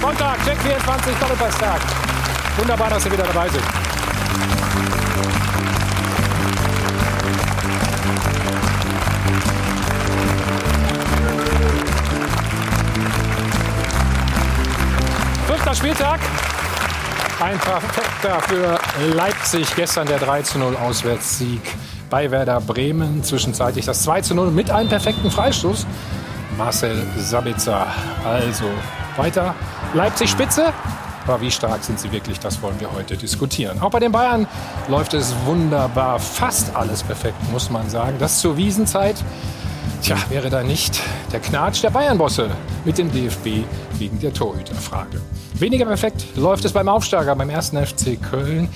Sonntag, Check 24, Doppelpasstag. Wunderbar, dass Sie wieder dabei sind. Fünfter Spieltag. Ein perfekter für Leipzig. Gestern der 3 zu 0 Auswärtssieg bei Werder Bremen. Zwischenzeitlich das 2 zu 0 mit einem perfekten Freistoß. Marcel Sabitzer. Also weiter. Leipzig Spitze. Aber wie stark sind sie wirklich, das wollen wir heute diskutieren. Auch bei den Bayern läuft es wunderbar. Fast alles perfekt, muss man sagen. Das zur Wiesenzeit. Tja, wäre da nicht der Knatsch der Bayern-Bosse mit dem DFB wegen der Torhüterfrage. Weniger perfekt läuft es beim Aufsteiger, beim ersten FC Köln.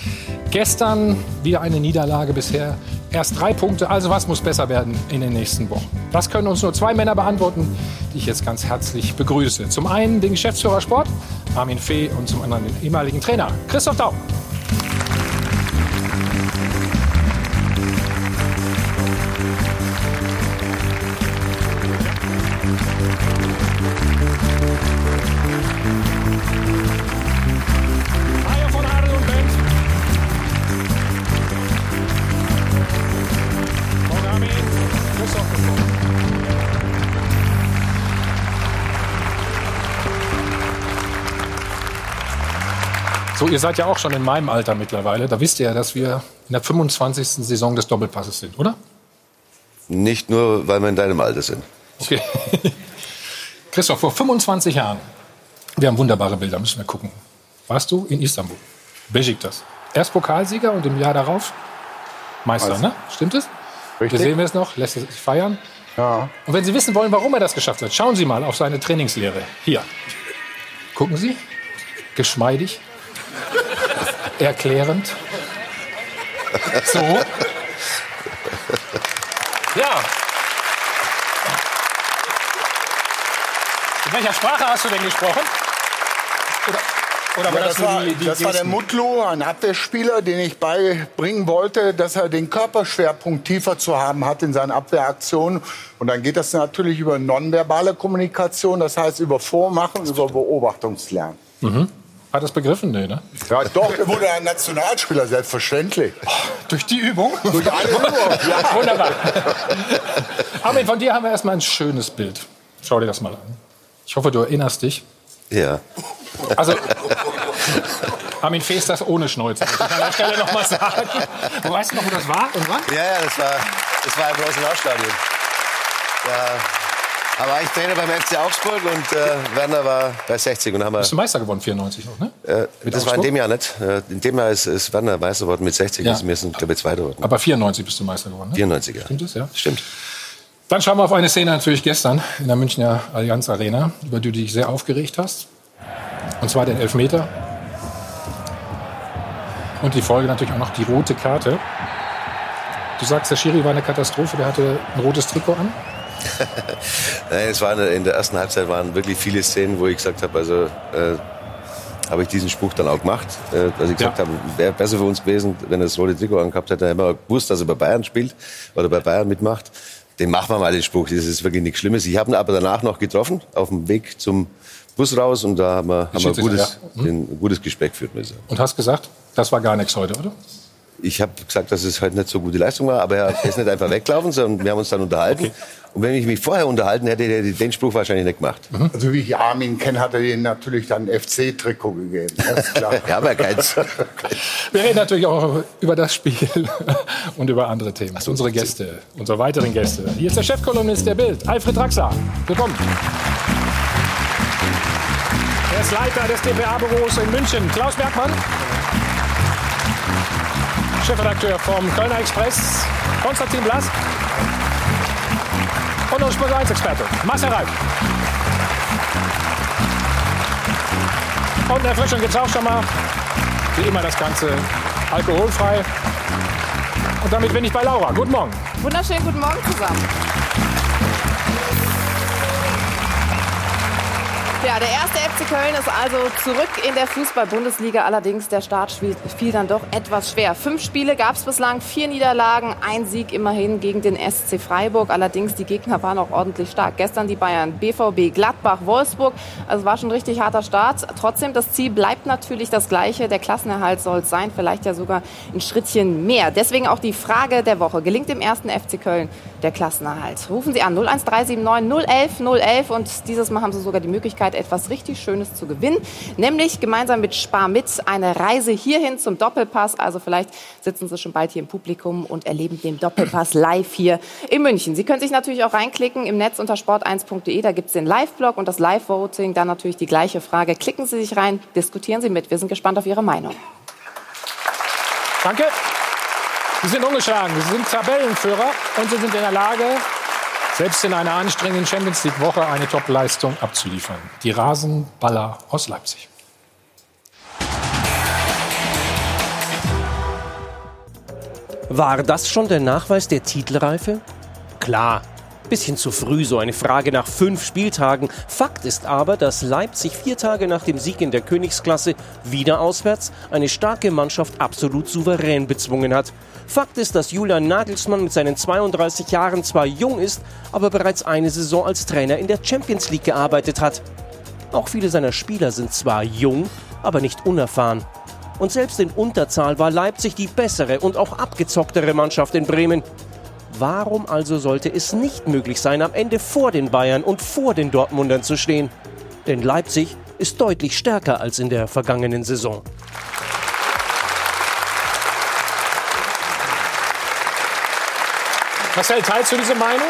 Gestern wieder eine Niederlage bisher. Erst drei Punkte, also was muss besser werden in den nächsten Wochen? Das können uns nur zwei Männer beantworten, die ich jetzt ganz herzlich begrüße. Zum einen den Geschäftsführer Sport, Armin Fee, und zum anderen den ehemaligen Trainer, Christoph Daum. Ihr seid ja auch schon in meinem Alter mittlerweile. Da wisst ihr ja, dass wir in der 25. Saison des Doppelpasses sind, oder? Nicht nur, weil wir in deinem Alter sind. Okay. Christoph, vor 25 Jahren, wir haben wunderbare Bilder, müssen wir gucken. Warst du in Istanbul? Besiktas. Erst Pokalsieger und im Jahr darauf Meister, ne? Stimmt es? Richtig. Wir sehen wir es noch, lässt es sich feiern. Ja. Und wenn Sie wissen wollen, warum er das geschafft hat, schauen Sie mal auf seine Trainingslehre. Hier. Gucken Sie. Geschmeidig. Erklärend. So. Ja. In welcher Sprache hast du denn gesprochen? Oder, Ja, das, das war, die, die das war der? Mutlu, ein Abwehrspieler, den ich beibringen wollte, dass er den Körperschwerpunkt tiefer zu haben hat in seinen Abwehraktionen. Und dann geht das natürlich über nonverbale Kommunikation, das heißt über Vormachen, über Beobachtungslernen. Hat das begriffen? Nee, ne? Ja, doch, er wurde ein Nationalspieler, selbstverständlich. Durch die Übung? Durch eine Übung, ja. Wunderbar. Armin, von dir haben wir erstmal ein schönes Bild. Schau dir das mal an. Ich hoffe, du erinnerst dich. Ja. Also, Armin Fee ist das ohne Schnäuzer. Ich an der Stelle noch mal sagen. Du weißt noch, wo das war und wann? Ja, ja, das war, das war im Rosenau-Stadion. War ich Trainer beim FC Augsburg und äh, Werner war bei 60 und haben wir, Bist du Meister geworden, 94 noch, ne? äh, das war in Augsburg? dem Jahr nicht. Äh, In dem Jahr ist, ist Werner Meister geworden mit 60. Ja. Wir sind, glaube ich, Zweiter geworden. Aber 94 bist du Meister geworden, ne? 94, ja. Stimmt das, ja? Stimmt. Dann schauen wir auf eine Szene natürlich gestern in der Münchner Allianz Arena, über die du dich sehr aufgeregt hast. Und zwar den Elfmeter. Und die Folge natürlich auch noch die rote Karte. Du sagst, der Schiri war eine Katastrophe, der hatte ein rotes Trikot an. Nein, es waren in der ersten Halbzeit waren wirklich viele Szenen, wo ich gesagt habe, also äh, habe ich diesen Spruch dann auch gemacht, äh, dass ich gesagt Ja. habe, wäre besser für uns gewesen, wenn er das rote Trikot angehabt hätte, hätte er immer gewusst, dass er bei Bayern spielt oder bei Bayern mitmacht. Den machen wir mal den Spruch, das ist wirklich nichts Schlimmes. Ich habe ihn aber danach noch getroffen, auf dem Weg zum Bus raus und da haben wir, haben wir gutes, ja. Mhm. ein gutes Gespräch geführt. Sagen. Und hast gesagt, das war gar nichts heute, oder? Ich habe gesagt, dass es heute nicht so gute Leistung war, aber er ist nicht einfach weggelaufen, sondern wir haben uns dann unterhalten. Und wenn ich mich vorher unterhalten hätte, hätte er den Spruch wahrscheinlich nicht gemacht. Also wie ich Armin kenne, hat er ihm natürlich dann ein FC-Trikot gegeben. Das ist klar. Ja, aber keins. Wir reden natürlich auch über das Spiel und über andere Themen. unsere Gäste, unsere weiteren Gäste. Hier ist der Chefkolumnist der Bild, Alfred Draxler. Willkommen. Er ist Leiter des DPA-Büros in München, Klaus Bergmann. Chefredakteur vom Kölner Express, Konstantin Blass. Und unser Sport 1-Experte, Marcel Reif. Und Erfrischung gibt es auch schon mal. Wie immer das Ganze alkoholfrei. Und damit bin ich bei Laura. Guten Morgen. Wunderschönen guten Morgen zusammen. Ja, der erste FC Köln ist also zurück in der Fußball-Bundesliga. Allerdings der Start fiel dann doch etwas schwer. Fünf Spiele gab es bislang, vier Niederlagen, ein Sieg immerhin gegen den SC Freiburg. Allerdings die Gegner waren auch ordentlich stark. Gestern die Bayern, BVB, Gladbach, Wolfsburg. Also war schon ein richtig harter Start. Trotzdem, das Ziel bleibt natürlich das gleiche. Der Klassenerhalt soll sein, vielleicht ja sogar ein Schrittchen mehr. Deswegen auch die Frage der Woche. Gelingt dem ersten FC Köln der Klassenerhalt? Rufen Sie an 01379 011 011 und dieses Mal haben Sie sogar die Möglichkeit, etwas richtig Schönes zu gewinnen, nämlich gemeinsam mit Spar mit eine Reise hierhin zum Doppelpass. Also vielleicht sitzen Sie schon bald hier im Publikum und erleben den Doppelpass live hier in München. Sie können sich natürlich auch reinklicken im Netz unter sport1.de. Da gibt es den Live-Blog und das Live-Voting. Dann natürlich die gleiche Frage. Klicken Sie sich rein, diskutieren Sie mit. Wir sind gespannt auf Ihre Meinung. Danke. Sie sind ungeschlagen, Sie sind Tabellenführer und Sie sind in der Lage, selbst in einer anstrengenden Champions League-Woche eine Top-Leistung abzuliefern. Die Rasenballer aus Leipzig. War das schon der Nachweis der Titelreife? Klar, bisschen zu früh so eine Frage nach fünf Spieltagen. Fakt ist aber, dass Leipzig vier Tage nach dem Sieg in der Königsklasse wieder auswärts eine starke Mannschaft absolut souverän bezwungen hat. Fakt ist, dass Julian Nagelsmann mit seinen 32 Jahren zwar jung ist, aber bereits eine Saison als Trainer in der Champions League gearbeitet hat. Auch viele seiner Spieler sind zwar jung, aber nicht unerfahren. Und selbst in Unterzahl war Leipzig die bessere und auch abgezocktere Mannschaft in Bremen. Warum also sollte es nicht möglich sein, am Ende vor den Bayern und vor den Dortmundern zu stehen? Denn Leipzig ist deutlich stärker als in der vergangenen Saison. Marcel, teilst du diese Meinung?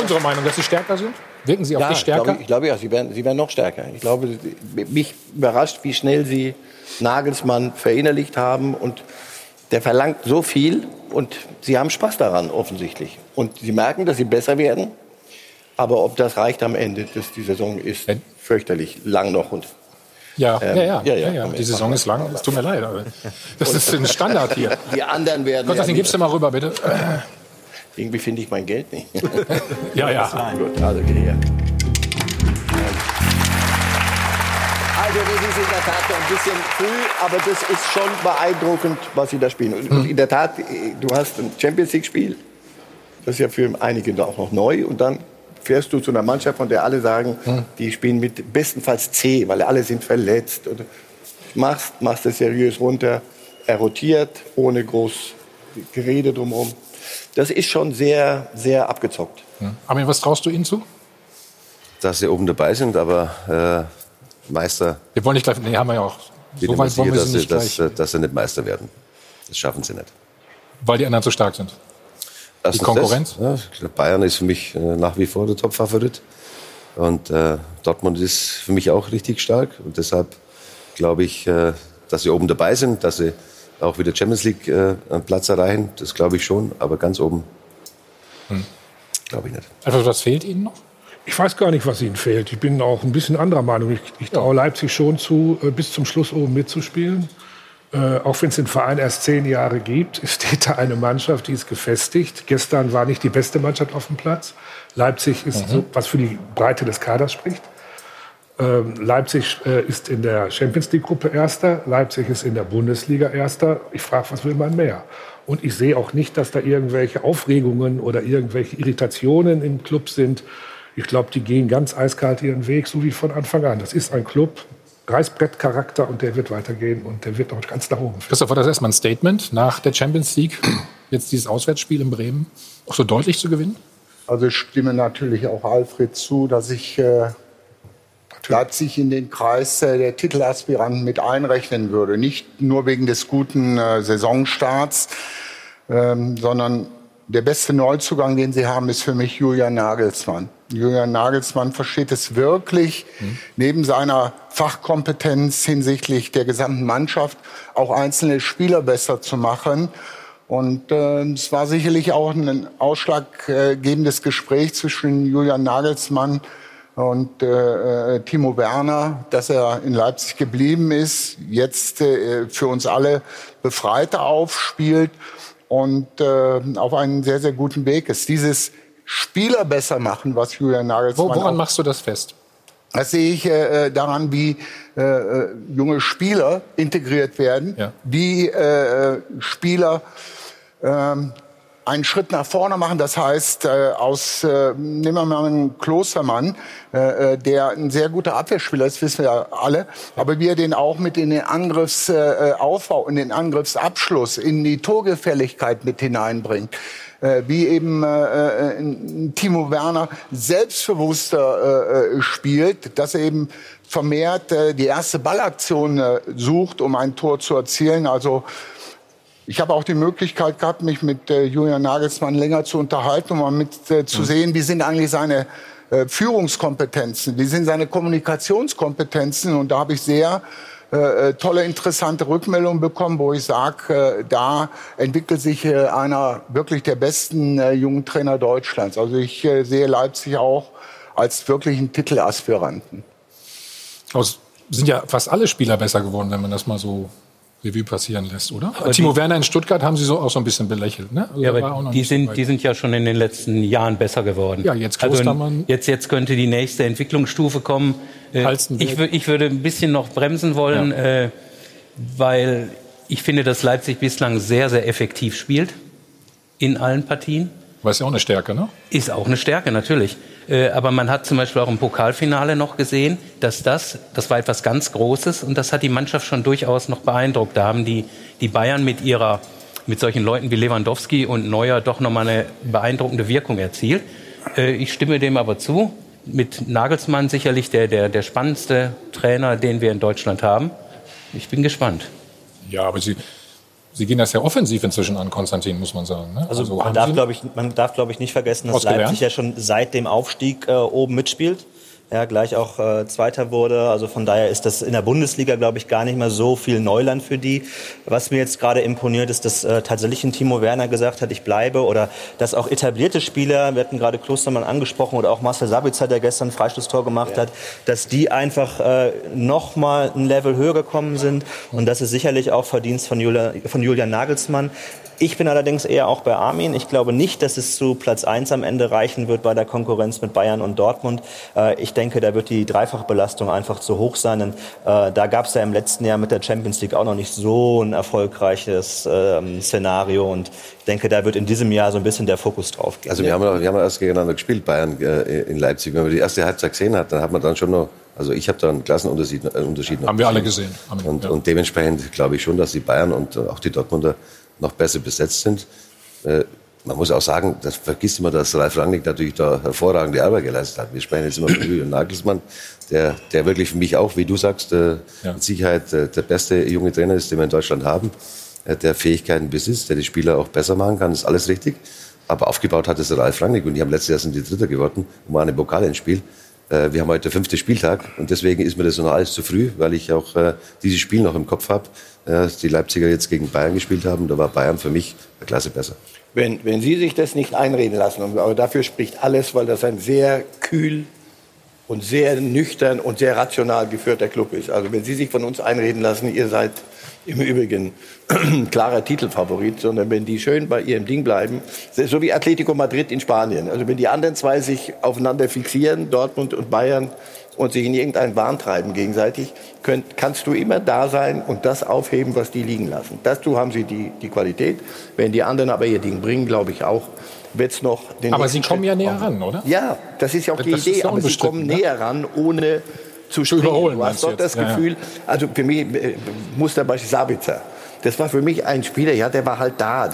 Unsere Meinung, dass sie stärker sind? Wirken sie auf ja, dich stärker? Glaub ich, ich glaube ja, sie werden, sie werden noch stärker. Ich glaube, mich überrascht, wie schnell sie Nagelsmann verinnerlicht haben und der verlangt so viel und sie haben Spaß daran offensichtlich. Und sie merken, dass sie besser werden. Aber ob das reicht am Ende, dass die Saison ist fürchterlich lang noch und ja, Ähm, ja, ja, ja, ja, ja, Die Saison ist lang. Es tut mir leid. Aber das ist ein Standard hier. die anderen werden. Konstantin, ja gibst du mal rüber, bitte? Irgendwie finde ich mein Geld nicht. Ja, ja. Gut, also geh her. Also das ist in der Tat noch ein bisschen früh, aber das ist schon beeindruckend, was sie da spielen. Und Hm. in der Tat, du hast ein Champions League-Spiel, das ist ja für einige auch noch neu. Und dann fährst du zu einer Mannschaft, von der alle sagen, Hm. die spielen mit bestenfalls C, weil alle sind verletzt. Und machst, machst es seriös runter, er rotiert, ohne groß Gerede drumherum. Das ist schon sehr, sehr abgezockt. Armin, was traust du ihnen zu? Dass sie oben dabei sind, aber äh, Meister, Wir wollen nicht gleich. Nee, haben wir ja auch. So weit wollen wir dass sie sie, nicht dass, gleich, dass sie nicht Meister werden. Das schaffen sie nicht. weil die anderen zu stark sind. Erstens Konkurrenz? Das, ja, Bayern ist für mich äh, nach wie vor der Top-Favorit. Und äh, Dortmund ist für mich auch richtig stark. Und deshalb glaube ich, äh, dass sie oben dabei sind, dass sie auch wieder Champions League äh, einen Platz erreichen. Das glaube ich schon. Aber ganz oben glaube ich nicht. Einfach, was fehlt ihnen noch? Ich weiß gar nicht, was ihnen fehlt. Ich bin auch ein bisschen anderer Meinung. Ich, ich traue Leipzig schon zu, äh, bis zum Schluss oben mitzuspielen. Äh, auch wenn es den Verein erst zehn Jahre gibt, steht da eine Mannschaft, die ist gefestigt. Gestern war nicht die beste Mannschaft auf dem Platz. Leipzig ist so, was für die Breite des Kaders spricht. Ähm, Leipzig äh, ist in der Champions League Gruppe Erster. Leipzig ist in der Bundesliga Erster. Ich frage, was will man mehr? Und ich sehe auch nicht, dass da irgendwelche Aufregungen oder irgendwelche Irritationen im Club sind. Ich glaube, die gehen ganz eiskalt ihren Weg, so wie von Anfang an. Das ist ein Club, Reißbrettcharakter und der wird weitergehen und der wird noch ganz nach oben. Christoph, war das erstmal ein Statement nach der Champions League? Jetzt dieses Auswärtsspiel in Bremen auch so deutlich zu gewinnen? Also ich stimme natürlich auch Alfred zu, dass ich äh, Leipzig in den Kreis äh, der Titelaspiranten mit einrechnen würde. Nicht nur wegen des guten äh, Saisonstarts, ähm, sondern der beste Neuzugang, den sie haben, ist für mich Julian Nagelsmann. Julian Nagelsmann versteht es wirklich, neben seiner Fachkompetenz hinsichtlich der gesamten Mannschaft auch einzelne Spieler besser zu machen. Und äh, es war sicherlich auch ein ausschlaggebendes Gespräch zwischen Julian Nagelsmann und äh, äh, Timo Werner, dass er in Leipzig geblieben ist, jetzt äh, für uns alle befreiter aufspielt und äh, auf einem sehr, sehr guten Weg ist. Dieses Spieler besser machen, was Julian Wo, Nagelsmann woran auch- machst du das fest? Das sehe ich äh, daran, wie äh, äh, junge Spieler integriert werden, Ja. wie äh, äh, Spieler ähm, einen Schritt nach vorne machen. Das heißt, äh, aus, äh, nehmen wir mal einen Klostermann, äh, äh, der ein sehr guter Abwehrspieler ist, wissen wir ja alle, aber wie er den auch mit in den Angriffsaufbau, äh, Aufbau, in den Angriffsabschluss, in die Torgefälligkeit mit hineinbringt. Äh, wie eben äh, äh, Timo Werner selbstbewusster äh, äh, spielt, dass er eben vermehrt äh, die erste Ballaktion äh, sucht, um ein Tor zu erzielen. Also ich habe auch die Möglichkeit gehabt, mich mit äh, Julian Nagelsmann länger zu unterhalten, um mal mit äh, zu sehen, wie sind eigentlich seine äh, Führungskompetenzen, wie sind seine Kommunikationskompetenzen. Und da habe ich sehr äh, äh, tolle, interessante Rückmeldungen bekommen, wo ich sage, äh, da entwickelt sich äh, einer wirklich der besten äh, jungen Trainer Deutschlands. Also ich äh, sehe Leipzig auch als wirklichen Titelaspiranten. Aus, sind ja fast alle Spieler besser geworden, wenn man das mal so Revue passieren lässt, oder? Timo Werner in Stuttgart haben Sie so auch so ein bisschen belächelt, ne? Also Ja, aber die sind, die sind ja schon in den letzten Jahren besser geworden. Ja, jetzt also jetzt, jetzt könnte die nächste Entwicklungsstufe kommen. Äh. Ich, ich würde ein bisschen noch bremsen wollen, äh, weil ich finde, dass Leipzig bislang sehr, sehr effektiv spielt in allen Partien. War ja auch eine Stärke, ne? Ist auch eine Stärke, natürlich. Äh, aber man hat zum Beispiel auch im Pokalfinale noch gesehen, dass das, das war etwas ganz Großes und das hat die Mannschaft schon durchaus noch beeindruckt. Da haben die, die Bayern mit ihrer, mit solchen Leuten wie Lewandowski und Neuer doch nochmal eine beeindruckende Wirkung erzielt. Äh, ich stimme dem aber zu. Mit Nagelsmann sicherlich der, der, der spannendste Trainer, den wir in Deutschland haben. Ich bin gespannt. Ja, aber Sie, Sie gehen das ja offensiv inzwischen an, Konstantin, muss man sagen. Ne? Also, man haben darf, ich, man darf, glaube ich, nicht vergessen, dass? Leipzig ja schon seit dem Aufstieg äh, oben mitspielt. Ja, gleich auch äh, Zweiter wurde. Also von daher ist das in der Bundesliga, glaube ich, gar nicht mehr so viel Neuland für die. Was mir jetzt gerade imponiert, ist, dass äh, tatsächlich ein Timo Werner gesagt hat, ich bleibe. Oder dass auch etablierte Spieler, wir hatten gerade Klostermann angesprochen, oder auch Marcel Sabitzer, der gestern ein Freistoßtor gemacht hat, dass die einfach äh, noch mal ein Level höher gekommen sind. Und das ist sicherlich auch Verdienst von, Julia, von Julian Nagelsmann. Ich bin allerdings eher auch bei Armin. Ich glaube nicht, dass es zu Platz 1 am Ende reichen wird bei der Konkurrenz mit Bayern und Dortmund. Äh, ich denke, da wird die Dreifachbelastung einfach zu hoch sein. Denn, äh, da gab es ja im letzten Jahr mit der Champions League auch noch nicht so ein erfolgreiches ähm, Szenario. Und ich denke, da wird in diesem Jahr so ein bisschen der Fokus drauf gehen. Also wir haben, ja- wir haben erst gegeneinander gespielt, Bayern äh, in Leipzig. Wenn man die erste Halbzeit gesehen hat, dann hat man dann schon noch, also ich habe da einen Klassenunterschied äh, Unterschied noch Haben wir alle gesehen. Und, ja. und dementsprechend glaube ich schon, dass die Bayern und auch die Dortmunder noch besser besetzt sind. Äh, man muss auch sagen, das vergisst immer, dass Ralf Rangnick natürlich da hervorragende Arbeit geleistet hat. Wir sprechen jetzt immer von Julian Nagelsmann, der, der wirklich für mich auch, wie du sagst, äh, Ja. mit Sicherheit äh, der beste junge Trainer ist, den wir in Deutschland haben, äh, der Fähigkeiten besitzt, der die Spieler auch besser machen kann, ist alles richtig. Aber aufgebaut hat es Ralf Rangnick und die haben letztes Jahr sind die Dritter geworden und waren im Pokalendspiel. Äh, Wir haben heute der fünfte Spieltag und deswegen ist mir das noch alles zu früh, weil ich auch äh, dieses Spiel noch im Kopf habe. Äh, die Leipziger jetzt gegen Bayern gespielt haben, da war Bayern für mich eine Klasse besser. Wenn, wenn Sie sich das nicht einreden lassen, aber dafür spricht alles, weil das ein sehr kühl und sehr nüchtern und sehr rational geführter Club ist. Also wenn Sie sich von uns einreden lassen, ihr seid im Übrigen klarer Titelfavorit, sondern wenn die schön bei ihrem Ding bleiben, so wie Atletico Madrid in Spanien. Also wenn die anderen zwei sich aufeinander fixieren, Dortmund und Bayern, und sich in irgendeinen Wahn treiben gegenseitig, könnt, kannst du immer da sein und das aufheben, was die liegen lassen. Dazu haben sie die, die Qualität. Wenn die anderen aber ihr Ding bringen, glaube ich auch, wird es noch den Aber Sie kommen Schritt ja näher brauchen. ran, oder? Ja, das ist ja auch die Das ist Idee, aber sie kommen ne? näher ran, ohne zu springen. überholen, du hast doch das jetzt? Ja, ja. Gefühl, also für mich äh, Musterbeispiel Sabitzer. Das war für mich ein Spieler, ja, der war halt da.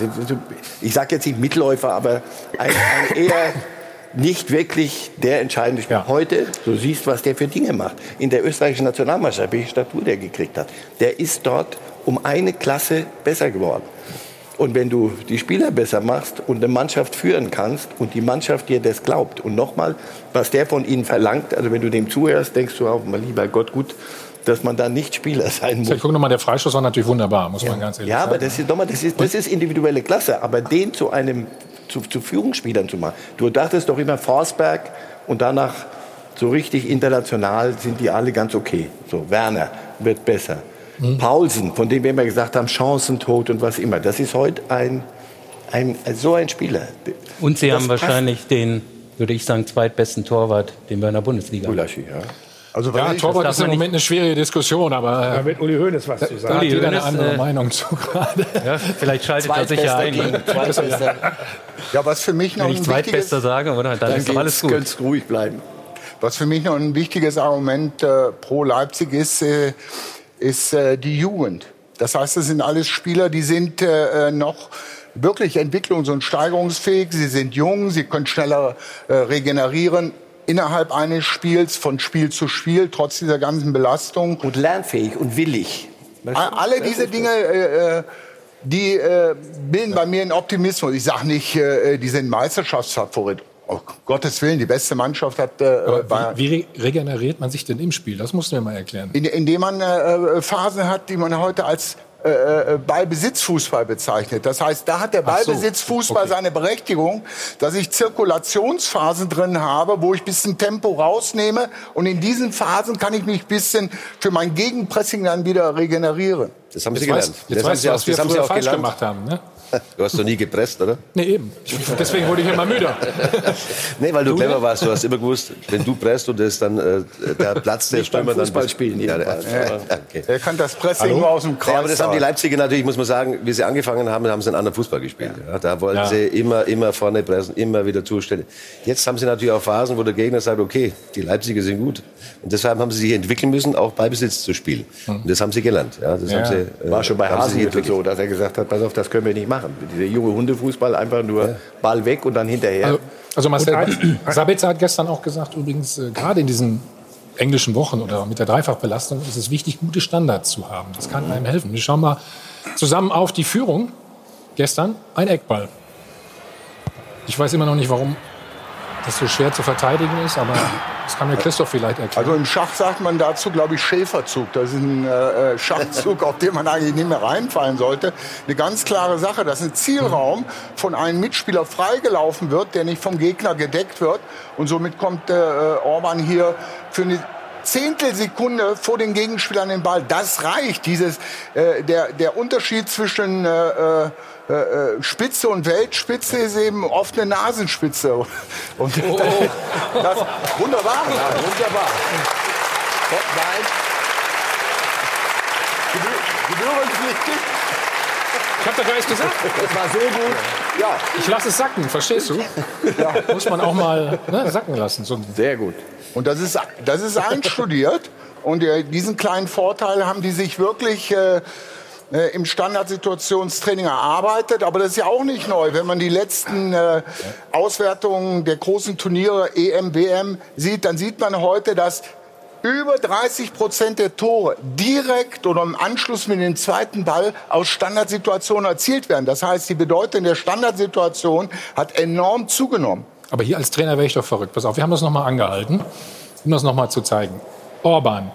Ich sage jetzt nicht Mitläufer, aber ein, ein eher nicht wirklich der entscheidende Spieler. Ja. Heute, du siehst, was der für Dinge macht. In der österreichischen Nationalmannschaft, welche Statur der gekriegt hat. Der ist dort um eine Klasse besser geworden. Und wenn du die Spieler besser machst und eine Mannschaft führen kannst und die Mannschaft dir das glaubt und nochmal, was der von ihnen verlangt, also wenn du dem zuhörst, denkst du auch, mein lieber Gott, gut, dass man da nicht Spieler sein muss. Ich gucke nochmal, der Freistoß war natürlich wunderbar, muss man ganz ehrlich Ja, sagen. aber das ist, nochmal, das, ist, das ist individuelle Klasse. Aber den zu einem zu, zu Führungsspielern zu machen. Du dachtest doch immer Forsberg und danach so richtig international sind die alle ganz okay. So, Werner wird besser. Mhm. Paulsen, von dem wir immer gesagt haben, Chancentod und was immer. Das ist heute ein, ein, so ein Spieler. Und Sie Das haben passt. wahrscheinlich den, würde ich sagen, zweitbesten Torwart, den wir in der Bundesliga haben. Gulaschi, ja. Also Ja, ich, Torwart ist im Moment eine schwierige Diskussion, aber Da äh, wird Uli Hoeneß was zu da sagen. hat Uli jeder eine andere äh, Meinung zu gerade. Ja, vielleicht schaltet er sich ja ein. ja, was für mich noch Wenn ein ich wichtiges, Zweitbester sage, oder? Dann, Dann ist doch alles gut. es ruhig bleiben. was für mich noch ein wichtiges Argument äh, pro Leipzig ist, äh, ist äh, die Jugend. Das heißt, das sind alles Spieler, die sind äh, äh, noch wirklich entwicklungs- und steigerungsfähig. Sie sind jung, sie können schneller äh, regenerieren innerhalb eines Spiels, von Spiel zu Spiel, trotz dieser ganzen Belastung. Und lernfähig und willig. Alle diese Dinge, äh, die äh, bilden bei mir einen Optimismus. Ich sage nicht, äh, die sind Meisterschaftsfavorit. Oh Gottes Willen, die beste Mannschaft hat äh, Wie, wie re- regeneriert man sich denn im Spiel? Das musst du mir mal erklären. in, indem man äh, Phasen hat, die man heute als äh, äh, Ballbesitzfußball bezeichnet. Das heißt, da hat der so, Ballbesitzfußball okay. seine Berechtigung, dass ich Zirkulationsphasen drin habe, wo ich bisschen Tempo rausnehme und in diesen Phasen kann ich mich bisschen für mein Gegenpressing dann wieder regenerieren. Das haben Sie gelernt. weißt, jetzt haben weißt Sie du, auch- was wir das haben Sie früher auch falsch gelernt. gemacht haben. Ne? Du hast doch nie gepresst, oder? Nee, eben. Deswegen wurde ich immer müder. Nee, weil du, Du, clever warst. Du hast immer gewusst, wenn du presst und das dann äh, der Platz der Nicht beim Stürmer dann Fußball spielen Ja, jedenfalls. ja, okay. Er kann das Pressing nur aus dem Kreis. Ja, aber das haben die. Leipziger natürlich, muss man sagen, wie sie angefangen haben, haben sie einen anderen Fußball gespielt. Ja, da wollten Ja. sie immer, immer vorne pressen, immer wieder zustellen. Jetzt haben sie natürlich auch Phasen, wo der Gegner sagt, okay, die Leipziger sind gut. Und deshalb haben sie sich entwickeln müssen, auch Ballbesitz zu spielen. Und das haben sie gelernt. Ja, das Ja. haben sie, äh, War schon bei Hasenhüttl entwickelt. so, dass er gesagt hat, pass auf, das können wir nicht machen. Dieser junge Hundefußball, einfach nur Ball weg und dann hinterher. Also, also Marcel, Sabitzer hat gestern auch gesagt, übrigens, äh, gerade in diesen englischen Wochen oder mit der Dreifachbelastung ist es wichtig, gute Standards zu haben. Das kann einem helfen. Wir schauen mal zusammen auf die Führung. Gestern ein Eckball. Ich weiß immer noch nicht, warum das so schwer zu verteidigen ist, aber das kann mir Christoph vielleicht erklären. Also im Schach sagt man dazu, glaube ich, Schäferzug. Das ist ein äh, äh, Schachzug, auf den man eigentlich nicht mehr reinfallen sollte. Eine ganz klare Sache, dass ein Zielraum von einem Mitspieler freigelaufen wird, der nicht vom Gegner gedeckt wird. Und somit kommt äh, Orban hier für eine Zehntelsekunde vor den Gegenspielern den Ball. Das reicht. Dieses, äh, der, der Unterschied zwischen äh, äh, Spitze und Weltspitze ist eben oft eine Nasenspitze. Und Oh, das, wunderbar, ja, wunderbar. Nein, Gebührenpflichtig. Ich habe doch gar nichts gesagt. Das war so gut. Ja, Ich lasse es sacken, verstehst du? Muss man auch mal ne, sacken lassen. So, sehr gut. und das ist, das ist einstudiert. Und äh, diesen kleinen Vorteil haben die sich wirklich äh, äh, im Standardsituationstraining erarbeitet. Aber das ist ja auch nicht neu. Wenn man die letzten äh, Auswertungen der großen Turniere EM, WM sieht, dann sieht man heute, dass über 30 Prozent der Tore direkt oder im Anschluss mit dem zweiten Ball aus Standardsituationen erzielt werden. Das heißt, die Bedeutung der Standardsituation hat enorm zugenommen. Aber hier als Trainer wäre ich doch verrückt. Pass auf, wir haben das nochmal angehalten, um das nochmal zu zeigen. Orban,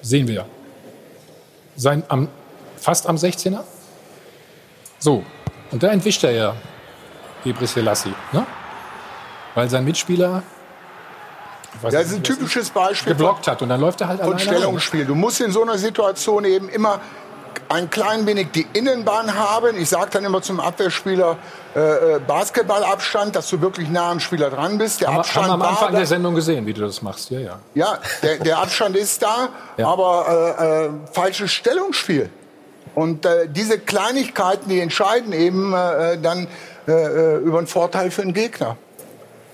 sehen wir. Sein, am, fast am 16er. So, und da entwischt er ja Gebre Selassie, ne? Weil sein Mitspieler weiß Das ist ein typisches Beispiel geblockt hat und dann läuft er halt von alleine. Stellungsspiel. Du musst in so einer Situation eben immer ein klein wenig die Innenbahn haben. Ich sage dann immer zum Abwehrspieler äh, äh, Basketballabstand, dass du wirklich nah am Spieler dran bist. Der Haben Abstand haben wir am Anfang da. der Sendung gesehen, wie du das machst. Ja, ja. Ja, der, der Abstand ist da, Ja. aber äh, äh, falsches Stellungsspiel. Und äh, diese Kleinigkeiten, die entscheiden eben äh, dann über einen Vorteil für den Gegner.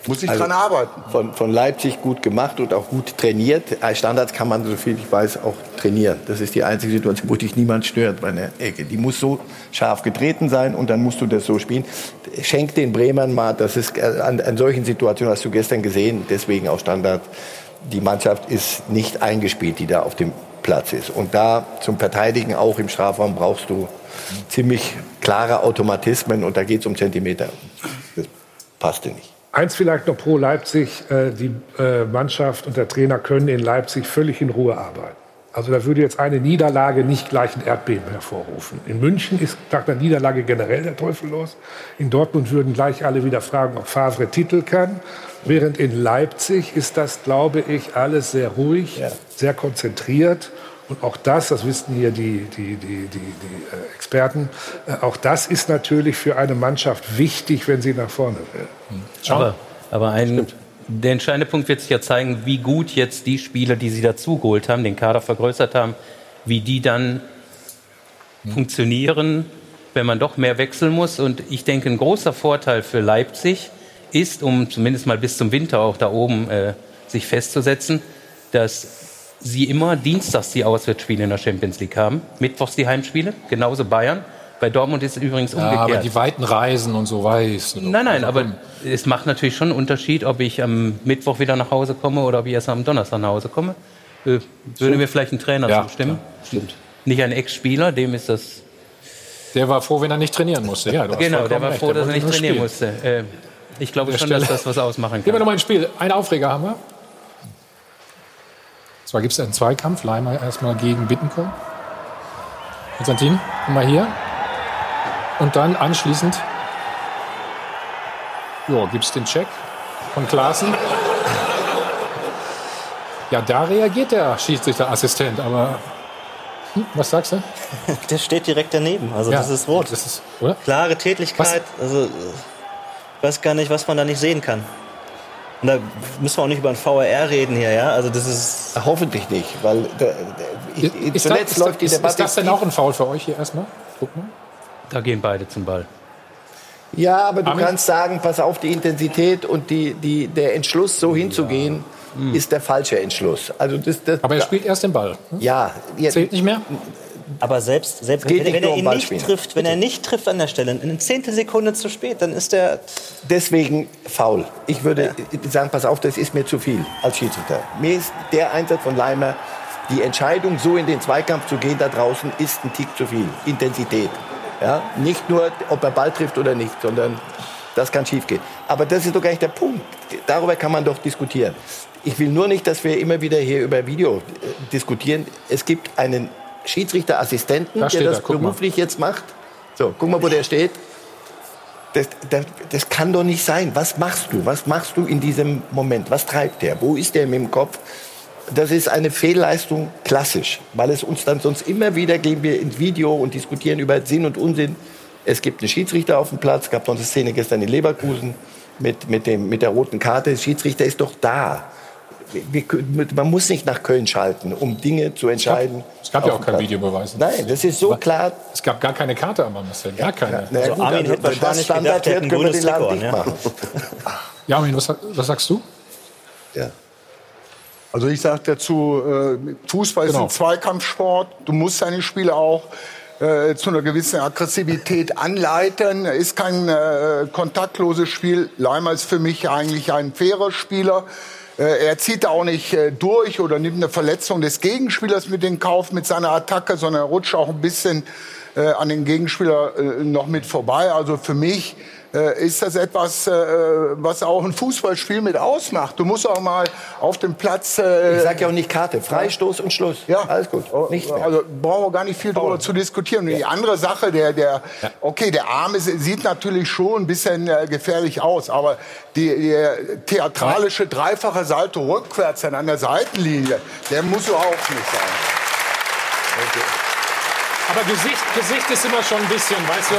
Muss ich Also- dran arbeiten. Von, von Leipzig gut gemacht und auch gut trainiert. Als Standards kann man, so viel ich weiß, auch trainieren. Das ist die einzige Situation, wo dich niemand stört bei einer Ecke. Die muss so scharf getreten sein und dann musst du das so spielen. Schenk den Bremern mal, das ist äh, an, an solchen Situationen hast du gestern gesehen, deswegen auch Standard. Die Mannschaft ist nicht eingespielt, die da auf dem Platz ist. Und da zum Verteidigen auch im Strafraum brauchst du ziemlich klare Automatismen und da geht es um Zentimeter. Das passte nicht. Eins vielleicht noch pro Leipzig. Äh, die äh, Mannschaft und der Trainer können in Leipzig völlig in Ruhe arbeiten. Also da würde jetzt eine Niederlage nicht gleich ein Erdbeben hervorrufen. In München ist nach der Niederlage generell der Teufel los. In Dortmund würden gleich alle wieder fragen, ob Favre Titel kann. Während in Leipzig ist das, glaube ich, alles sehr ruhig, sehr konzentriert. Und auch das, das wissen hier die, die, die, die, die äh, Experten, äh, auch das ist natürlich für eine Mannschaft wichtig, wenn sie nach vorne will. Aber, aber ein, Der entscheidende Punkt wird sich ja zeigen, wie gut jetzt die Spieler, die sie dazugeholt haben, den Kader vergrößert haben, wie die dann funktionieren, wenn man doch mehr wechseln muss. Und ich denke, ein großer Vorteil für Leipzig ist, um zumindest mal bis zum Winter auch da oben äh, sich festzusetzen, dass sie immer dienstags die Auswärtsspiele in der Champions League haben, mittwochs die Heimspiele, genauso Bayern. Bei Dortmund ist es übrigens Ja, umgekehrt. aber die weiten Reisen und so weiß. Nein, nein, aber es macht natürlich schon einen Unterschied, ob ich am Mittwoch wieder nach Hause komme oder ob ich erst am Donnerstag nach Hause komme. Äh, würde mir vielleicht ein Trainer Ja, zustimmen. Stimmt. Nicht ein Ex-Spieler, dem ist das. Der war froh, wenn er nicht trainieren musste. Ja, Genau, der war recht. froh, dass er nicht trainieren spielen. musste. Äh, ich glaube schon, Stelle. dass das was ausmachen Gehen wir kann. nochmal ins Spiel. Einen Aufreger haben wir. Zwar gibt es einen Zweikampf. Leimer erstmal gegen Bittencourt. Konstantin, komm mal hier. Und dann anschließend ja, gibt es den Check von Klaassen. Ja, da reagiert der Schiedsrichterassistent, aber hm, was sagst du? Der steht direkt daneben. Also Ja, das ist rot. Das ist, oder? Klare Tätigkeit. Also äh, ich weiß gar nicht, was man da nicht sehen kann. Und da müssen wir auch nicht über ein VAR reden hier, ja? Also das ist Hoffentlich nicht, weil der, der, ich, Ist, zuletzt das, ist, läuft die ist, Debatte. ist das denn auch ein Foul für euch hier erstmal? Guck mal. Da gehen beide zum Ball. Ja, aber du Armin? kannst sagen, pass auf, die Intensität und die, die, der Entschluss, so hinzugehen, ist der falsche Entschluss. Also das, das, Aber er spielt erst den Ball. ne? ja, jetzt, Zählt nicht mehr? Aber selbst, selbst wenn, wenn er um ihn Ballspielen. nicht trifft, wenn er nicht trifft an der Stelle, eine Zehntelsekunde zu spät, dann ist der deswegen faul. Ich würde sagen, pass auf, das ist mir zu viel als Schiedsrichter. Mir ist der Einsatz von Leimer, die Entscheidung, so in den Zweikampf zu gehen da draußen, ist ein Tick zu viel. Intensität. Ja? Nicht nur, ob er Ball trifft oder nicht, sondern das kann schiefgehen. Aber das ist doch gar nicht der Punkt. Darüber kann man doch diskutieren. Ich will nur nicht, dass wir immer wieder hier über Video äh, diskutieren. Es gibt einen Schiedsrichterassistenten, Da der das er, guck mal. beruflich jetzt macht. So, guck mal, wo der steht. Das, das, das kann doch nicht sein. Was machst du? Was machst du in diesem Moment? Was treibt der? Wo ist der mit dem Kopf? Das ist eine Fehlleistung klassisch, weil es uns dann sonst immer wieder gehen wir ins Video und diskutieren über Sinn und Unsinn. Es gibt einen Schiedsrichter auf dem Platz, es gab noch eine Szene gestern in Leverkusen mit, mit, dem, mit der roten Karte. Der Schiedsrichter ist doch da. Wir, man muss nicht nach Köln schalten, um Dinge zu entscheiden. Es gab ja auf auch dem kein Platz. Videobeweis. Nein, das ist so klar. Es gab gar keine Karte am Marcel. Gar keine. Na ja, Also Armin also, hätte wahrscheinlich Standard gedacht, wird, hätte können wir ein den Laden dicht machen. Ja, Armin, was, was sagst du? Ja. Also ich sage dazu, äh, Fußball ist Genau. ein Zweikampfsport. Du musst deine Spiele auch äh, zu einer gewissen Aggressivität anleiten. Ist kein äh, kontaktloses Spiel. Leimer ist für mich eigentlich ein fairer Spieler. Äh, er zieht auch nicht äh, durch oder nimmt eine Verletzung des Gegenspielers mit in Kauf mit seiner Attacke, sondern er rutscht auch ein bisschen äh, an den Gegenspieler noch mit vorbei. Also für mich äh, ist das etwas, äh, was auch ein Fußballspiel mit ausmacht. Du musst auch mal auf dem Platz. Äh, Ich sage ja auch nicht Karte, Freistoß und Schluss. ja, Alles gut. Nichts mehr. Also brauchen wir gar nicht viel darüber zu diskutieren. Und die andere Sache, der, der, okay, der Arm ist, sieht natürlich schon ein bisschen äh, gefährlich aus, aber die, der theatralische dreifache Salto rückwärts dann an der Seitenlinie, der muss so auch nicht sein. Aber Gesicht, Gesicht ist immer schon ein bisschen, weißt du?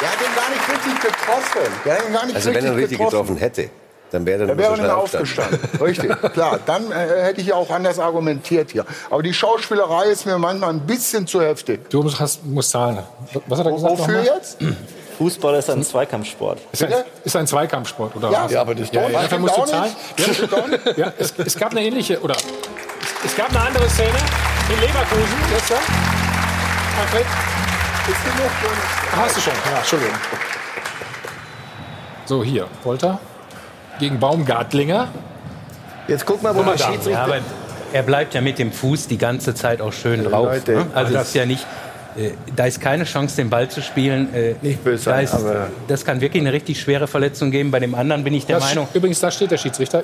Der hat ihn gar nicht richtig getroffen. Der hat ihn gar nicht Also wenn richtig er richtig getroffen hätte, dann wäre er Er nicht so wäre nicht mehr aufgestanden. aufgestanden. Richtig, klar. Dann äh, hätte ich auch anders argumentiert hier. Aber die Schauspielerei ist mir manchmal ein bisschen zu heftig. Du musst, hast, musst zahlen. Was hat er gesagt? Wofür jetzt? Fußball ist ein Zweikampfsport. Ist ein, ist ein Zweikampfsport, oder Ja, was? ja, aber das ja, ja, dafür musst du Auch zahlen. nicht. Nicht. Ja, es, es gab eine ähnliche, oder es, es gab eine andere Szene in Leverkusen gestern. Alfred, Ist genug. Hast du schon? Ja, Entschuldigung. So, hier, Polter gegen Baumgartlinger. Jetzt guck mal, wo da. Schiedsrichter... Ja, aber er bleibt ja mit dem Fuß die ganze Zeit auch schön drauf. Leute, ne? Also das ist ja nicht, da ist keine Chance, den Ball zu spielen. Äh, Nicht böse da ist, aber- Das kann wirklich eine richtig schwere Verletzung geben. Bei dem anderen bin ich der Das, Meinung, übrigens, da steht der Schiedsrichter.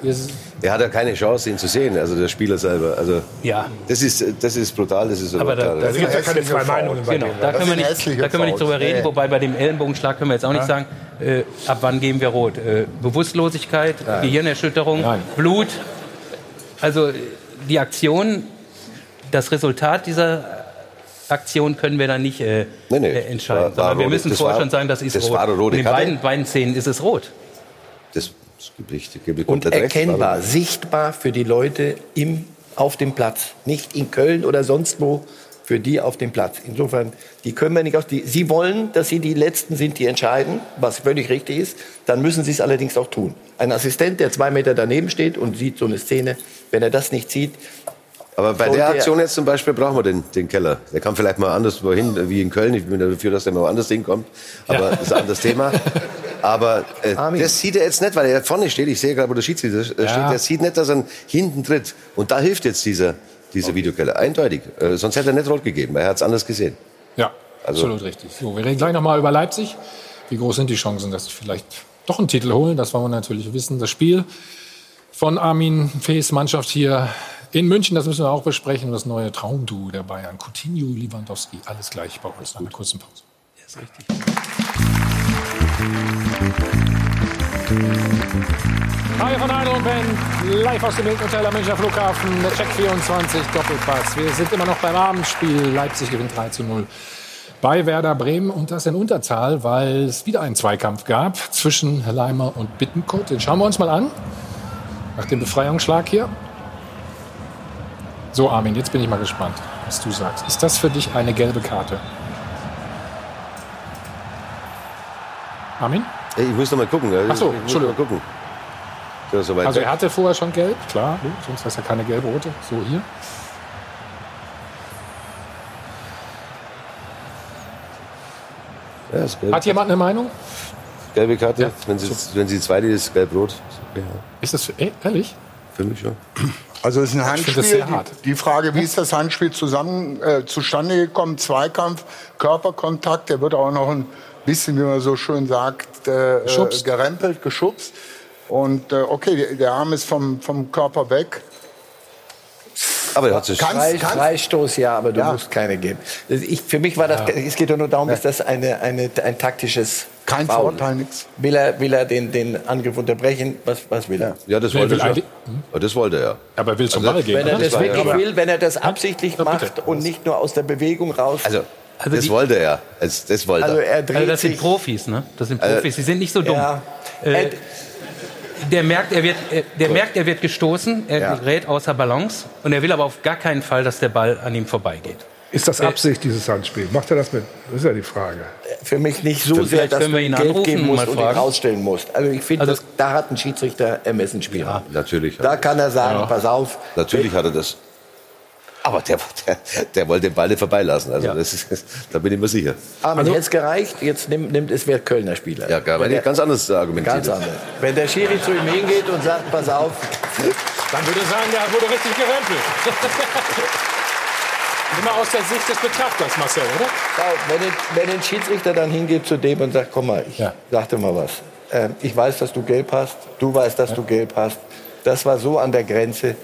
Er hat ja keine Chance, ihn zu sehen, also der Spieler selber. Also ja. das ist, das ist brutal, das ist Aber da- klar. da Es gibt ja keine zwei Meinungen Genau, da können, nicht, da können wir nicht drüber reden. Nee. Wobei bei dem Ellenbogenschlag können wir jetzt auch nicht sagen, äh, ab wann geben wir rot. Äh, Bewusstlosigkeit, Gehirnerschütterung, Nein. Blut. Also äh, die Aktion, das Resultat dieser Aktion können wir dann nicht äh, Nee, nee, äh, entscheiden. war- war sondern wir rot. müssen Das vorher war- schon sagen, das ist das rot. war eine rote Und in Karte. beiden, beiden Szenen ist es rot. Das, Das gibt richtig, gibt Und recht, erkennbar, aber- sichtbar für die Leute im, auf dem Platz. Nicht in Köln oder sonst wo, für die auf dem Platz. Insofern, die können wir nicht aus. Die, sie wollen, dass sie die Letzten sind, die entscheiden, was völlig richtig ist. Dann müssen sie es allerdings auch tun. Ein Assistent, der zwei Meter daneben steht und sieht so eine Szene, wenn er das nicht sieht, Aber bei sollte der er- Aktion jetzt zum Beispiel brauchen wir den, den Keller. Der kann vielleicht mal anderswo hin, wie in Köln. Ich bin dafür, dass der mal woanders hinkommt. Aber das ist ein anderes Thema. Aber äh, das sieht er jetzt nicht, weil er vorne steht. Ich sehe gerade, wo der Schiedsrichter äh, steht. Der sieht nicht, dass er hinten tritt. Und da hilft jetzt dieser, dieser Videokeller. Eindeutig. Äh, sonst hätte er nicht rot gegeben. Er hat es anders gesehen. Ja, Also- absolut richtig. So, wir reden gleich nochmal über Leipzig. Wie groß sind die Chancen, dass sie vielleicht doch einen Titel holen? Das wollen wir natürlich wissen. Das Spiel von Armin Fees Mannschaft hier in München, das müssen wir auch besprechen. Das neue Traumduo der Bayern. Coutinho, Lewandowski, alles gleich bei uns nach einer kurzen Pause. Hi von Heidel und Ben, live aus dem Hilton Hotel am Münchner Flughafen, der Check 24 Doppelpass. Wir sind immer noch beim Abendspiel. Leipzig gewinnt 3 zu 0 bei Werder Bremen und das in Unterzahl, weil es wieder einen Zweikampf gab zwischen Leimer und Bittenkurt. Den schauen wir uns mal an, nach dem Befreiungsschlag hier. So, Armin, jetzt bin ich mal gespannt, was du sagst. Ist das für dich eine gelbe Karte? Armin? Ich muss noch mal gucken. Ach so, mal Entschuldigung. gucken. So, so Also weg. er hatte vorher schon gelb, klar, sonst es ja keine gelb-rote. So hier. ja, ist gelb. Hat jemand eine Meinung? gelbe Karte. Ja. Wenn, sie, wenn sie zweite ist, gelb-rot. Ja, Ist das für, ey, ehrlich? für mich schon. Also es ist ein Handspiel. finde das sehr hart. Die, die Frage, wie ist das Handspiel zusammen äh, zustande gekommen? Zweikampf, Körperkontakt, der wird auch noch ein bisschen, wie man so schön sagt, äh, äh, Geschubst. gerempelt, geschubst. Und äh, okay, der, der Arm ist vom, vom Körper weg. Aber er hat sich. Kann- Frei, kannst- Freistoß, ja, aber du Ja. musst keine geben. Ich, für mich war das, es geht doch nur darum, ist das eine, eine, ein taktisches Kein Foul. Vorteil, nix. Will er, will er den, den Angriff unterbrechen? Was, was will er? Ja, das Wer wollte will er. Ja, das wollte er. Aber er will zum Also, Ball gehen. Wenn er das ja- wirklich aber- will, wenn er das absichtlich Ja, macht und nicht nur aus der Bewegung raus. Also, Also das die- wollte er. Das, das wollte Also er. dreht Also das sind. Profis, ne? Das sind Profis. Sie sind nicht so dumm. Ja. Äh, Er- der merkt, er wird, äh, der merkt, er wird gestoßen, er Ja. gerät außer Balance und er will aber auf gar keinen Fall, dass der Ball an ihm vorbeigeht. Ist das Absicht, dieses Handspiel? Macht er das mit? Das ist ja die Frage. für mich nicht so sehr, dass du wir ihn Geld anrufen geben musst und ihn fragen. rausstellen musst. Also ich finde, Also- das- da hat ein Schiedsrichter Ermessensspielraum. Natürlich. Da kann er sagen, pass auf. Natürlich hat er das. Aber der, der, der wollte den Ball nicht vorbeilassen. Also Ja. das ist, da bin ich mir sicher. Armin, hätte es gereicht, jetzt nimmt, nimmt es wer Kölner Spieler. Ja, gar, ich ganz anders argumentiert. Ganz anders. Wenn der Schiri zu ihm hingeht und sagt, pass auf, Dann würde ich sagen, der wurde richtig gerempelt. Immer aus der Sicht des Betrachters, Marcel, oder? schau, wenn, ein- wenn ein Schiedsrichter dann hingeht zu dem und sagt, komm mal, ich Ja. sag dir mal was. Ähm, ich weiß, dass du gelb hast, du weißt, dass du gelb hast. Das war so an der Grenze.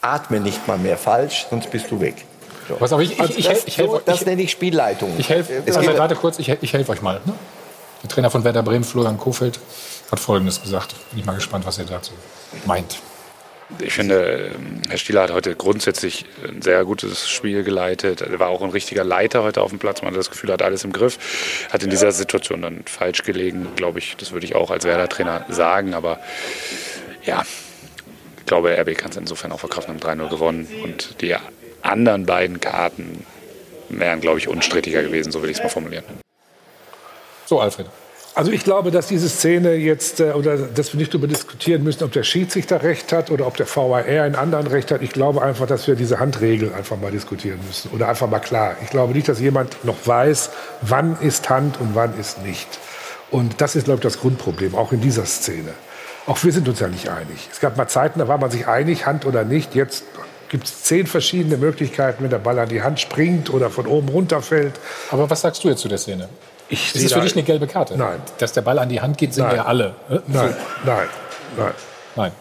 Atme nicht mal mehr falsch, sonst bist du weg. So. Was, aber ich, ich, ich, das, helf- ich helfe so, das nenne ich Spielleitung. ich helf, Es also warte kurz, ich, helf- ich helfe euch mal. Ne? Der Trainer von Werder Bremen, Florian Kofeld, hat Folgendes gesagt. Bin ich mal gespannt, was er dazu meint. Ich finde, ähm, Herr Stieler hat heute grundsätzlich ein sehr gutes Spiel geleitet. Er war auch ein richtiger Leiter heute auf dem Platz. Man hat das Gefühl, er hat alles im Griff. Hat in dieser Situation dann falsch gelegen, glaube ich. Das würde ich auch als Werder-Trainer sagen. Aber ja, ich glaube, RB kann es insofern auch verkraften, haben 3-0 gewonnen. Und die anderen beiden Karten wären, glaube ich, unstrittiger gewesen, so will ich es mal formulieren. So, Alfred. Also ich glaube, dass diese Szene jetzt, äh, oder dass wir nicht darüber diskutieren müssen, ob der Schiedsrichter recht hat oder ob der VAR einen anderen recht hat. Ich glaube einfach, dass wir diese Handregel einfach mal diskutieren müssen oder einfach mal klar. Ich glaube nicht, dass jemand noch weiß, wann ist Hand und wann ist nicht. Und das ist, glaube ich, das Grundproblem, auch in dieser Szene. Auch wir sind uns ja nicht einig. Es gab mal Zeiten, da war man sich einig, Hand oder nicht. Jetzt gibt es zehn verschiedene Möglichkeiten, wenn der Ball an die Hand springt oder von oben runterfällt. Aber was sagst du jetzt zu der Szene? Ich Ist sehe es für dich eine gelbe Karte? Nein. Dass der Ball an die Hand geht, sehen Nein. wir ja alle. Nein, nein, nein. Nein.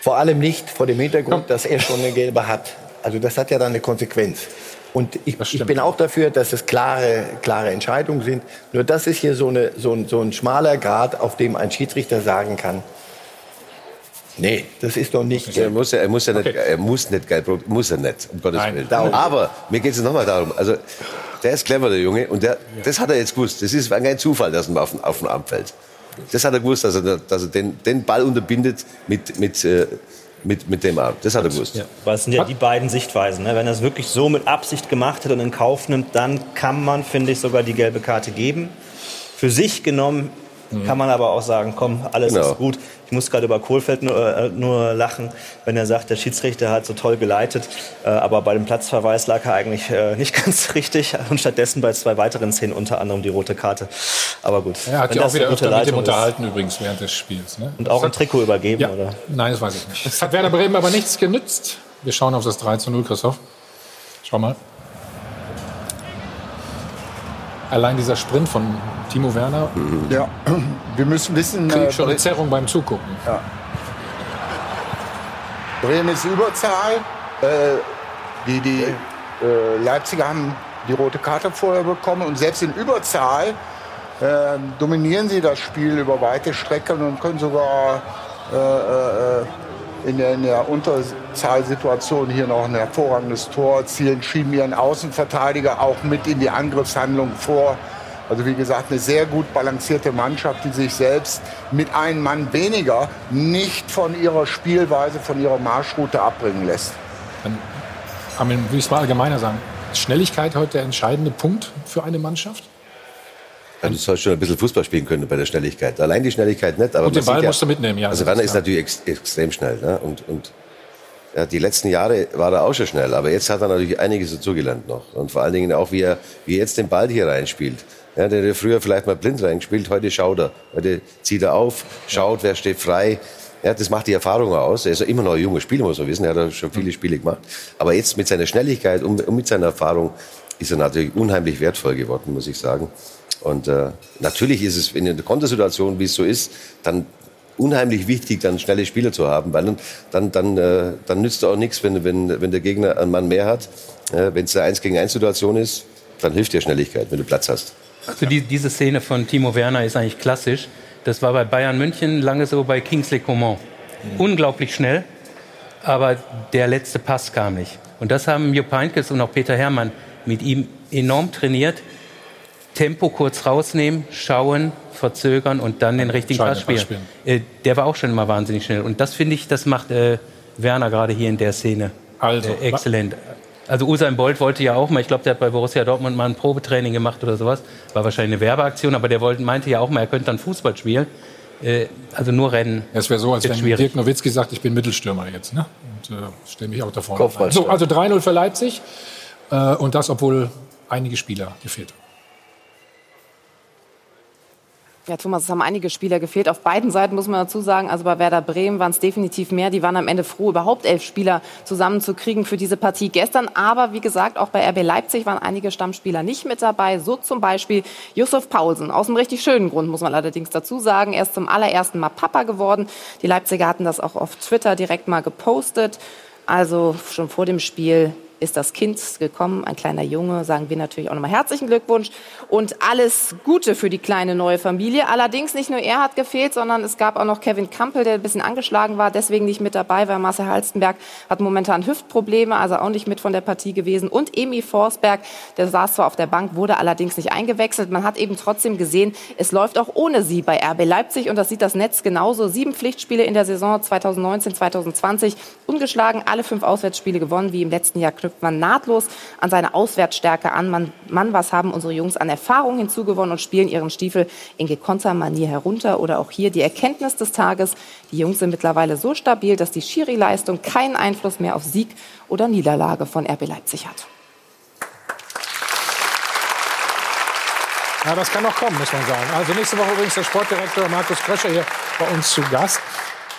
Vor allem nicht vor dem Hintergrund, dass er schon eine gelbe hat. Also das hat ja dann eine Konsequenz. Und ich, Das ich bin auch dafür, dass es klare, klare Entscheidungen sind. Nur das ist hier so, eine, so, ein, so ein schmaler Grad, auf dem ein Schiedsrichter sagen kann, nee, das ist doch nicht... Er muss ja, er muss ja nicht, Okay. er muss nicht gelb, muss er nicht, um Gottes Nein. Willen. Darum. Aber mir geht es nochmal darum, also der ist clever, der Junge, und der, das hat er jetzt gewusst. Das ist kein Zufall, dass er auf, den- auf den Arm fällt. Das hat er gewusst, dass er, dass er den, den Ball unterbindet mit, mit, äh, mit, mit dem Arm. Das hat er gewusst. Ja. Weil es sind ja die beiden Sichtweisen. Ne? Wenn er es wirklich so mit Absicht gemacht hat und in Kauf nimmt, dann kann man, finde ich, sogar die gelbe Karte geben. Für sich genommen kann man aber auch sagen, komm, alles Genau. ist gut. Ich muss gerade über Kohlfeld nur, äh, nur lachen, wenn er sagt, der Schiedsrichter hat so toll geleitet, äh, aber bei dem Platzverweis lag er eigentlich äh, nicht ganz richtig und stattdessen bei zwei weiteren Szenen unter anderem die rote Karte. Aber gut. Er hat wenn ja auch das wieder öfter mit dem Leitung ist. unterhalten übrigens während des Spiels. Ne? Und auch ein Trikot übergeben, Ja. oder? Nein, das weiß ich nicht. Das hat Werder Bremen aber nichts genützt. Wir schauen auf das 3 zu 0, Christoph. Schau mal. Allein dieser Sprint von Timo Werner. Ja, wir müssen wissen, kriege äh, schon eine Zerrung beim Zugucken. Bremen ist Überzahl. Äh, die die äh, Leipziger haben die rote Karte vorher bekommen und selbst in Überzahl äh, dominieren sie das Spiel über weite Strecken und können sogar äh, äh, in der, in der Unterzahlsituation hier noch ein hervorragendes Tor erzielen, schieben ihren Außenverteidiger auch mit in die Angriffshandlung vor. Also wie gesagt, eine sehr gut balancierte Mannschaft, die sich selbst mit einem Mann weniger nicht von ihrer Spielweise, von ihrer Marschroute abbringen lässt. Dann will ich es mal allgemeiner sagen. Schnelligkeit heute der entscheidende Punkt für eine Mannschaft? Ja, du sollst schon ein bisschen Fußball spielen können bei der Schnelligkeit. Allein die Schnelligkeit nicht. Aber Und den Ball sieht musst du mitnehmen, ja. Also Werner ist natürlich ex extrem schnell. Ne? Und, und ja, die letzten Jahre war er auch schon schnell. Aber jetzt hat er natürlich einiges dazugelernt noch. Und vor allen Dingen auch, wie er, wie er jetzt den Ball hier reinspielt. Ja, der früher vielleicht mal blind reingespielt, heute schaut er. Heute zieht er auf, schaut, wer steht frei. Ja, das macht die Erfahrung aus. Er ist ja immer noch ein junger Spieler, muss man wissen. Er hat ja schon viele Spiele gemacht. Aber jetzt mit seiner Schnelligkeit und mit seiner Erfahrung ist er natürlich unheimlich wertvoll geworden, muss ich sagen. Und äh, natürlich ist es in der Kontersituation, wie es so ist, dann unheimlich wichtig, dann schnelle Spieler zu haben, weil dann, dann, dann, äh, dann nützt auch nichts, wenn, wenn, wenn der Gegner einen Mann mehr hat. Äh, wenn es eine 1 gegen 1 Situation ist, dann hilft dir Schnelligkeit, wenn du Platz hast. Also die, diese Szene von Timo Werner ist eigentlich klassisch. Das war bei Bayern München lange so bei Kingsley Coman. Unglaublich schnell, aber der letzte Pass kam nicht. Und das haben Jupp Heynckes und auch Peter Herrmann mit ihm enorm trainiert. Tempo kurz rausnehmen, schauen, verzögern und dann den richtigen Pass spielen. Äh, der war auch schon immer wahnsinnig schnell. Und das finde ich, das macht äh, Werner gerade hier in der Szene Also, äh, exzellent. Also Usain Bolt wollte ja auch mal, ich glaube, der hat bei Borussia Dortmund mal ein Probetraining gemacht oder sowas. War wahrscheinlich eine Werbeaktion, aber der wollte, meinte ja auch mal, er könnte dann Fußball spielen. Äh, also nur Rennen. Es wäre so, als wenn schwierig. Dirk Nowitzki sagt, ich bin Mittelstürmer jetzt. Ne? Und äh, stelle mich auch da vorne rein. Kopfballstark. So, also 3-0 für Leipzig. Äh, und das, obwohl einige Spieler gefehlt haben. Ja, Thomas, es haben einige Spieler gefehlt. Auf beiden Seiten muss man dazu sagen, also bei Werder Bremen waren es definitiv mehr. Die waren am Ende froh, überhaupt elf Spieler zusammenzukriegen für diese Partie gestern. Aber wie gesagt, auch bei RB Leipzig waren einige Stammspieler nicht mit dabei. So zum Beispiel Yusuf Paulsen. Aus einem richtig schönen Grund, muss man allerdings dazu sagen. Er ist zum allerersten Mal Papa geworden. Die Leipziger hatten das auch auf Twitter direkt mal gepostet. Also schon vor dem Spiel ist das Kind gekommen, ein kleiner Junge, sagen wir natürlich auch nochmal herzlichen Glückwunsch und alles Gute für die kleine neue Familie. Allerdings nicht nur er hat gefehlt, sondern es gab auch noch Kevin Kampel, der ein bisschen angeschlagen war, deswegen nicht mit dabei, weil Marcel Halstenberg hat momentan Hüftprobleme, also auch nicht mit von der Partie gewesen. Und Emi Forsberg, der saß zwar auf der Bank, wurde allerdings nicht eingewechselt. Man hat eben trotzdem gesehen, es läuft auch ohne sie bei RB Leipzig und das sieht das Netz genauso. Sieben Pflichtspiele in der Saison 2019, 2020, ungeschlagen, alle fünf Auswärtsspiele gewonnen, wie im letzten Jahr knüpft man nahtlos an seine Auswärtsstärke an. Man, Mann, was haben unsere Jungs an Erfahrung hinzugewonnen und spielen ihren Stiefel in gekonnter Manier herunter. Oder auch hier die Erkenntnis des Tages. Die Jungs sind mittlerweile so stabil, dass die Schiri-Leistung keinen Einfluss mehr auf Sieg oder Niederlage von RB Leipzig hat. Ja, das kann noch kommen, muss man sagen. Also nächste Woche übrigens der Sportdirektor Markus Kröscher hier bei uns zu Gast.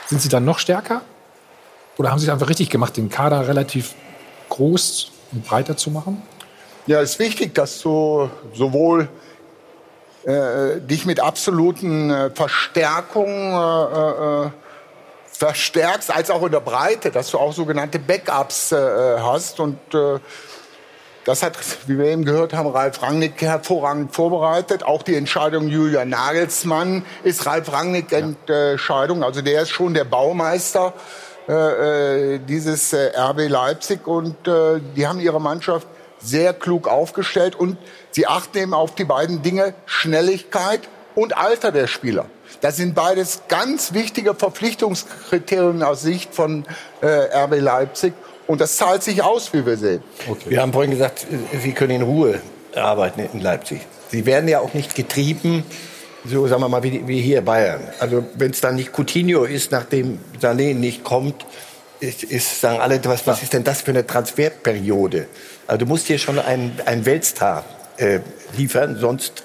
Sind Sie dann noch stärker? Oder haben Sie es einfach richtig gemacht, den Kader relativ groß und breiter zu machen? Ja, es ist wichtig, dass du sowohl äh, dich mit absoluten äh, Verstärkungen äh, äh, verstärkst, als auch in der Breite, dass du auch sogenannte Backups äh, hast. Und äh, das hat, wie wir eben gehört haben, Ralf Rangnick hervorragend vorbereitet. Auch die Entscheidung Julian Nagelsmann ist Ralf Rangnick Entscheidung. Also der ist schon der Baumeister dieses RB Leipzig und die haben ihre Mannschaft sehr klug aufgestellt und sie achten eben auf die beiden Dinge Schnelligkeit und Alter der Spieler. Das sind beides ganz wichtige Verpflichtungskriterien aus Sicht von äh, RB Leipzig. Und das zahlt sich aus, wie wir sehen. Okay. Wir haben vorhin gesagt, Sie können in Ruhe arbeiten in Leipzig. Sie werden ja auch nicht getrieben, so sagen wir mal, wie, wie hier Bayern. Also wenn es dann nicht Coutinho ist, nachdem Sané nicht kommt, ist, ist sagen alle, was, was ist denn das für eine Transferperiode? Also du musst hier schon einen, einen Weltstar äh, liefern, sonst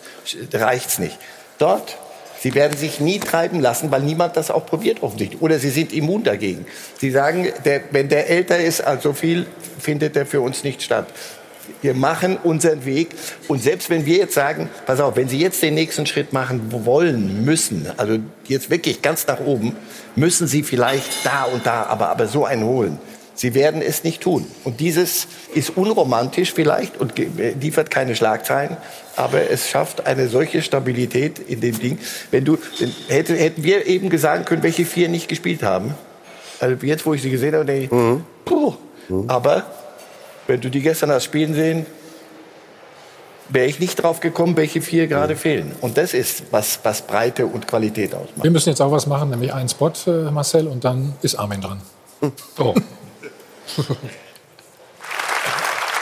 reicht's nicht. Dort Sie werden sich nie treiben lassen, weil niemand das auch probiert offensichtlich. Oder Sie sind immun dagegen. Sie sagen, der, wenn der älter ist als so viel, findet er für uns nicht statt. Wir machen unseren Weg. Und selbst wenn wir jetzt sagen, pass auf, wenn Sie jetzt den nächsten Schritt machen wollen, müssen, also jetzt wirklich ganz nach oben, müssen Sie vielleicht da und da, aber, aber so einen holen. Sie werden es nicht tun. Und dieses ist unromantisch vielleicht und liefert keine Schlagzeilen, aber es schafft eine solche Stabilität in dem Ding. Wenn du, hätte, hätten wir eben gesagt können, welche vier nicht gespielt haben. Also jetzt, wo ich sie gesehen habe, denke ich, mhm. puh. Mhm. Aber wenn du die gestern hast spielen sehen, wäre ich nicht drauf gekommen, welche vier gerade mhm. fehlen. Und das ist, was, was Breite und Qualität ausmacht. Wir müssen jetzt auch was machen, nämlich einen Spot, äh, Marcel, und dann ist Armin dran. Oh.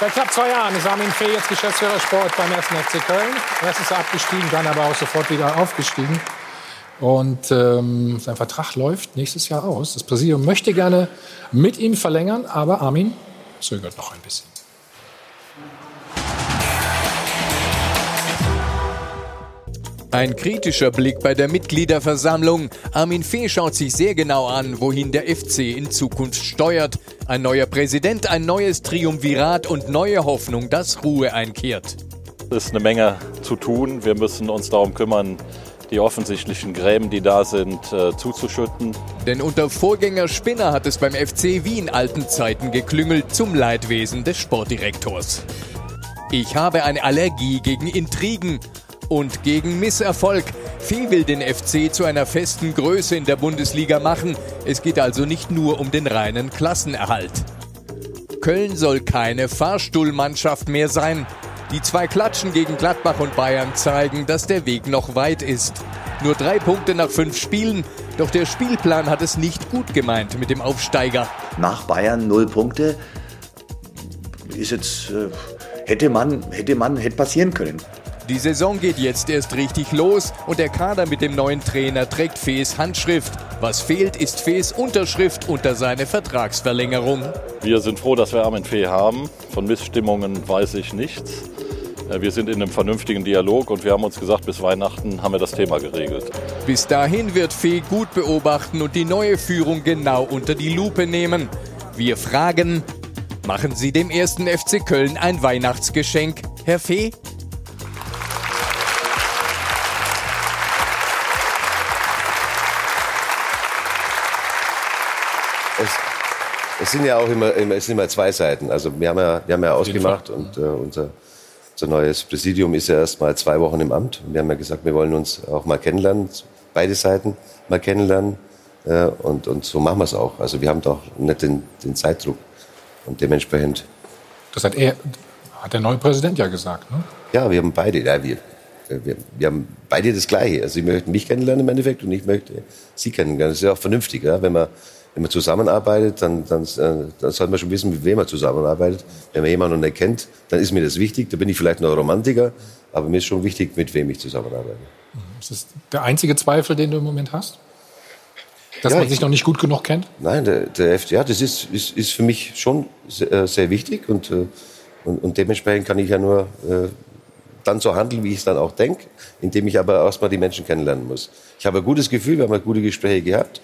Seit knapp zwei Jahren ist Armin Fee jetzt Geschäftsführer Sport beim 1. FC Köln. Erst ist er abgestiegen, dann aber auch sofort wieder aufgestiegen. Und ähm, sein Vertrag läuft nächstes Jahr aus. Das Präsidium möchte gerne mit ihm verlängern, aber Armin zögert noch ein bisschen. Ein kritischer Blick bei der Mitgliederversammlung. Armin Fee schaut sich sehr genau an, wohin der FC in Zukunft steuert. Ein neuer Präsident, ein neues Triumvirat und neue Hoffnung, dass Ruhe einkehrt. Es ist eine Menge zu tun. Wir müssen uns darum kümmern, die offensichtlichen Gräben, die da sind, äh, zuzuschütten. Denn unter Vorgänger Spinner hat es beim FC wie in alten Zeiten geklüngelt zum Leidwesen des Sportdirektors. Ich habe eine Allergie gegen Intrigen und gegen Misserfolg. Fee will den FC zu einer festen Größe in der Bundesliga machen. Es geht also nicht nur um den reinen Klassenerhalt. Köln soll keine Fahrstuhlmannschaft mehr sein. Die zwei Klatschen gegen Gladbach und Bayern zeigen, dass der Weg noch weit ist. Nur drei Punkte nach fünf Spielen, doch der Spielplan hat es nicht gut gemeint mit dem Aufsteiger. Nach Bayern null Punkte ist jetzt äh, hätte man hätte man hätte passieren können. Die Saison geht jetzt erst richtig los und der Kader mit dem neuen Trainer trägt Fees Handschrift. Was fehlt, ist Fees Unterschrift unter seine Vertragsverlängerung. Wir sind froh, dass wir Armin Fee haben. Von Missstimmungen weiß ich nichts. Äh, wir sind in einem vernünftigen Dialog und wir haben uns gesagt, bis Weihnachten haben wir das Thema geregelt. Bis dahin wird Fee gut beobachten und die neue Führung genau unter die Lupe nehmen. Wir fragen, machen Sie dem ersten FC Köln ein Weihnachtsgeschenk, Herr Fee? Es sind ja auch immer, immer, es sind immer zwei Seiten. Also wir haben ja, wir haben ja ausgemacht und äh, unser, unser neues Präsidium ist ja erst mal zwei Wochen im Amt. Wir haben ja gesagt, wir wollen uns auch mal kennenlernen, beide Seiten mal kennenlernen. Äh, und, und so machen wir es auch. Also wir haben doch nicht den, den Zeitdruck. Und dementsprechend. Das hat er, hat der neue Präsident ja gesagt, ne? Ja, wir haben beide, ja, wir, wir, wir haben beide das Gleiche. Also Sie möchten mich kennenlernen im Endeffekt und ich möchte Sie kennenlernen. Das ist ja auch vernünftig, ja, wenn man wenn man zusammenarbeitet, dann, dann, äh, dann sollte man schon wissen, mit wem man zusammenarbeitet. Wenn man jemanden noch nicht kennt, dann ist mir das wichtig. Da bin ich vielleicht noch Romantiker, aber mir ist schon wichtig, mit wem ich zusammenarbeite. Ist das der einzige Zweifel, den du im Moment hast? Dass ja, man sich noch nicht gut genug kennt? Nein, der, der FCA, das ist, ist, ist für mich schon sehr, äh, sehr wichtig und, äh, und, und, dementsprechend kann ich ja nur äh, dann so handeln, wie ich es dann auch denke, indem ich aber erstmal die Menschen kennenlernen muss. Ich habe ein gutes Gefühl, wir haben gute Gespräche gehabt.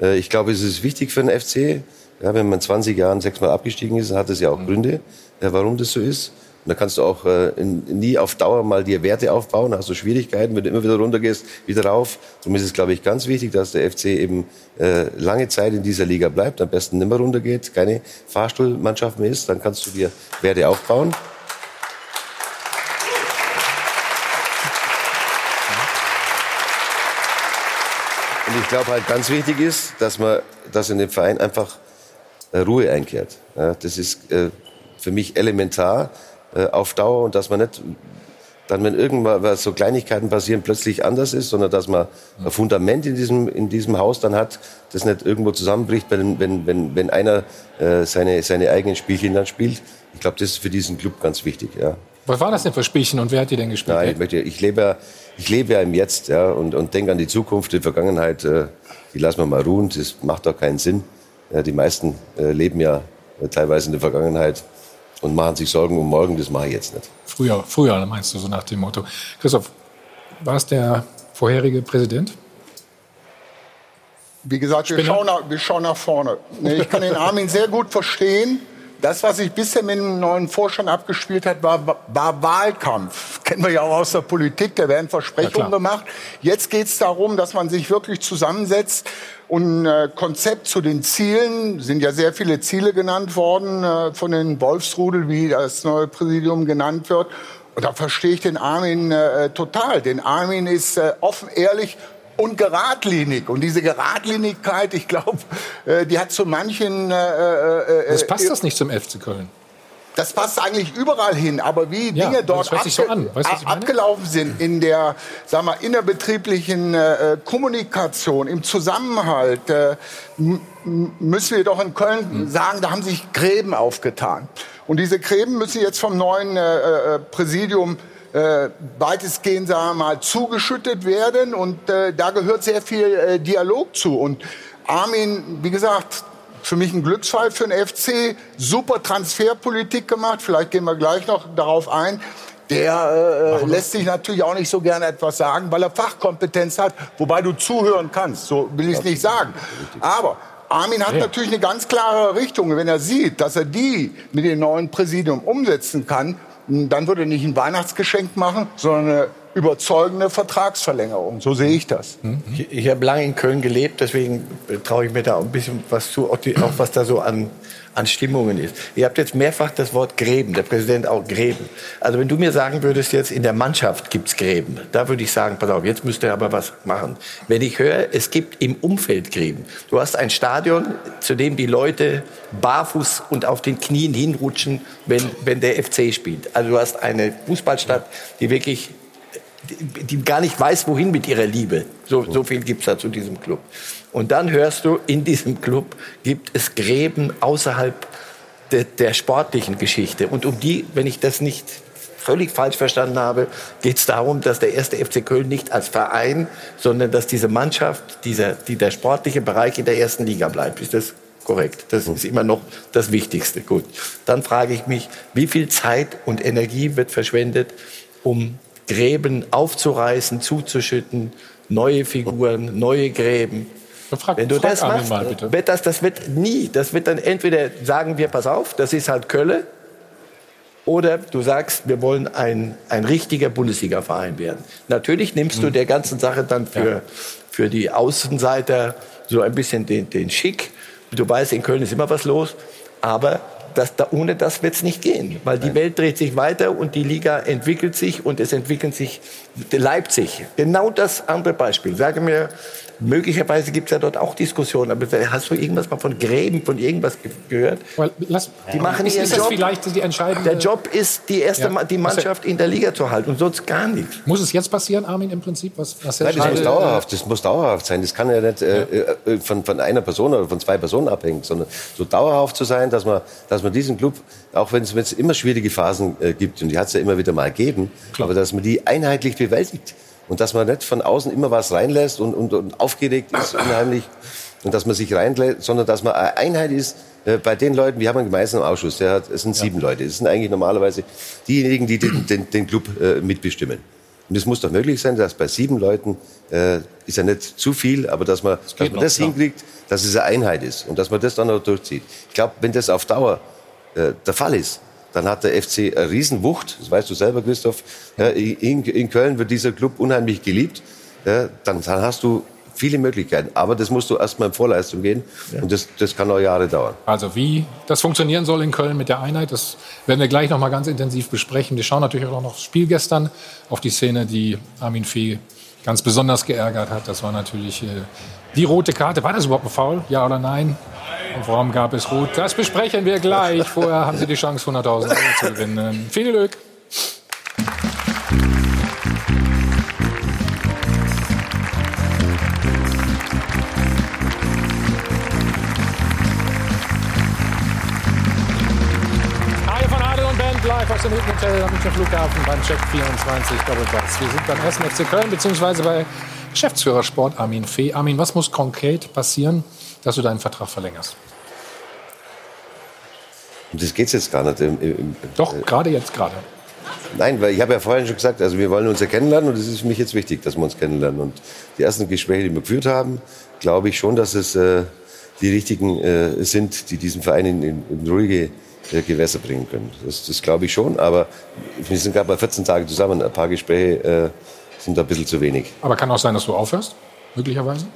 Äh, ich glaube, es ist wichtig für den FC. Ja, wenn man 20 Jahren sechsmal abgestiegen ist, hat es ja auch. Gründe, warum das so ist. Und da kannst du auch äh, nie auf Dauer mal dir Werte aufbauen, hast du Schwierigkeiten, wenn du immer wieder runtergehst, wieder rauf. Darum ist es, glaube ich, ganz wichtig, dass der FC eben äh, lange Zeit in dieser Liga bleibt, am besten nimmer runtergeht, keine Fahrstuhlmannschaft mehr ist, dann kannst du dir Werte aufbauen. Und ich glaube halt ganz wichtig ist, dass man, dass in dem Verein einfach äh, Ruhe einkehrt. Ja, das ist äh, für mich elementar äh, auf Dauer und dass man nicht dann, wenn irgendwas so Kleinigkeiten passieren, plötzlich anders ist, sondern dass man ein Fundament in diesem, in diesem Haus dann hat, das nicht irgendwo zusammenbricht, wenn, wenn, wenn, wenn einer äh, seine, seine eigenen Spielchen dann spielt. Ich glaube, das ist für diesen Club ganz wichtig. Ja. Was war das denn für Spielchen und wer hat die denn gespielt? Nein, ich, möchte, ich, lebe, ja, ich lebe ja im Jetzt ja, und, und denke an die Zukunft, die Vergangenheit, äh, die lassen wir mal ruhen, das macht doch keinen Sinn. Ja, die meisten äh, leben ja äh, teilweise in der Vergangenheit und machen sich Sorgen um morgen, das mache ich jetzt nicht. Früher, früher meinst du so nach dem Motto. Christoph, war es der vorherige Präsident? Wie gesagt, wir schauen, nach, wir schauen nach vorne. Ich kann den Armin sehr gut verstehen. Das, was sich bisher mit dem neuen Vorstand abgespielt hat, war, war Wahlkampf. Kennen wir ja auch aus der Politik, da werden Versprechungen gemacht. Jetzt geht es darum, dass man sich wirklich zusammensetzt und ein äh, Konzept zu den Zielen, sind ja sehr viele Ziele genannt worden äh, von den Wolfsrudel, wie das neue Präsidium genannt wird. Und da verstehe ich den Armin äh, total. Den Armin ist äh, offen, ehrlich und geradlinig. Und diese Geradlinigkeit, ich glaube, äh, die hat zu manchen... Äh, äh, das passt das nicht zum FC Köln? Das passt eigentlich überall hin, aber wie ja, Dinge dort abge so weißt, abgelaufen sind in der sag mal, innerbetrieblichen äh, Kommunikation, im Zusammenhalt, äh, müssen wir doch in Köln mhm. sagen, da haben sich Gräben aufgetan. Und diese Gräben müssen jetzt vom neuen äh, Präsidium äh, weitestgehend sagen wir mal zugeschüttet werden. Und äh, da gehört sehr viel äh, Dialog zu. Und Armin, wie gesagt, für mich ein Glücksfall für den FC, super Transferpolitik gemacht, vielleicht gehen wir gleich noch darauf ein. Der äh, lässt sich natürlich auch nicht so gerne etwas sagen, weil er Fachkompetenz hat, wobei du zuhören kannst, so will ich es nicht sagen. Aber Armin hat natürlich eine ganz klare Richtung. Wenn er sieht, dass er die mit dem neuen Präsidium umsetzen kann, dann würde nicht ein Weihnachtsgeschenk machen, sondern eine überzeugende Vertragsverlängerung. So sehe ich das. Ich, ich habe lange in Köln gelebt, deswegen traue ich mir da ein bisschen was zu, auch was da so an, an Stimmungen ist. Ihr habt jetzt mehrfach das Wort Gräben, der Präsident auch Gräben. Also wenn du mir sagen würdest, jetzt in der Mannschaft gibt's Gräben, da würde ich sagen, pass auf, jetzt müsst ihr aber was machen. Wenn ich höre, es gibt im Umfeld Gräben. Du hast ein Stadion, zu dem die Leute barfuß und auf den Knien hinrutschen, wenn, wenn der FC spielt. Also du hast eine Fußballstadt, die wirklich die gar nicht weiß, wohin mit ihrer Liebe. So, so viel gibt's da zu diesem Club. Und dann hörst du, in diesem Club gibt es Gräben außerhalb de, der sportlichen Geschichte. Und um die, wenn ich das nicht völlig falsch verstanden habe, geht es darum, dass der erste FC Köln nicht als Verein, sondern dass diese Mannschaft, dieser, die, der sportliche Bereich in der ersten Liga bleibt. Ist das korrekt? Das ist immer noch das Wichtigste. Gut. Dann frage ich mich, wie viel Zeit und Energie wird verschwendet, um Gräben aufzureißen, zuzuschütten, neue Figuren, neue Gräben. Frag, Wenn du das machst, mal, wird das, das wird nie. Das wird dann entweder sagen wir, pass auf, das ist halt Kölle, oder du sagst, wir wollen ein, ein richtiger Bundesliga-Verein werden. Natürlich nimmst hm. du der ganzen Sache dann für, ja. für die Außenseiter so ein bisschen den, den Schick. Du weißt, in Köln ist immer was los, aber das, da, ohne das wird es nicht gehen, weil die Welt dreht sich weiter und die Liga entwickelt sich und es entwickelt sich Leipzig. Genau das andere Beispiel. Sage mir Möglicherweise gibt es ja dort auch Diskussionen. Aber hast du irgendwas mal von Gräben, von irgendwas gehört? Well, lass, die machen ist, ihren ist Job. vielleicht die entscheidende... Der Job ist, die erste ja. die Mannschaft in der Liga zu halten und sonst gar nichts. Muss es jetzt passieren, Armin, im Prinzip? Was, was Nein, das muss dauerhaft. Das muss dauerhaft sein. Das kann ja nicht äh, äh, von, von einer Person oder von zwei Personen abhängen, sondern so dauerhaft zu sein, dass man, dass man diesen Club, auch wenn es immer schwierige Phasen äh, gibt, und die hat es ja immer wieder mal gegeben, Klar. aber dass man die einheitlich bewältigt und dass man nicht von außen immer was reinlässt und, und, und aufgeregt ist unheimlich und dass man sich reinlässt, sondern dass man eine Einheit ist äh, bei den Leuten, wir haben einen gemeinsamen Ausschuss, der hat, es sind sieben ja. Leute, das sind eigentlich normalerweise diejenigen, die den, den, den Club äh, mitbestimmen. Und es muss doch möglich sein, dass bei sieben Leuten, äh, ist ja nicht zu viel, aber dass man das, dass man das hinkriegt, dass es eine Einheit ist und dass man das dann auch durchzieht. Ich glaube, wenn das auf Dauer äh, der Fall ist, dann hat der FC eine Riesenwucht, das weißt du selber, Christoph. In, in Köln wird dieser Club unheimlich geliebt. Dann, dann hast du viele Möglichkeiten. Aber das musst du erstmal in Vorleistung gehen. Ja. Und das, das kann auch Jahre dauern. Also wie das funktionieren soll in Köln mit der Einheit, das werden wir gleich noch mal ganz intensiv besprechen. Wir schauen natürlich auch noch das Spiel gestern auf die Szene, die Armin Fee ganz besonders geärgert hat. Das war natürlich äh, die rote Karte. War das überhaupt ein Foul? Ja oder nein? Und warum gab es Rot? Das besprechen wir gleich. Vorher haben Sie die Chance, 100.000 Euro zu gewinnen. Viel Glück. Live aus dem Hilton Hotel am Münchner Flughafen beim Check 24 Doppelpass. Wir sind beim 1. FC Köln beziehungsweise bei Geschäftsführer Sport Armin Fee. Armin, was muss konkret passieren, dass du deinen Vertrag verlängerst? Das geht jetzt gar nicht. Im, im, Doch, gerade jetzt gerade. Nein, weil ich habe ja vorhin schon gesagt, also wir wollen uns ja kennenlernen und es ist für mich jetzt wichtig, dass wir uns kennenlernen. Und die ersten Gespräche, die wir geführt haben, glaube ich schon, dass es äh, die richtigen äh, sind, die diesen Verein in, in, in ruhige äh, Gewässer bringen können. Das, das glaube ich schon, aber wir sind gerade mal 14 Tage zusammen. Ein paar Gespräche äh, sind da ein bisschen zu wenig. Aber kann auch sein, dass du aufhörst, möglicherweise?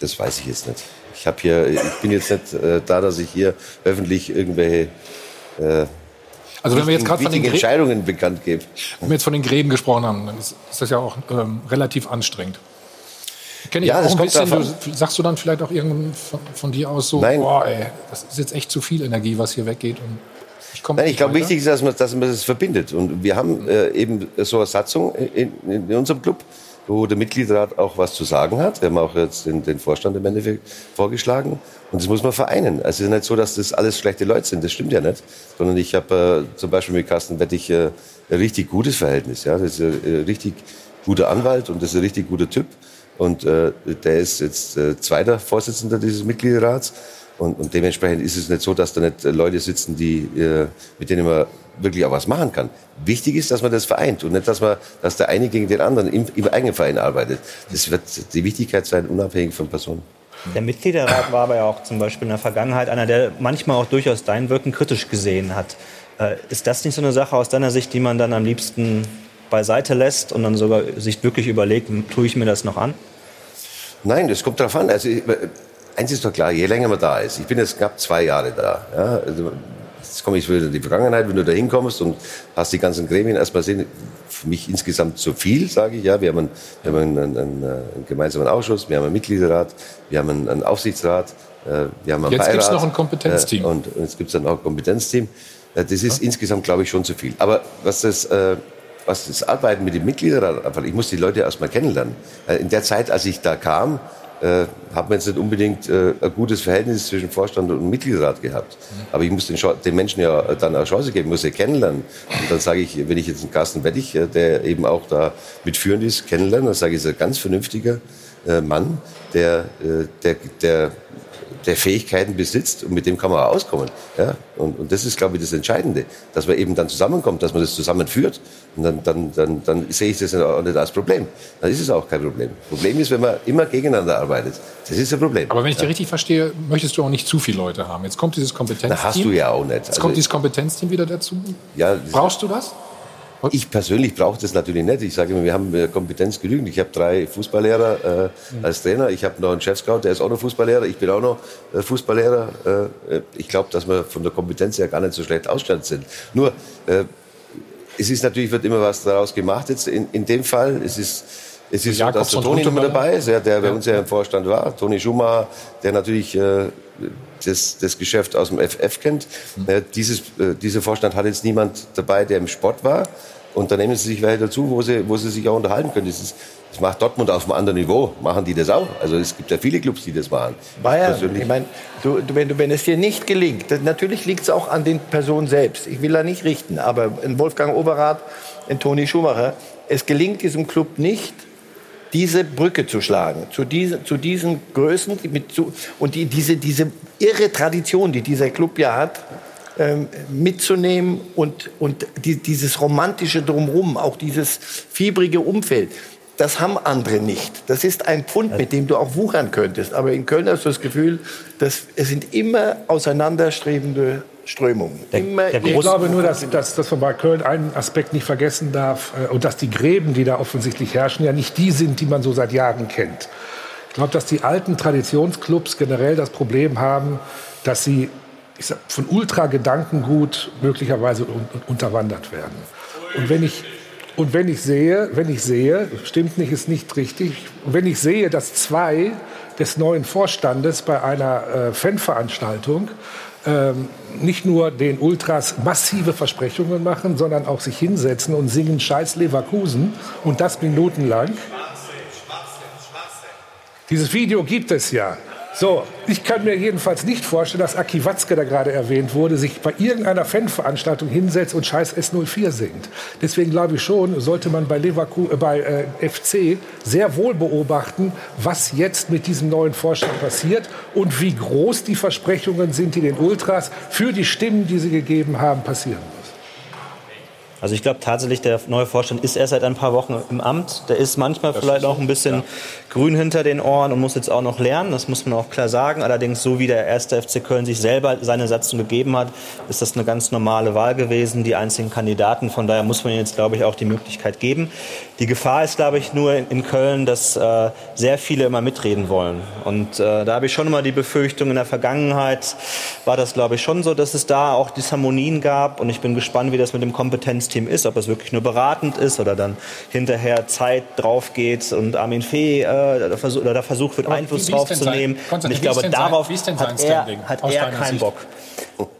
Das weiß ich jetzt nicht. Ich habe hier, ich bin jetzt nicht äh, da, dass ich hier öffentlich irgendwelche äh, Also wenn wir jetzt gerade von den Gre- Entscheidungen bekannt geben. Wenn wir jetzt von den Gräben gesprochen haben, dann ist, ist das ja auch ähm, relativ anstrengend. Kenn ich Ja, auch ein bisschen. Du, sagst du dann vielleicht auch irgendwann von, von dir aus so, Nein. boah, ey, das ist jetzt echt zu viel Energie, was hier weggeht. Und ich Nein, ich glaube, wichtig ist, dass man, dass man das verbindet. Und wir haben äh, eben so eine Satzung in, in unserem Club, wo der Mitgliederrat auch was zu sagen hat. Wir haben auch jetzt den, den Vorstand im Endeffekt vorgeschlagen. Und das muss man vereinen. Also es ist nicht so, dass das alles schlechte Leute sind. Das stimmt ja nicht. Sondern ich habe äh, zum Beispiel mit Carsten Wettig äh, ein richtig gutes Verhältnis. Ja, das ist ein äh, richtig guter Anwalt und das ist ein richtig guter Typ. Und äh, der ist jetzt äh, zweiter Vorsitzender dieses Mitgliederrats. Und, und dementsprechend ist es nicht so, dass da nicht äh, Leute sitzen, die, äh, mit denen man wirklich auch was machen kann. Wichtig ist, dass man das vereint und nicht, dass man, dass der eine gegen den anderen im, im eigenen Verein arbeitet. Das wird die Wichtigkeit sein, unabhängig von Personen. Der Mitgliederrat war aber ja auch zum Beispiel in der Vergangenheit einer, der manchmal auch durchaus dein Wirken kritisch gesehen hat. Äh, ist das nicht so eine Sache aus deiner Sicht, die man dann am liebsten beiseite lässt und dann sogar sich wirklich überlegt, tue ich mir das noch an? Nein, das kommt darauf an. Also, eins ist doch klar, je länger man da ist. Ich bin jetzt knapp zwei Jahre da. Ja, also, jetzt komme ich wieder in die Vergangenheit, wenn du da hinkommst und hast die ganzen Gremien erstmal sehen. Für mich insgesamt zu viel, sage ich. Ja, wir haben, einen, wir haben einen, einen, einen gemeinsamen Ausschuss, wir haben einen Mitgliederrat, wir haben einen, einen Aufsichtsrat, äh, wir haben einen Jetzt gibt's Beirat, noch ein Kompetenzteam. äh, Und, jetzt gibt es dann auch ein Kompetenzteam. Äh, Das ist insgesamt, glaube ich, schon zu viel. Aber was das, was das Arbeiten mit den Mitgliedern einfach, ich muss die Leute erstmal kennenlernen. In der Zeit, als ich da kam, äh, hat man jetzt nicht unbedingt äh, ein gutes Verhältnis zwischen Vorstand und Mitgliederrat gehabt. Aber ich muss den, Chance- den Menschen ja dann eine Chance geben, muss sie kennenlernen. Und dann sage ich, wenn ich jetzt einen Carsten Wettig, äh, der eben auch da mitführend ist, kennenlerne, dann sage ich, ist ein ganz vernünftiger äh, Mann, der, äh, der, der der Fähigkeiten besitzt und mit dem kann man auch auskommen. Ja? Und, und das ist, glaube ich, das Entscheidende, dass man eben dann zusammenkommt, dass man das zusammenführt. Und dann, dann, dann, dann sehe ich das auch nicht als Problem. Dann ist es auch kein Problem. Problem ist, wenn man immer gegeneinander arbeitet. Das ist ein Problem. Aber wenn ich ja. dir richtig verstehe, möchtest du auch nicht zu viele Leute haben. Jetzt kommt dieses Kompetenzteam. Na, hast du ja auch nicht. Jetzt Also- kommt dieses Kompetenzteam wieder dazu. Ja, Brauchst du das? Ich persönlich brauche das natürlich nicht. Ich sage immer, wir haben äh, Kompetenz genügend. Ich habe drei Fußballlehrer äh, als Trainer. Ich habe noch einen Chefscout, der ist auch noch Fußballlehrer. Ich bin auch noch äh, Fußballlehrer. Äh, ich glaube, dass wir von der Kompetenz her gar nicht so schlecht ausgestattet sind. Nur, äh, es ist natürlich, wird immer was daraus gemacht jetzt in, in dem Fall. Es ist, es ist so, dass der Toni immer Huntelaar. dabei ist, ja, der bei uns ja im Vorstand war. Toni Schumacher, der natürlich äh, das, das Geschäft aus dem FF kennt. Äh, dieses, äh, dieser Vorstand hat jetzt niemand dabei, der im Sport war. Und dann nehmen sie sich welche dazu, wo sie, wo sie sich auch unterhalten können. Das, ist, das macht Dortmund auf einem anderen Niveau. Machen die das auch? Also es gibt ja viele Clubs, die das machen. Bayern, Persönlich- ich meine, du, du, wenn, du, wenn es dir nicht gelingt, das, natürlich liegt es auch an den Personen selbst. Ich will da nicht richten, aber in Wolfgang Overath, in Toni Schumacher, es gelingt diesem Club nicht, diese Brücke zu schlagen zu diesen, zu diesen Größen die mit, zu, und die, diese, diese irre Tradition, die dieser Club ja hat, ähm, mitzunehmen und, und die, dieses romantische Drumherum, auch dieses fiebrige Umfeld. Das haben andere nicht. Das ist ein Pfund, mit dem du auch wuchern könntest. Aber in Köln hast du das Gefühl, dass es sind immer auseinanderstrebende Strömungen. Immer Ich glaube nur, dass, dass, dass man bei Köln einen Aspekt nicht vergessen darf äh, und dass die Gräben, die da offensichtlich herrschen, ja nicht die sind, die man so seit Jahren kennt. Ich glaube, dass die alten Traditionsclubs generell das Problem haben, dass sie ich sag, von Ultra-Gedankengut möglicherweise un un unterwandert werden. Und wenn ich und wenn ich sehe, wenn ich sehe, stimmt nicht, ist nicht richtig. Wenn ich sehe, dass zwei des neuen Vorstandes bei einer äh, Fanveranstaltung ähm, nicht nur den Ultras massive Versprechungen machen, sondern auch sich hinsetzen und singen Scheiß Leverkusen und das minutenlang. Dieses Video gibt es ja. So, ich kann mir jedenfalls nicht vorstellen, dass Aki Watzke, der gerade erwähnt wurde, sich bei irgendeiner Fanveranstaltung hinsetzt und Scheiß S04 singt. Deswegen glaube ich schon, sollte man bei, Leverkusen, äh, bei äh, FC sehr wohl beobachten, was jetzt mit diesem neuen Vorstand passiert und wie groß die Versprechungen sind, die den Ultras für die Stimmen, die sie gegeben haben, passieren. Also ich glaube tatsächlich, der neue Vorstand ist erst seit ein paar Wochen im Amt. Der ist manchmal das vielleicht ist auch ein bisschen ja. Grün hinter den Ohren und muss jetzt auch noch lernen. Das muss man auch klar sagen. Allerdings, so wie der erste FC Köln sich selber seine Satzung gegeben hat, ist das eine ganz normale Wahl gewesen, die einzigen Kandidaten. Von daher muss man jetzt, glaube ich, auch die Möglichkeit geben. Die Gefahr ist, glaube ich, nur in Köln, dass äh, sehr viele immer mitreden wollen. Und äh, da habe ich schon immer die Befürchtung, in der Vergangenheit war das, glaube ich, schon so, dass es da auch Disharmonien gab. Und ich bin gespannt, wie das mit dem Kompetenzteam Team ist, ob es wirklich nur beratend ist oder dann hinterher Zeit drauf geht und Armin Fee äh, da, versuch, oder da versucht wird, Einfluss drauf zu nehmen. Und ich glaube, darauf hat er, hat er keinen Sicht? Bock.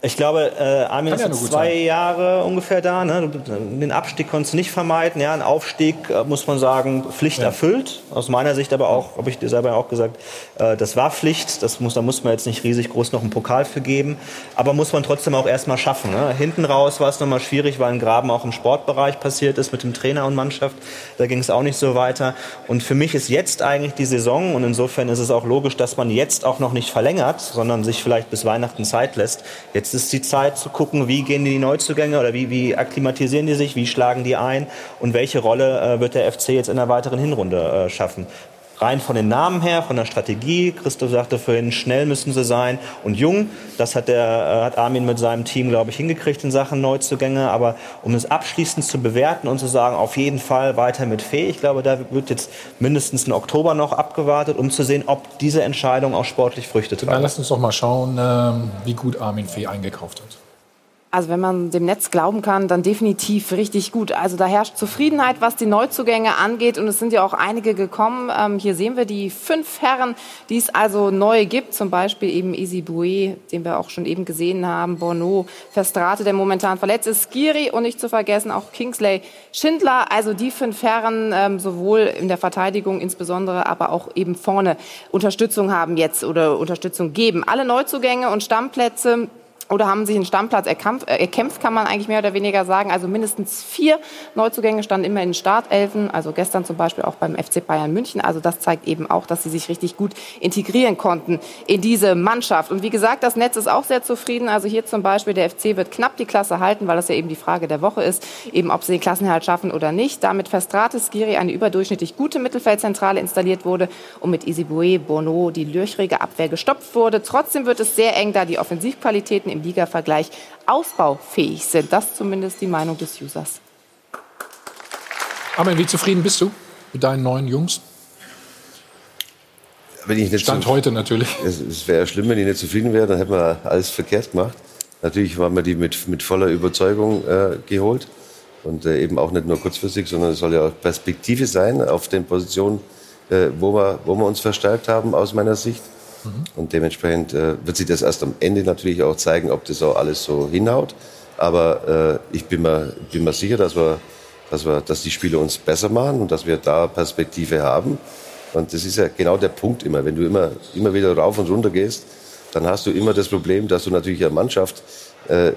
Ich glaube, äh, Armin ist ja jetzt zwei sein. Jahre ungefähr da. Ne? Den Abstieg konntest du nicht vermeiden. Ja, ein Aufstieg, äh, muss man sagen, Pflicht ja. erfüllt. Aus meiner Sicht aber auch, habe ich dir selber auch gesagt, äh, das war Pflicht. Das muss, da muss man jetzt nicht riesig groß noch einen Pokal für geben. Aber muss man trotzdem auch erstmal schaffen. Ne? Hinten raus war es nochmal schwierig, weil ein Graben auch im Sportbereich passiert ist mit dem Trainer und Mannschaft. Da ging es auch nicht so weiter. Und für mich ist jetzt eigentlich die Saison und insofern ist es auch logisch, dass man jetzt auch noch nicht verlängert, sondern sich vielleicht bis Weihnachten Zeit lässt Jetzt ist die Zeit zu gucken, wie gehen die Neuzugänge oder wie, wie akklimatisieren die sich, wie schlagen die ein und welche Rolle äh, wird der FC jetzt in der weiteren Hinrunde äh, schaffen rein von den Namen her, von der Strategie. Christoph sagte vorhin, schnell müssen sie sein und jung. Das hat, der, äh, hat Armin mit seinem Team, glaube ich, hingekriegt in Sachen Neuzugänge. Aber um es abschließend zu bewerten und zu sagen, auf jeden Fall weiter mit Fee, ich glaube, da wird jetzt mindestens im Oktober noch abgewartet, um zu sehen, ob diese Entscheidung auch sportlich Früchte trägt. Dann lass uns doch mal schauen, ähm, wie gut Armin Fee eingekauft hat. Also wenn man dem Netz glauben kann, dann definitiv richtig gut. Also da herrscht Zufriedenheit, was die Neuzugänge angeht. Und es sind ja auch einige gekommen. Ähm, hier sehen wir die fünf Herren, die es also neu gibt. Zum Beispiel eben Easy Boué, den wir auch schon eben gesehen haben. Bono, Verstrate, der momentan verletzt ist. Skiri und nicht zu vergessen auch Kingsley Schindler. Also die fünf Herren, ähm, sowohl in der Verteidigung insbesondere, aber auch eben vorne Unterstützung haben jetzt oder Unterstützung geben. Alle Neuzugänge und Stammplätze oder haben sich einen Stammplatz erkämpft, äh, erkämpft, kann man eigentlich mehr oder weniger sagen. Also mindestens vier Neuzugänge standen immer in den Startelfen, also gestern zum Beispiel auch beim FC Bayern München. Also das zeigt eben auch, dass sie sich richtig gut integrieren konnten in diese Mannschaft. Und wie gesagt, das Netz ist auch sehr zufrieden. Also hier zum Beispiel, der FC wird knapp die Klasse halten, weil das ja eben die Frage der Woche ist, eben ob sie den Klassenhalt schaffen oder nicht. Damit Verstrates Giri eine überdurchschnittlich gute Mittelfeldzentrale installiert wurde und mit Isibue Bono die lürchrige Abwehr gestopft wurde. Trotzdem wird es sehr eng, da die Offensivqualitäten im Liga-Vergleich ausbaufähig sind. Das zumindest die Meinung des Users. Armin, wie zufrieden bist du mit deinen neuen Jungs? Wenn ich nicht Stand heute natürlich. Es, es wäre schlimm, wenn ich nicht zufrieden wäre, dann hätten wir alles verkehrt gemacht. Natürlich waren wir die mit, mit voller Überzeugung äh, geholt. Und äh, eben auch nicht nur kurzfristig, sondern es soll ja auch Perspektive sein auf den Positionen, äh, wo, wir, wo wir uns verstärkt haben, aus meiner Sicht. Mhm. Und dementsprechend äh, wird sich das erst am Ende natürlich auch zeigen, ob das auch alles so hinhaut. Aber äh, ich bin mir, bin mir sicher, dass wir, dass wir, dass die Spieler uns besser machen und dass wir da Perspektive haben. Und das ist ja genau der Punkt immer. Wenn du immer, immer wieder rauf und runter gehst, dann hast du immer das Problem, dass du natürlich eine Mannschaft, äh, äh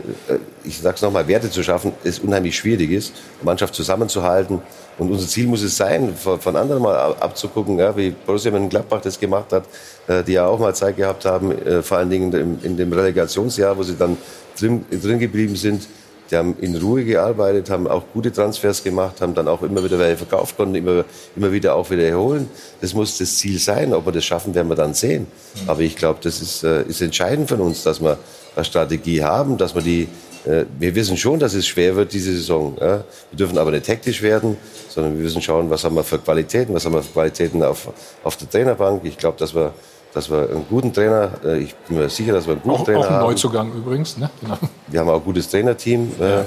ich sag's nochmal, Werte zu schaffen, ist unheimlich schwierig ist, Mannschaft zusammenzuhalten, und unser Ziel muss es sein, von, anderen mal abzugucken, ja, wie Borussia Mönchengladbach das gemacht hat, äh, die ja auch mal Zeit gehabt haben, äh, vor allen Dingen in, in dem Relegationsjahr, wo sie dann drin, drin geblieben sind. Die haben in Ruhe gearbeitet, haben auch gute Transfers gemacht, haben dann auch immer wieder welche verkauft, konnten immer, immer wieder auch wieder erholen. Das muss das Ziel sein. Ob wir das schaffen, werden wir dann sehen. Aber ich glaube, das ist, äh, ist entscheidend von uns, dass wir eine Strategie haben, dass wir die, äh, wir wissen schon, dass es schwer wird diese Saison. Wir dürfen aber nicht hektisch werden, sondern wir müssen schauen, was haben wir für Qualitäten, was haben wir für Qualitäten auf, auf der Trainerbank. Ich glaube, dass wir, dass wir einen guten Trainer, äh, ich bin mir sicher, dass wir einen guten auch, Trainer haben. Auch ein Neuzugang übrigens. Ne? Genau. Wir haben auch ein gutes Trainerteam. Äh, ja.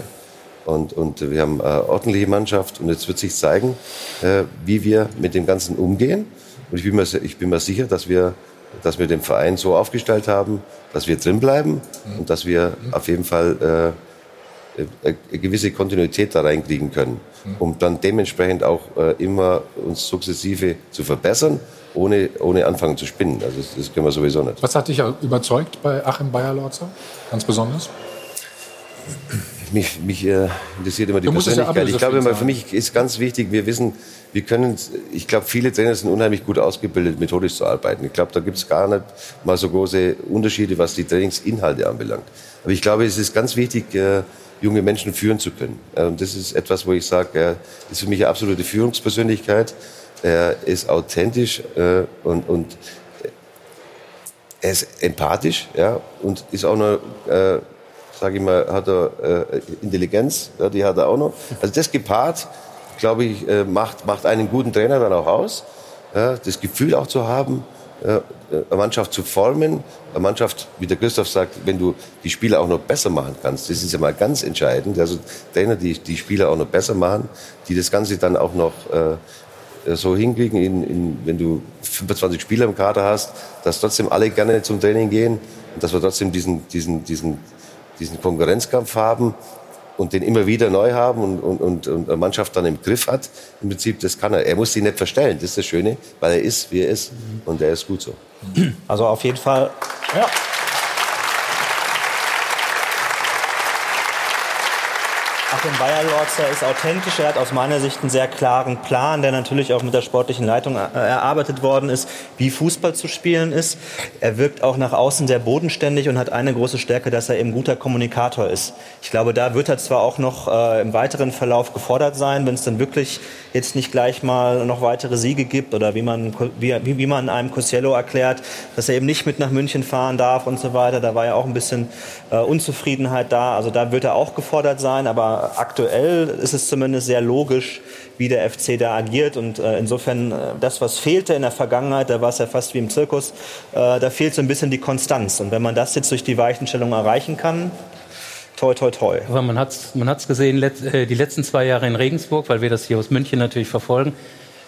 Und, und wir haben eine ordentliche Mannschaft. Und jetzt wird sich zeigen, wie wir mit dem Ganzen umgehen. Und ich bin mir, ich bin mir sicher, dass wir dass wir den Verein so aufgestellt haben, dass wir drin bleiben und dass wir auf jeden Fall äh, eine gewisse Kontinuität da reinkriegen können, um dann dementsprechend auch äh, immer uns sukzessive zu verbessern, ohne, ohne anfangen zu spinnen. Also das, das können wir sowieso nicht. Was hat dich überzeugt bei Achim Bayer-Lorzer? Ganz besonders? Mich, mich äh, interessiert immer die Du es ja Persönlichkeit. ich glaube, immer, für mich ist ganz wichtig, wir wissen, wir können, ich glaube, viele Trainer sind unheimlich gut ausgebildet, methodisch zu arbeiten. Ich glaube, da gibt es gar nicht mal so große Unterschiede, was die Trainingsinhalte anbelangt. Aber ich glaube, es ist ganz wichtig, äh, junge Menschen führen zu können. Äh, Und das ist etwas, wo ich sage, er ist für mich eine absolute Führungspersönlichkeit. Er ist authentisch äh, und, und er ist empathisch ja, und ist auch noch, äh, sage ich mal, hat er äh, Intelligenz, ja, die hat er auch noch. Also das gepaart, glaube ich, äh, macht, macht einen guten Trainer dann auch aus. Ja, das Gefühl auch zu haben, äh, eine Mannschaft zu formen, eine Mannschaft, wie der Christoph sagt, wenn du die Spieler auch noch besser machen kannst, das ist ja mal ganz entscheidend. Also Trainer, die die Spieler auch noch besser machen, die das Ganze dann auch noch äh, so hinkriegen, in, in, wenn du 25 Spieler im Kader hast, dass trotzdem alle gerne zum Training gehen und dass wir trotzdem diesen, diesen, diesen, diesen Konkurrenzkampf haben und den immer wieder neu haben und, und, und, und eine Mannschaft dann im Griff hat. Im Prinzip, das kann er. Er muss sich nicht verstellen, das ist das Schöne, weil er ist, wie er ist und er ist gut so. Also auf jeden Fall. Ja. Achim Bayerlorzer ist authentisch. Er hat aus meiner Sicht einen sehr klaren Plan, der natürlich auch mit der sportlichen Leitung äh, erarbeitet worden ist, wie Fußball zu spielen ist. Er wirkt auch nach außen sehr bodenständig und hat eine große Stärke, dass er eben guter Kommunikator ist. Ich glaube, da wird er zwar auch noch äh, im weiteren Verlauf gefordert sein, wenn es dann wirklich jetzt nicht gleich mal noch weitere Siege gibt oder wie man, wie, wie man einem Cossiello erklärt, dass er eben nicht mit nach München fahren darf und so weiter. Da war ja auch ein bisschen äh, Unzufriedenheit da. Also da wird er auch gefordert sein, aber aktuell ist es zumindest sehr logisch, wie der FC da agiert. Und äh, insofern, äh, das, was fehlte in der Vergangenheit, da war es ja fast wie im Zirkus, äh, da fehlt so ein bisschen die Konstanz. Und wenn man das jetzt durch die Weichenstellung erreichen kann, toi, toi, toi. Aber man hat es man hat's gesehen, let, äh, die letzten zwei Jahre in Regensburg, weil wir das hier aus München natürlich verfolgen.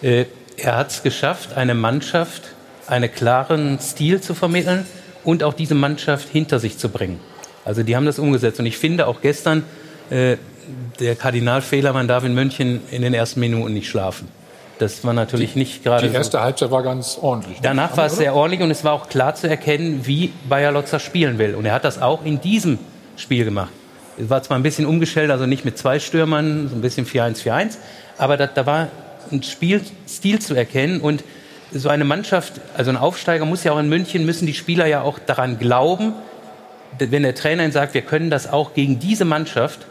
Äh, er hat es geschafft, eine Mannschaft einen klaren Stil zu vermitteln und auch diese Mannschaft hinter sich zu bringen. Also die haben das umgesetzt. Und ich finde auch gestern, äh, der Kardinalfehler, man darf in München in den ersten Minuten nicht schlafen. Das war natürlich nicht gerade. Die erste Halbzeit war ganz ordentlich. ne? Danach war es sehr ordentlich und es war auch klar zu erkennen, wie Bayer Lotzer spielen will. Und er hat das auch in diesem Spiel gemacht. Es war zwar ein bisschen umgestellt, also nicht mit zwei Stürmern, so ein bisschen 4-1-4-1, aber da, da war ein Spielstil zu erkennen und so eine Mannschaft, also ein Aufsteiger muss ja auch in München, müssen die Spieler ja auch daran glauben, wenn der Trainer ihnen sagt, wir können das auch gegen diese Mannschaft,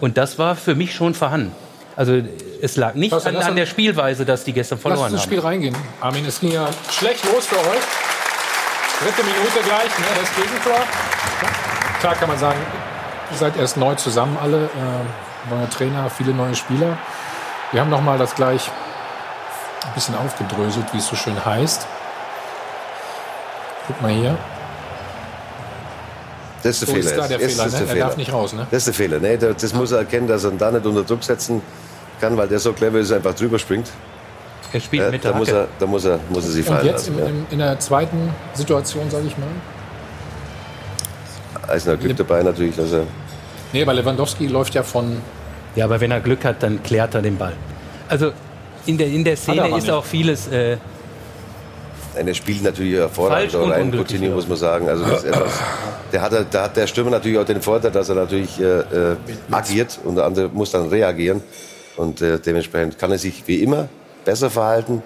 und das war für mich schon vorhanden. Also es lag nicht an, lass an der Spielweise, dass die gestern Lass verloren uns ins haben. Spiel reingehen. Armin, es ging ja schlecht los für euch. Dritte Minute gleich, ne, das Gegentor. Klar kann man sagen, ihr seid erst neu zusammen alle. Äh, neuer Trainer, viele neue Spieler. Wir haben noch mal das gleich ein bisschen aufgedröselt, wie es so schön heißt. Guck mal hier. Das ist der So Fehler. ist da der. Fehler, das ist ne? der Er darf nicht raus, ne? Das ist der Fehler. Nee, das das muss er erkennen, dass er ihn da nicht unter Druck setzen kann, weil der so clever ist, einfach drüber springt. Er spielt Äh, mit da der muss Hacke. er, da muss er, muss er Und fallen jetzt lassen. in, in, in der zweiten Situation, sage ich mal. Ja. Eisner Glück dabei natürlich, dass er Nee, weil Lewandowski läuft ja von Ja, aber wenn er Glück hat, dann klärt er den Ball. Also in der, in der er Szene ist nicht. auch vieles. Äh, Nein, der spielt natürlich hervorragend Falsch und rein, Coutinho, ja. muss man sagen. Also das ist etwas, der hat, da hat der Stürmer natürlich auch den Vorteil, dass er natürlich äh, äh, agiert und der andere muss dann reagieren. Und äh, dementsprechend kann er sich wie immer besser verhalten,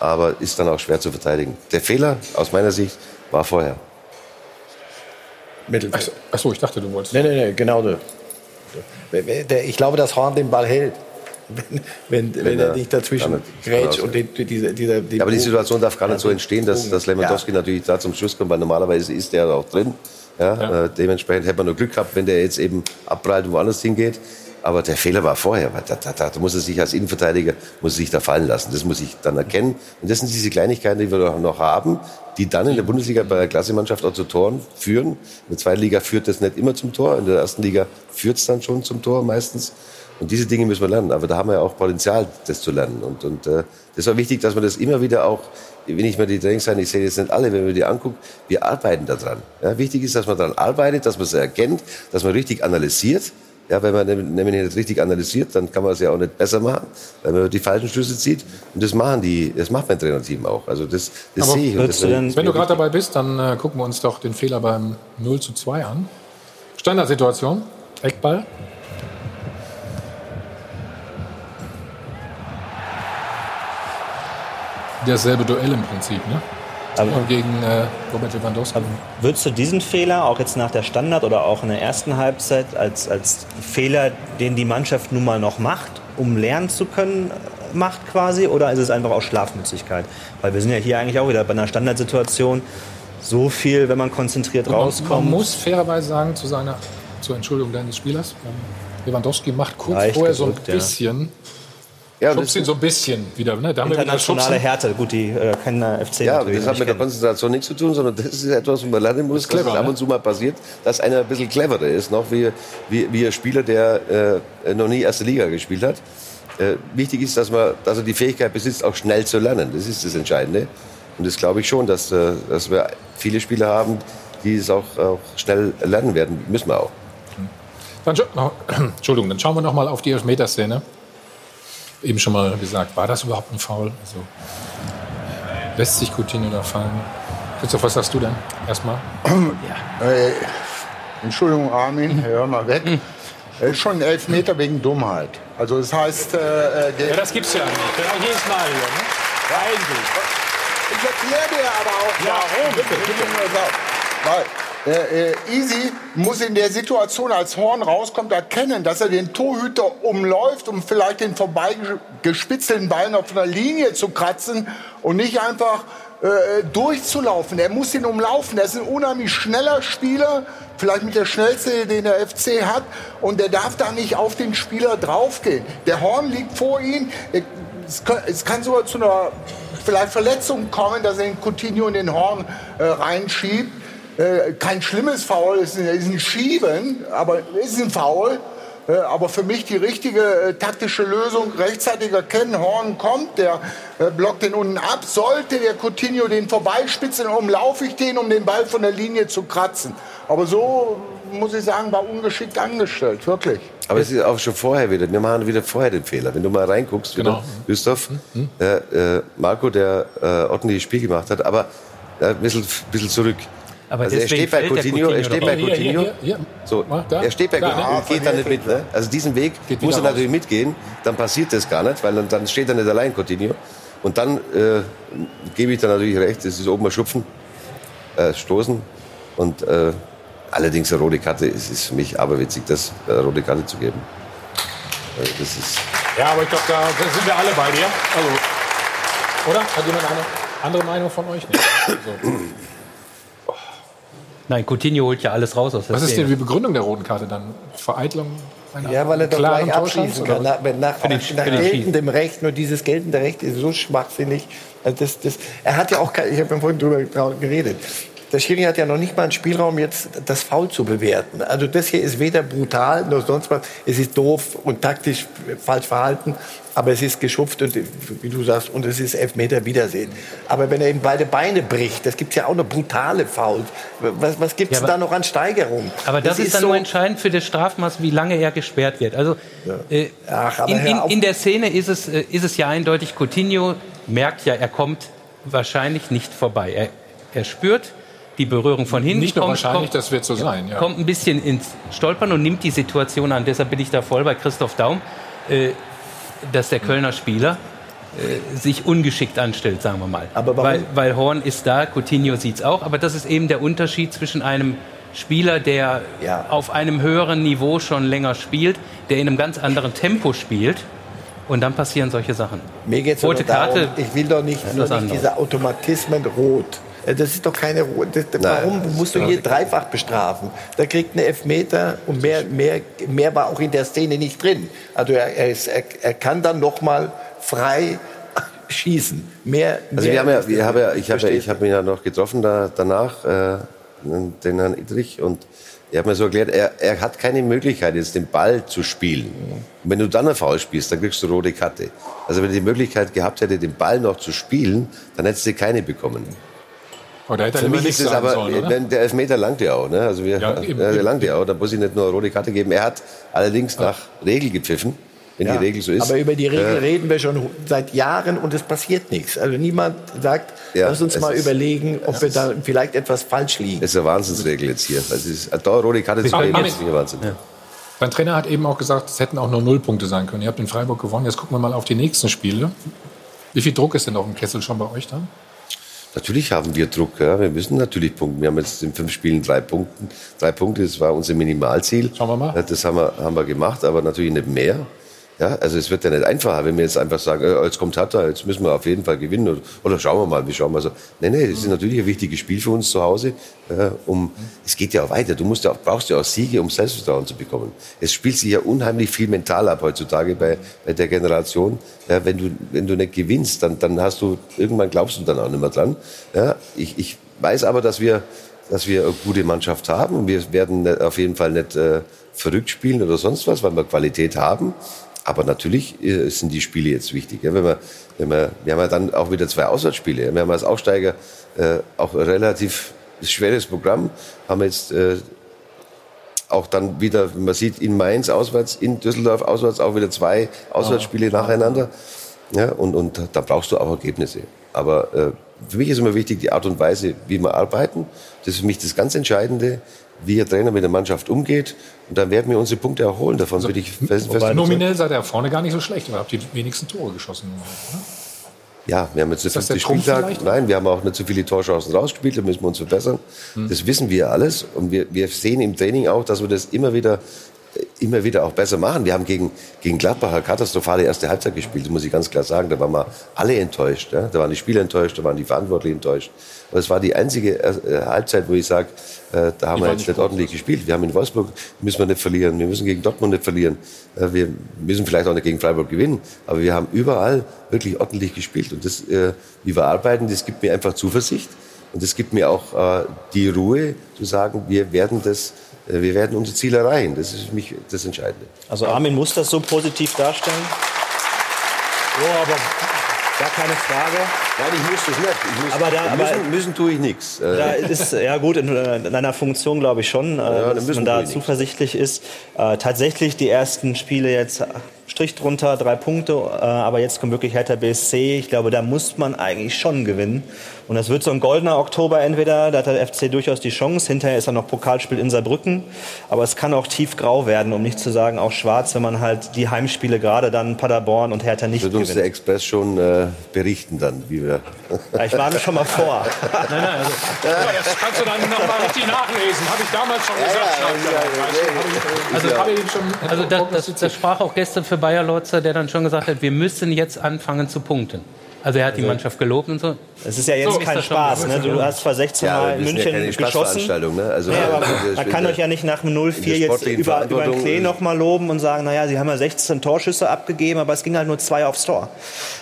aber ist dann auch schwer zu verteidigen. Der Fehler aus meiner Sicht war vorher. Mittelfeld. Achso, ich dachte, du wolltest. Nee, nee, nee, genau. Der, der, der, ich glaube, dass Horn den Ball hält. Wenn, wenn, wenn, er er nicht dazwischen grätscht und den, dieser, dieser, den Ja, aber die Situation darf gar nicht so entstehen, dass, dass Lewandowski natürlich da zum Schluss kommt, weil normalerweise ist der auch drin. Ja, Äh, dementsprechend hätte man nur Glück gehabt, wenn der jetzt eben abprallt und woanders hingeht. Aber der Fehler war vorher. Da, da, da, da muss er sich als Innenverteidiger muss er sich da fallen lassen. Das muss ich dann erkennen. Und das sind diese Kleinigkeiten, die wir noch haben, die dann in der Bundesliga bei der Klassemannschaft auch zu Toren führen. In der zweiten Liga führt das nicht immer zum Tor. In der ersten Liga führt es dann schon zum Tor meistens. Und diese Dinge müssen wir lernen. Aber da haben wir ja auch Potenzial, das zu lernen. Und, und äh, das war wichtig, dass man das immer wieder auch, wenn ich mir die Trainings sage, ich sehe jetzt nicht alle, wenn man die anguckt, wir arbeiten daran. Ja, wichtig ist, dass man daran arbeitet, dass man es erkennt, dass man richtig analysiert. Ja, wenn man nämlich nicht richtig analysiert, dann kann man es ja auch nicht besser machen, weil man die falschen Schlüsse zieht. Und das machen die, das macht mein Trainerteam auch. Also das, das sehe ich. Und das, Wenn du gerade dabei bist, dann äh, gucken wir uns doch den Fehler beim 0 zu 2 an. Standardsituation, Eckball. Dasselbe Duell im Prinzip, ne? Aber- gegen äh, Robert Lewandowski. Würdest du diesen Fehler auch jetzt nach der Standard oder auch in der ersten Halbzeit als, als Fehler, den die Mannschaft nun mal noch macht, um lernen zu können, äh, macht quasi? Oder ist es einfach auch Schlafmützigkeit? Weil wir sind ja hier eigentlich auch wieder bei einer Standardsituation. So viel, wenn man konzentriert man, rauskommt. man muss fairerweise sagen, zu seiner zur Entschuldigung deines Spielers, Lewandowski macht kurz Leicht vorher so ein gedrückt, ja. Ja, schubst ihn so ein bisschen wieder. Ne? Da haben wir wieder Internationale Schubsen. Härte. Gut, die äh, kennen FC Ja, das hat mit der. Konzentration nichts zu tun, sondern das ist etwas, was man lernen muss, dass clever, es ab ne? und zu mal passiert, dass einer ein bisschen cleverer ist, noch wie, wie, wie ein Spieler, der äh, noch nie erste Liga gespielt hat. Äh, wichtig ist, dass man, dass er die Fähigkeit besitzt, auch schnell zu lernen. Das ist das Entscheidende. Und das glaube ich schon, dass, äh, dass wir viele Spieler haben, die es auch, auch schnell lernen werden. Müssen wir auch. Dann, oh, Entschuldigung, dann schauen wir noch mal auf die Elfmeterszene. Eben schon mal gesagt, war das überhaupt ein Foul? Also, lässt sich Coutinho da fallen? Christoph, was sagst du denn erstmal? Äh, Entschuldigung, Armin, hör mal weg. Äh, schon ein Elfmeter wegen Dummheit. Also das heißt, äh, äh, Ja, das gibt's ja nicht. Ja, jedes Mal hier, ne? Eigentlich. Ich erkläre dir aber auch, Ja, warum. bitte, nur sagen, Weil äh, äh, Easy muss in der Situation, als Horn rauskommt, erkennen, dass er den Torhüter umläuft, um vielleicht den vorbeigespitzelten Ball von der Linie zu kratzen und nicht einfach äh, durchzulaufen. Er muss ihn umlaufen. Er ist ein unheimlich schneller Spieler, vielleicht mit der schnellste, den der FC hat. Und der darf da nicht auf den Spieler draufgehen. Der Horn liegt vor ihm. Es kann, es kann sogar zu einer vielleicht Verletzung kommen, dass er den Coutinho in den Horn äh, reinschiebt. Äh, kein schlimmes Foul, es ist, ein- Schieben, aber es ist ein Foul. Äh, aber für mich die richtige äh, taktische Lösung, rechtzeitig erkennen, Horn kommt, der äh, blockt den unten ab. Sollte der Coutinho den vorbeispitzeln, umlaufe ich den, um den Ball von der Linie zu kratzen. Aber so, muss ich sagen, war ungeschickt angestellt, wirklich. Aber es ist auch schon vorher wieder. Wir machen wieder vorher den Fehler. Wenn du mal reinguckst, wieder, Genau. Christoph, äh, äh, Marco, der äh, ordentliches Spiel gemacht hat, aber äh, ein bisschen, bisschen zurück. Aber also er steht bei Coutinho, er steht bei Coutinho. So, er steht bei Coutinho ne? geht da nicht mit. Ne? Also diesen Weg Geht muss er natürlich mitgehen. Dann passiert das gar nicht, weil dann, dann steht er nicht allein, Coutinho. Und dann äh, gebe ich da natürlich recht, das ist oben ein Schupfen, äh, Stoßen. Und äh, allerdings eine rote Karte, es ist für mich aberwitzig, das äh, eine rote Karte zu geben. Also das ist Ja, aber ich glaube, da, da sind wir alle bei dir. Also, oder? Hat jemand eine andere Meinung von euch? Nee. Also, Nein, Coutinho holt ja alles raus aus der was ist Szene. denn die Begründung der roten Karte dann? Vereitlung einer Ja, weil er doch gleich abschließen kann. Nach, wenn nach, nach den geltendem Recht, nur dieses geltende Recht ist so schwachsinnig. Also das, das, er hat ja auch, kein- ich habe ja vorhin drüber geredet, der Schiri hat ja noch nicht mal einen Spielraum, jetzt das Foul zu bewerten. Also das hier ist weder brutal noch sonst was. Es ist doof und taktisch falsch verhalten, aber es ist geschupft und wie du sagst, und es ist Elfmeter Wiedersehen. Aber wenn er eben beide Beine bricht, das gibt ja auch noch brutale Fouls. Was, was gibt es Ja, da noch an Steigerung? Aber das, ist dann so- nur entscheidend für das Strafmaß, wie lange er gesperrt wird. Also äh, Ach, in, in, in der Szene ist es, äh, ist es ja eindeutig, Coutinho merkt ja, er kommt wahrscheinlich nicht vorbei. Er, er spürt die Berührung von hinten. Nicht nur kommt, wahrscheinlich, kommt, das wird so sein. Ja. kommt ein bisschen ins Stolpern und nimmt die Situation an. Deshalb bin ich da voll bei Christoph Daum, äh, dass der Kölner Spieler äh, sich ungeschickt anstellt, sagen wir mal. Aber warum? weil, weil Horn ist da, Coutinho sieht's auch. Aber das ist eben der Unterschied zwischen einem Spieler, der Ja. auf einem höheren Niveau schon länger spielt, der in einem ganz anderen Tempo spielt. Und dann passieren solche Sachen. Mir geht's Rote nur darum, Karte. ich will doch nicht, ist nur nicht diese Automatismen rot. Äh, Das ist doch keine. Das, warum musst du hier dreifach bestrafen? Da kriegt eine Elfmeter und mehr, mehr, mehr war auch in der Szene nicht drin. Also er, er, ist, er, er kann dann noch mal frei schießen. Mehr, Also mehr wir haben ja, wir haben ja, ich habe ja, ich habe mich ja noch getroffen da, danach äh, den Herrn Idrich. Und er hat mir so erklärt, er, er hat keine Möglichkeit, jetzt den Ball zu spielen. Und wenn du dann eine Foul spielst, dann kriegst du rote Karte. Also wenn er die Möglichkeit gehabt hätte, den Ball noch zu spielen, dann hättest du keine bekommen. Oder hätte er Für lieber mich ist es aber, sollen, der Elfmeter langt ja auch. Ne? Also wir, Ja, ja, eben, der eben. langt ja auch. Da muss ich nicht nur eine rote Karte geben. Er hat allerdings nach Regel gepfiffen, wenn Ja, die Regel so ist. Aber über die Regel Äh, reden wir schon seit Jahren und es passiert nichts. Also niemand sagt, Ja, lass uns mal ist- überlegen, ob wir da vielleicht etwas falsch liegen. Das ist eine Wahnsinnsregel jetzt hier. Also es ist, da eine rote Karte zu Aber- geben, aber- ist nicht Wahnsinn. Dein Trainer hat eben auch gesagt, es hätten auch nur Nullpunkte sein können. Ihr habt in Freiburg gewonnen. Jetzt gucken wir mal auf die nächsten Spiele. Wie viel Druck ist denn auf dem Kessel schon bei euch da? Natürlich haben wir Druck. Ja. Wir müssen natürlich punkten. Wir haben jetzt in fünf Spielen drei Punkte. Drei Punkte, das war unser Minimalziel. Schauen wir mal. Das haben wir, haben wir gemacht, aber natürlich nicht mehr. Ja, also es wird ja nicht einfacher, wenn wir jetzt einfach sagen, äh, jetzt kommt Hertha, jetzt müssen wir auf jeden Fall gewinnen oder, oder schauen wir mal, wie schauen wir so. Nee, nee, das ist natürlich ein wichtiges Spiel für uns zu Hause. Ja, um, es geht ja auch weiter. Du musst ja auch, brauchst ja auch Siege, um Selbstvertrauen zu bekommen. Es spielt sich ja unheimlich viel mental ab heutzutage bei, bei der Generation. Ja, wenn du, wenn du nicht gewinnst, dann, dann hast du, irgendwann glaubst du dann auch nicht mehr dran. Ja, ich, ich weiß aber, dass wir, dass wir eine gute Mannschaft haben. Wir werden auf jeden Fall nicht äh, verrückt spielen oder sonst was, weil wir Qualität haben. Aber natürlich äh, sind die Spiele jetzt wichtig. Ja, wenn wir, wenn wir, wir haben ja dann auch wieder zwei Auswärtsspiele. Wir haben als Aufsteiger äh, auch ein relativ schweres Programm. Haben jetzt äh, auch dann wieder, man sieht in Mainz auswärts, in Düsseldorf auswärts auch wieder zwei Auswärtsspiele nacheinander. Ja, und, und da brauchst du auch Ergebnisse. Aber äh, für mich ist immer wichtig die Art und Weise, wie wir arbeiten. Das ist für mich das ganz Entscheidende, wie der Trainer mit der Mannschaft umgeht. Und dann werden wir unsere Punkte erholen. Davon bin ich fest, fest. Nominell seid ihr vorne gar nicht so schlecht. Ihr habt die wenigsten Tore geschossen. Oder? Ja, wir haben jetzt fünften Trumpf Spieltag. vielleicht? Nein, wir haben auch nicht so viele Torchancen rausgespielt, da müssen wir uns verbessern. Hm. Das wissen wir alles. Und wir, wir sehen im Training auch, dass wir das immer wieder, immer wieder auch besser machen. Wir haben gegen, gegen Gladbach eine katastrophale erste Halbzeit gespielt, das muss ich ganz klar sagen. Da waren wir alle enttäuscht. Ja? Da waren die Spieler enttäuscht, da waren die Verantwortlichen enttäuscht. Aber es war die einzige äh, Halbzeit, wo ich sage, äh, da haben wir jetzt nicht ordentlich gespielt. Wir haben in Wolfsburg, müssen wir nicht verlieren. Wir müssen gegen Dortmund nicht verlieren. Äh, wir müssen vielleicht auch nicht gegen Freiburg gewinnen. Aber wir haben überall wirklich ordentlich gespielt. Und das, äh, wie wir arbeiten, das gibt mir einfach Zuversicht. Und das gibt mir auch äh, die Ruhe zu sagen, wir werden das, äh, wir werden unser Ziel erreichen. Das ist für mich das Entscheidende. Also Armin muss das so positiv darstellen. Oh, aber gar keine Frage. Nein, ich muss das nicht. Ich muss, Aber da- aber- müssen, müssen tue ich nichts. Äh, Da ist, ja gut, in, in einer Funktion glaube ich schon, äh, dann dass müssen man da zuversichtlich ist. Äh, tatsächlich die ersten Spiele jetzt äh, Strich drunter, drei Punkte, äh, aber jetzt kommt wirklich Hertha BSC. Ich glaube, da muss man eigentlich schon gewinnen. Und das wird so ein goldener Oktober entweder, da hat der FC durchaus die Chance. Hinterher ist dann noch Pokalspiel in Saarbrücken. Aber es kann auch tiefgrau werden, um nicht zu sagen auch schwarz, wenn man halt die Heimspiele gerade dann Paderborn und Hertha nicht wird uns der gewinnt. Express schon äh, berichten dann, wie wir. Ja, ich warne schon mal vor. Nein, nein, also, das kannst du dann nochmal richtig nachlesen. Habe ich damals schon gesagt. Also, Habe ich schon also das, das, das sprach auch gestern für Bayer Lotzer, der dann schon gesagt hat, wir müssen jetzt anfangen zu punkten. Also er hat die Mannschaft gelobt und so. Es ist ja jetzt So kein das. Spaß. Ne? Du hast zwar 16 Ja, Mal in ja München keine geschossen. Ne? Also, ja, aber man kann euch ja nicht nach dem 0-4 in der jetzt über, über den Klee nochmal loben und sagen, naja, sie haben ja 16 Torschüsse abgegeben, aber es ging halt nur zwei aufs Tor.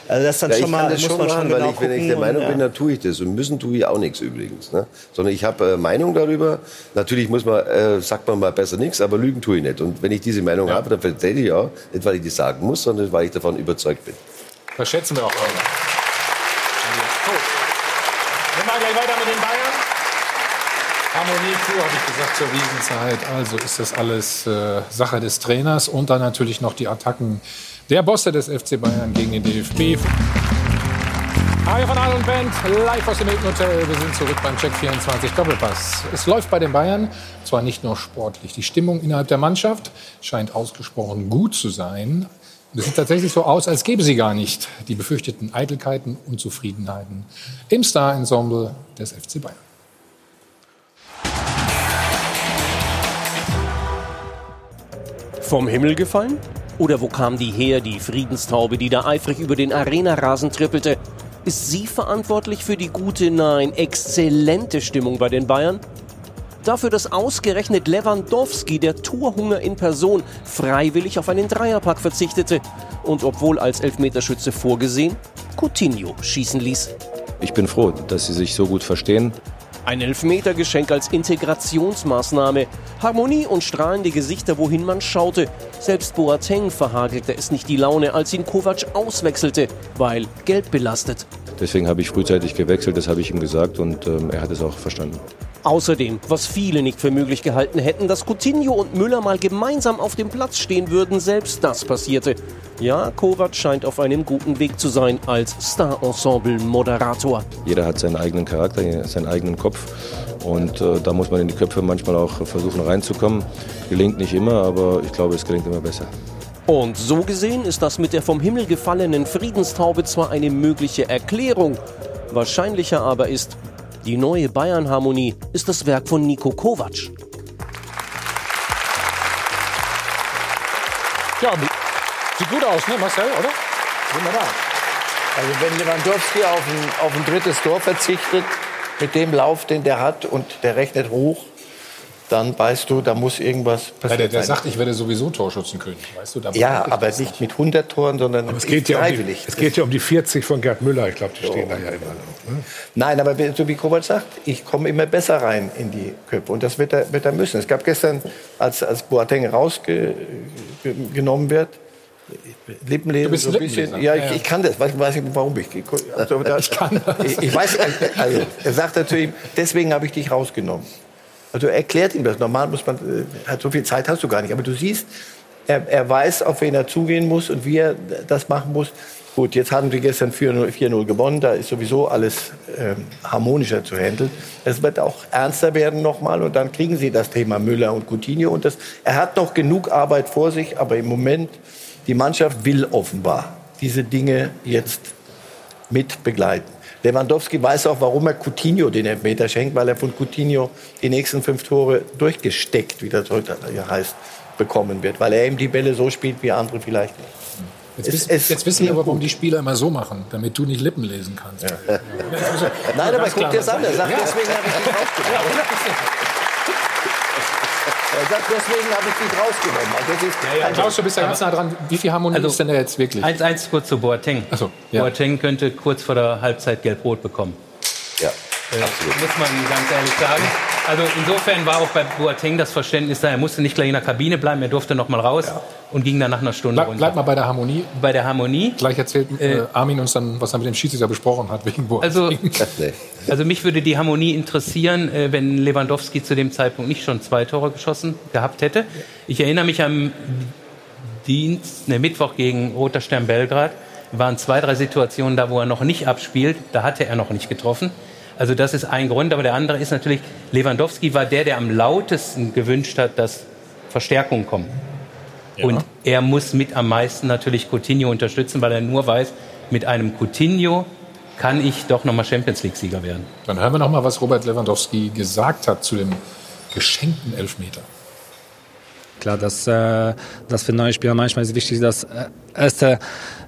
Also das ist dann Ja, ich schon kann mal, das muss schon man machen, schon weil genau ich, wenn ich der Meinung und, ja. bin, dann tue ich das. Und müssen tue ich auch nichts übrigens. Ne? Sondern ich habe äh, Meinung darüber. Natürlich muss man, äh, sagt man mal besser nichts, aber Lügen tue ich nicht. Und wenn ich diese Meinung habe, dann vertrete ich auch. Nicht, weil ich die sagen muss, sondern weil ich davon überzeugt bin. Das schätzen wir auch alle. Wir machen gleich weiter mit den Bayern. Harmonie pur, habe ich gesagt, zur Wiesenzeit. Also ist das alles äh, Sache des Trainers und dann natürlich noch die Attacken der Bosse des FC Bayern gegen den DFB. Mario von Adel Band, live aus dem Hilton Hotel. Wir sind zurück beim Check 24 Doppelpass. Es läuft bei den Bayern, zwar nicht nur sportlich. Die Stimmung innerhalb der Mannschaft scheint ausgesprochen gut zu sein. Es sieht tatsächlich so aus, als gäbe sie gar nicht die befürchteten Eitelkeiten und Zufriedenheiten im Star-Ensemble des FC Bayern. Vom Himmel gefallen? Oder wo kam die her, die Friedenstaube, die da eifrig über den Arena-Rasen trippelte? Ist sie verantwortlich für die gute, nein, exzellente Stimmung bei den Bayern? Dafür, dass ausgerechnet Lewandowski, der Torhunger in Person, freiwillig auf einen Dreierpack verzichtete und obwohl als Elfmeterschütze vorgesehen, Coutinho schießen ließ. Ich bin froh, dass sie sich so gut verstehen. Ein Elfmetergeschenk als Integrationsmaßnahme. Harmonie und strahlende Gesichter, wohin man schaute. Selbst Boateng verhagelte es nicht die Laune, als ihn Kovac auswechselte, weil Geld belastet. Deswegen habe ich frühzeitig gewechselt, das habe ich ihm gesagt und ähm, er hat es auch verstanden. Außerdem, was viele nicht für möglich gehalten hätten, dass Coutinho und Müller mal gemeinsam auf dem Platz stehen würden, selbst das passierte. Ja, Kovac scheint auf einem guten Weg zu sein als Star-Ensemble-Moderator. Jeder hat seinen eigenen Charakter, seinen eigenen Kopf und äh, da muss man in die Köpfe manchmal auch versuchen reinzukommen. Gelingt nicht immer, aber ich glaube, es gelingt immer besser. Und so gesehen ist das mit der vom Himmel gefallenen Friedenstaube zwar eine mögliche Erklärung, wahrscheinlicher aber ist, die neue Bayern-Harmonie ist das Werk von Nico Kovac. Ja, sieht gut aus, ne, Marcel, oder? Wunderbar. Also wenn Lewandowski auf ein, auf ein drittes Tor verzichtet, mit dem Lauf, den der hat und der rechnet hoch, dann weißt du, da muss irgendwas Ja, passieren. der, der sagt, ich werde sowieso Torschützenkönig, weißt du? Ja, aber nicht mit 100 Toren, sondern Es geht, ja um die, freiwillig. es geht ja um die 40 von Gerd Müller. Ich glaube, die stehen da ja immer noch. Ne? Nein, aber so wie Kovac sagt, ich komme immer besser rein in die Köpfe. Und das wird er, wird er müssen. Es gab gestern, als, als Boateng rausgenommen wird, Lippenlesen Du bist so ein bisschen. Ja, ich, ich kann das. Weiß, weiß nicht, warum ich. Also, da, Ich kann das. Ich, ich weiß, also, er sagt ihm, deswegen habe ich dich rausgenommen. Also er erklärt ihm das. Normal muss man, äh, hat so viel Zeit hast du gar nicht. Aber du siehst, er, er weiß, auf wen er zugehen muss und wie er das machen muss. Gut, jetzt haben wir gestern 4-0 4-0 gewonnen. Da ist sowieso alles ähm, harmonischer zu handeln. Es wird auch ernster werden nochmal. Und dann kriegen sie das Thema Müller und Coutinho. Und das, er hat noch genug Arbeit vor sich. Aber im Moment, die Mannschaft will offenbar diese Dinge jetzt mit begleiten. Lewandowski weiß auch, warum er Coutinho den Elfmeter schenkt, weil er von Coutinho die nächsten fünf Tore durchgesteckt, wie das heute ja heißt, bekommen wird. Weil er eben die Bälle so spielt wie andere vielleicht nicht. Jetzt, Es- wissen- es jetzt wissen wir aber, warum die Spieler immer so machen, damit du nicht Lippen lesen kannst. Nein, aber guck dir das an. Er sagt, Ja. deswegen habe ich dich rausgenommen. Er sagt, deswegen habe ich dich rausgenommen. Also das ist, Ja, Klaus, du bist ja ganz nah dran. Wie viel Harmonie Also, ist denn da jetzt wirklich? 1-1 kurz zu Boateng. so, ja. Boateng könnte kurz vor der Halbzeit gelb-rot bekommen. Ja, Äh, muss man ganz ehrlich sagen. Also insofern war auch bei Boateng das Verständnis da. Er musste nicht gleich in der Kabine bleiben, er durfte noch mal raus und ging dann nach einer Stunde Bleib, runter. bleib mal bei der Harmonie. Bei der Harmonie. Gleich erzählt äh, Armin uns dann, was er mit dem Schiedsrichter besprochen hat, wegen Boateng. Also, also mich würde die Harmonie interessieren, äh, wenn Lewandowski zu dem Zeitpunkt nicht schon zwei Tore geschossen gehabt hätte. Ich erinnere mich am Dienst, ne, Mittwoch gegen Roter Stern Belgrad. Waren zwei, drei Situationen da, wo er noch nicht abspielt. Da hatte er noch nicht getroffen. Also das ist ein Grund. Aber der andere ist natürlich, Lewandowski war der, der am lautesten gewünscht hat, dass Verstärkungen kommen. Und er muss mit am meisten natürlich Coutinho unterstützen, weil er nur weiß, mit einem Coutinho kann ich doch nochmal Champions League-Sieger werden. Dann hören wir noch mal, was Robert Lewandowski gesagt hat zu dem geschenkten Elfmeter. Klar, das, äh, das für neue Spieler manchmal ist wichtig, dass äh, erste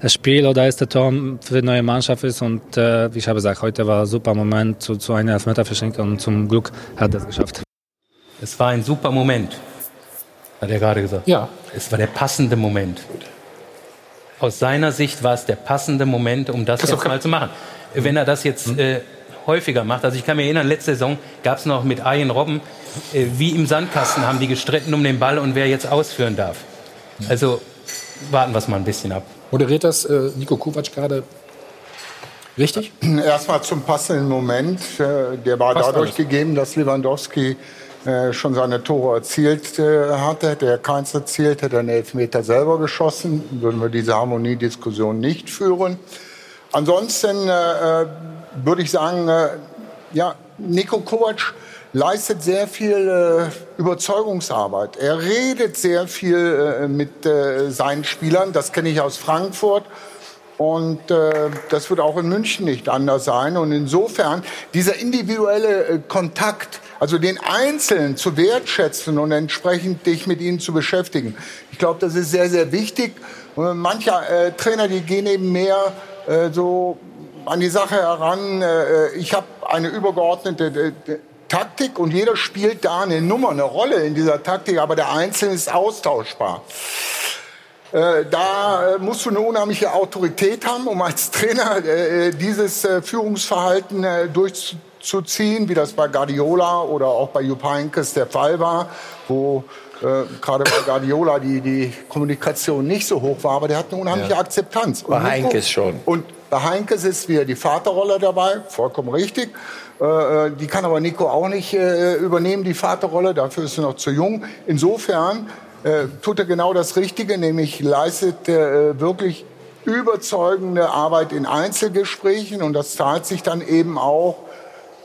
Spiel oder erste Tor für die neue Mannschaft ist. Und äh, wie ich habe gesagt, heute war ein super Moment zu, zu einem Elfmeterverschenk und zum Glück hat er es geschafft. Es war ein super Moment, hat er gerade gesagt. Ja. Es war der passende Moment. Aus seiner Sicht war es der passende Moment, um das Christoph, jetzt mal zu machen. Wenn er das jetzt äh, häufiger macht, also ich kann mir erinnern, letzte Saison gab es noch mit Arjen Robben, äh, wie im Sandkasten haben die gestritten um den Ball und wer jetzt ausführen darf. Also warten wir es mal ein bisschen ab. Moderiert das äh, Nico Kovac gerade richtig? Erstmal zum passenden Moment. Äh, Der war Passt dadurch alles. gegeben, dass Lewandowski äh, schon seine Tore erzielt äh, hatte. Hätte er keins erzielt, hätte er einen Elfmeter selber geschossen. Würden wir diese Harmoniediskussion nicht führen. Ansonsten äh, äh, würde ich sagen, äh, ja, Nico Kovac leistet sehr viel äh, Überzeugungsarbeit. Er redet sehr viel äh, mit äh, seinen Spielern. Das kenne ich aus Frankfurt. Und äh, das wird auch in München nicht anders sein. Und insofern dieser individuelle äh, Kontakt, also den Einzelnen zu wertschätzen und entsprechend dich mit ihnen zu beschäftigen, ich glaube, das ist sehr, sehr wichtig. Und manche äh, Trainer, die gehen eben mehr äh, so an die Sache heran. Äh, ich habe eine übergeordnete äh, Taktik und jeder spielt da eine Nummer, eine Rolle in dieser Taktik, aber der Einzelne ist austauschbar. Äh, da musst du eine unheimliche Autorität haben, um als Trainer dieses Führungsverhalten äh, durch, zu ziehen, wie das bei Guardiola oder auch bei Jupp Heynckes der Fall war, wo äh, gerade bei Guardiola die, die Kommunikation nicht so hoch war, aber der hat eine unheimliche Ja. Akzeptanz. Und Bei Heinkes schon. Und bei Heinkes ist wieder die Vaterrolle dabei, vollkommen richtig. Äh, äh, die kann aber Nico auch nicht äh, übernehmen, die Vaterrolle, dafür ist er noch zu jung. Insofern äh, tut er genau das Richtige, nämlich leistet äh, wirklich überzeugende Arbeit in Einzelgesprächen und das zahlt sich dann eben auch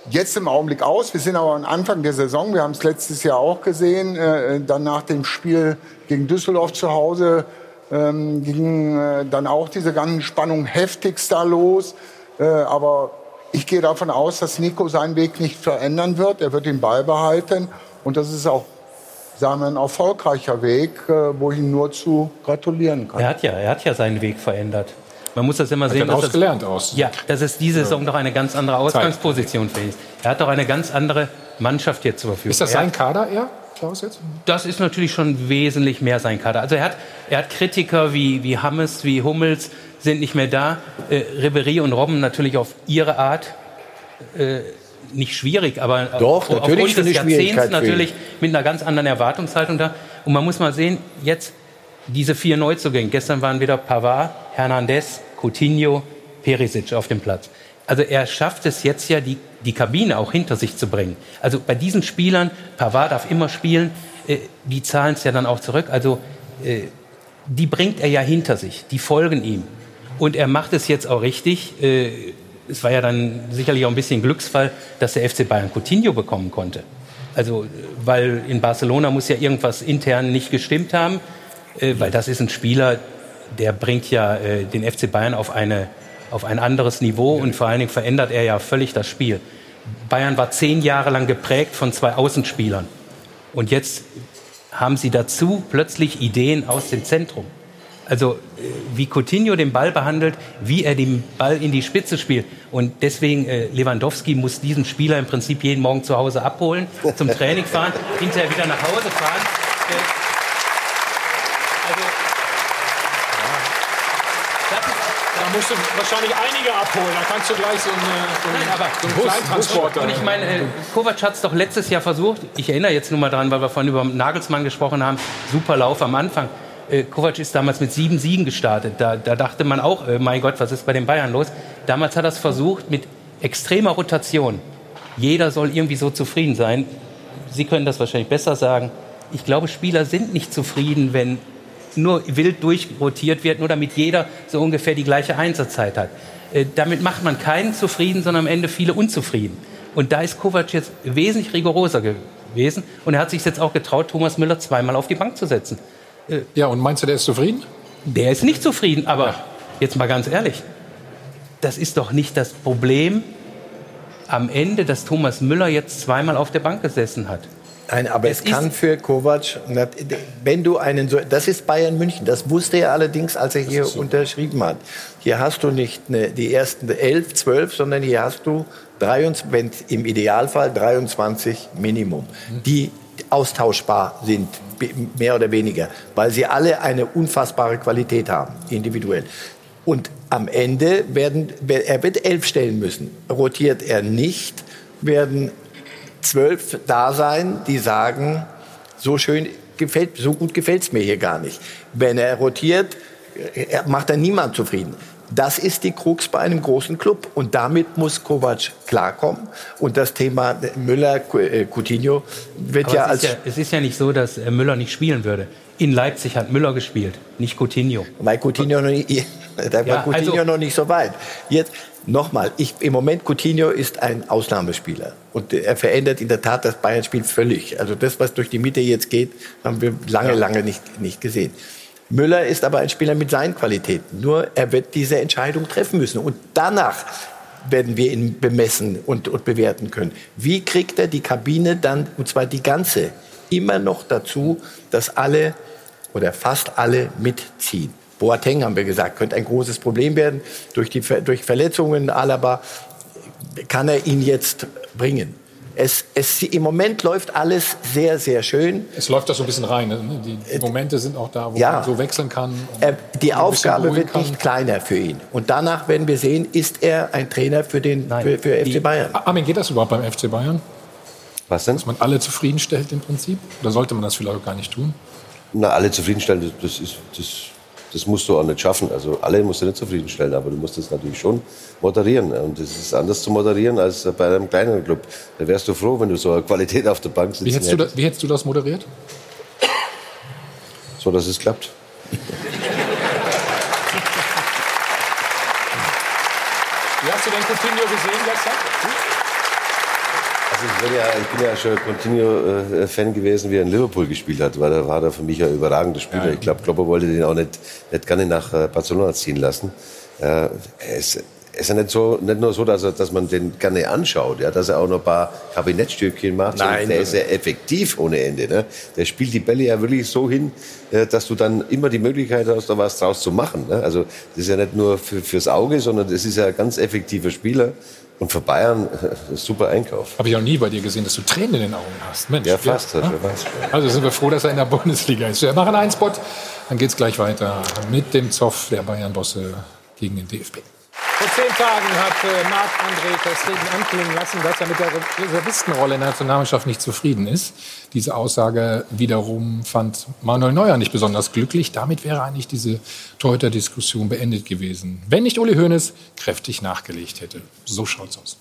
jetzt im Augenblick aus. Wir sind aber am Anfang der Saison. Wir haben es letztes Jahr auch gesehen. Äh, dann nach dem Spiel gegen Düsseldorf zu Hause ähm, ging äh, dann auch diese ganze Spannung heftigst da los. Äh, aber ich gehe davon aus, dass Nico seinen Weg nicht verändern wird. Er wird ihn beibehalten. Und das ist auch, sagen wir, ein erfolgreicher Weg, äh, wo ich ihm nur zu gratulieren kann. Er hat ja, er hat ja seinen Weg verändert. Man muss das immer Hat sehen, er dass ausgelernt es, aus. Ja, dass es diese Saison doch eine ganz andere Ausgangsposition für ihn ist. Er hat doch eine ganz andere Mannschaft hier zur Verfügung. Ist das sein hat, Kader eher, Klaus, jetzt? das ist natürlich schon wesentlich mehr sein Kader. Also er hat, er hat Kritiker wie, wie Hammes, wie Hummels sind nicht mehr da. Äh, Ribery und Robben natürlich auf ihre Art äh, nicht schwierig, aber Doch, auf- aufgrund des Jahrzehnts natürlich mit einer ganz anderen Erwartungshaltung da. Und man muss mal sehen, jetzt diese vier Neuzugänge. Gestern waren wieder Pavard, Hernandez, Coutinho, Perisic auf dem Platz. Also er schafft es jetzt ja, die, die Kabine auch hinter sich zu bringen. Also bei diesen Spielern, Pavard darf immer spielen, äh, die zahlen es ja dann auch zurück. Also äh, die bringt er ja hinter sich, die folgen ihm. Und er macht es jetzt auch richtig. Äh, es war ja dann sicherlich auch ein bisschen Glücksfall, dass der FC Bayern Coutinho bekommen konnte. Also, weil in Barcelona muss ja irgendwas intern nicht gestimmt haben, äh, weil das ist ein Spieler, der bringt ja äh, den FC Bayern auf, eine, auf ein anderes Niveau und vor allen Dingen verändert er ja völlig das Spiel. Bayern war zehn Jahre lang geprägt von zwei Außenspielern. Und jetzt haben sie dazu plötzlich Ideen aus dem Zentrum. Also äh, wie Coutinho den Ball behandelt, wie er den Ball in die Spitze spielt. Und deswegen, äh, Lewandowski muss diesen Spieler im Prinzip jeden Morgen zu Hause abholen, zum Training fahren, hinterher wieder nach Hause fahren. Äh, also, Da musst du wahrscheinlich einige abholen. Da kannst du gleich so, eine, so einen, Nein, aber so einen Kleintransporter. Und ich meine, äh, Kovac hat es doch letztes Jahr versucht. Ich erinnere jetzt nur mal dran, weil wir vorhin über Nagelsmann gesprochen haben. Super Lauf am Anfang. Äh, Kovac ist damals mit sieben Siegen gestartet. Da, da dachte man auch, äh, mein Gott, was ist bei den Bayern los? Damals hat er es versucht mit extremer Rotation. Jeder soll irgendwie so zufrieden sein. Sie können das wahrscheinlich besser sagen. Ich glaube, Spieler sind nicht zufrieden, wenn nur wild durchrotiert wird, nur damit jeder so ungefähr die gleiche Einsatzzeit hat. Äh, damit macht man keinen zufrieden, sondern am Ende viele unzufrieden. Und da ist Kovac jetzt wesentlich rigoroser gewesen. Und er hat sich jetzt auch getraut, Thomas Müller zweimal auf die Bank zu setzen. Äh, ja, und meinst du, der ist zufrieden? Der ist nicht zufrieden, aber jetzt mal ganz ehrlich, das ist doch nicht das Problem am Ende, dass Thomas Müller jetzt zweimal auf der Bank gesessen hat. Nein, aber es, kann für Kovac, wenn du einen so, das ist Bayern München, das wusste er allerdings, als er hier unterschrieben hat. Hier hast du nicht eine, die ersten elf, zwölf, sondern hier hast du 23, wenn, im Idealfall 23 Minimum, die austauschbar sind, mehr oder weniger, weil sie alle eine unfassbare Qualität haben, individuell. Und am Ende werden, er wird elf stellen müssen. Rotiert er nicht, werden zwölf da sein, die sagen, so schön gefällt, so gut gefällt es mir hier gar nicht. Wenn er rotiert, er macht er niemand zufrieden. Das ist die Krux bei einem großen Club. Und damit muss Kovac klarkommen. Und das Thema Müller, äh, Coutinho wird Aber ja es, als ist ja, es ist ja nicht so, dass äh, Müller nicht spielen würde. In Leipzig hat Müller gespielt, nicht Coutinho. Weil Coutinho noch nicht, da war Ja, Coutinho also- noch nicht so weit. Jetzt nochmal, ich, im Moment Coutinho ist ein Ausnahmespieler und er verändert in der Tat das Bayern-Spiel völlig. Also das, was durch die Mitte jetzt geht, haben wir lange, lange nicht, nicht gesehen. Müller ist aber ein Spieler mit seinen Qualitäten. Nur er wird diese Entscheidung treffen müssen und danach werden wir ihn bemessen und, und bewerten können. Wie kriegt er die Kabine dann, und zwar die ganze, immer noch dazu, dass alle oder fast alle mitziehen. Boateng, haben wir gesagt, könnte ein großes Problem werden. Durch, die, durch Verletzungen, Alaba, kann er ihn jetzt bringen. Es, es, Im Moment läuft alles sehr, sehr schön. Es läuft da so ein bisschen rein. Ne? Die, die Momente sind auch da, wo Ja. man so wechseln kann. Äh, die Aufgabe wird kann. nicht kleiner für ihn. Und danach werden wir sehen, ist er ein Trainer für, den, für, für FC Bayern. Armin, geht das überhaupt beim FC Bayern? Was denn? Dass man alle zufriedenstellt im Prinzip? Oder sollte man das vielleicht auch gar nicht tun? Na, alle zufriedenstellen, das, ist, das, das musst du auch nicht schaffen. Also alle musst du nicht zufriedenstellen, aber du musst das natürlich schon moderieren. Und das ist anders zu moderieren als bei einem kleineren Club. Da wärst du froh, wenn du so eine Qualität auf der Bank sitzen Wie hättest, du wie hättest du das moderiert? so dass es klappt. Wie hast du denn Coutinho gesehen gestern? Ich bin ja, ich bin ja schon Coutinho-Fan gewesen, wie er in Liverpool gespielt hat, weil da war er für mich ein überragender Spieler. Ja, ja. Ich glaube, Klopper wollte den auch nicht, nicht gerne nach äh, Barcelona ziehen lassen. Äh, er ist, er ist ja nicht, so, nicht nur so, dass, er, dass man den gerne anschaut, ja, dass er auch noch ein paar Kabinettstückchen macht. Nein, der nein. ist ja effektiv ohne Ende. Ne? Der spielt die Bälle ja wirklich so hin, äh, dass du dann immer die Möglichkeit hast, da was draus zu machen. Ne? Also das ist ja nicht nur für, fürs Auge, sondern das ist ja ein ganz effektiver Spieler. Und für Bayern super Einkauf. Habe ich auch nie bei dir gesehen, dass du Tränen in den Augen hast. Mensch, Ja, fast. Ja, Ja, fast. Also sind wir froh, dass er in der Bundesliga ist. Wir machen einen Spot, dann geht's gleich weiter mit dem Zoff der Bayern-Bosse gegen den DFB. Vor zehn Tagen hat äh, Marc-André Testegen anklingen lassen, dass er mit der Reservistenrolle in der Nationalmannschaft nicht zufrieden ist. Diese Aussage wiederum fand Manuel Neuer nicht besonders glücklich. Damit wäre eigentlich diese Torhüter-Diskussion beendet gewesen, wenn nicht Uli Hoeneß kräftig nachgelegt hätte. So schaut's aus.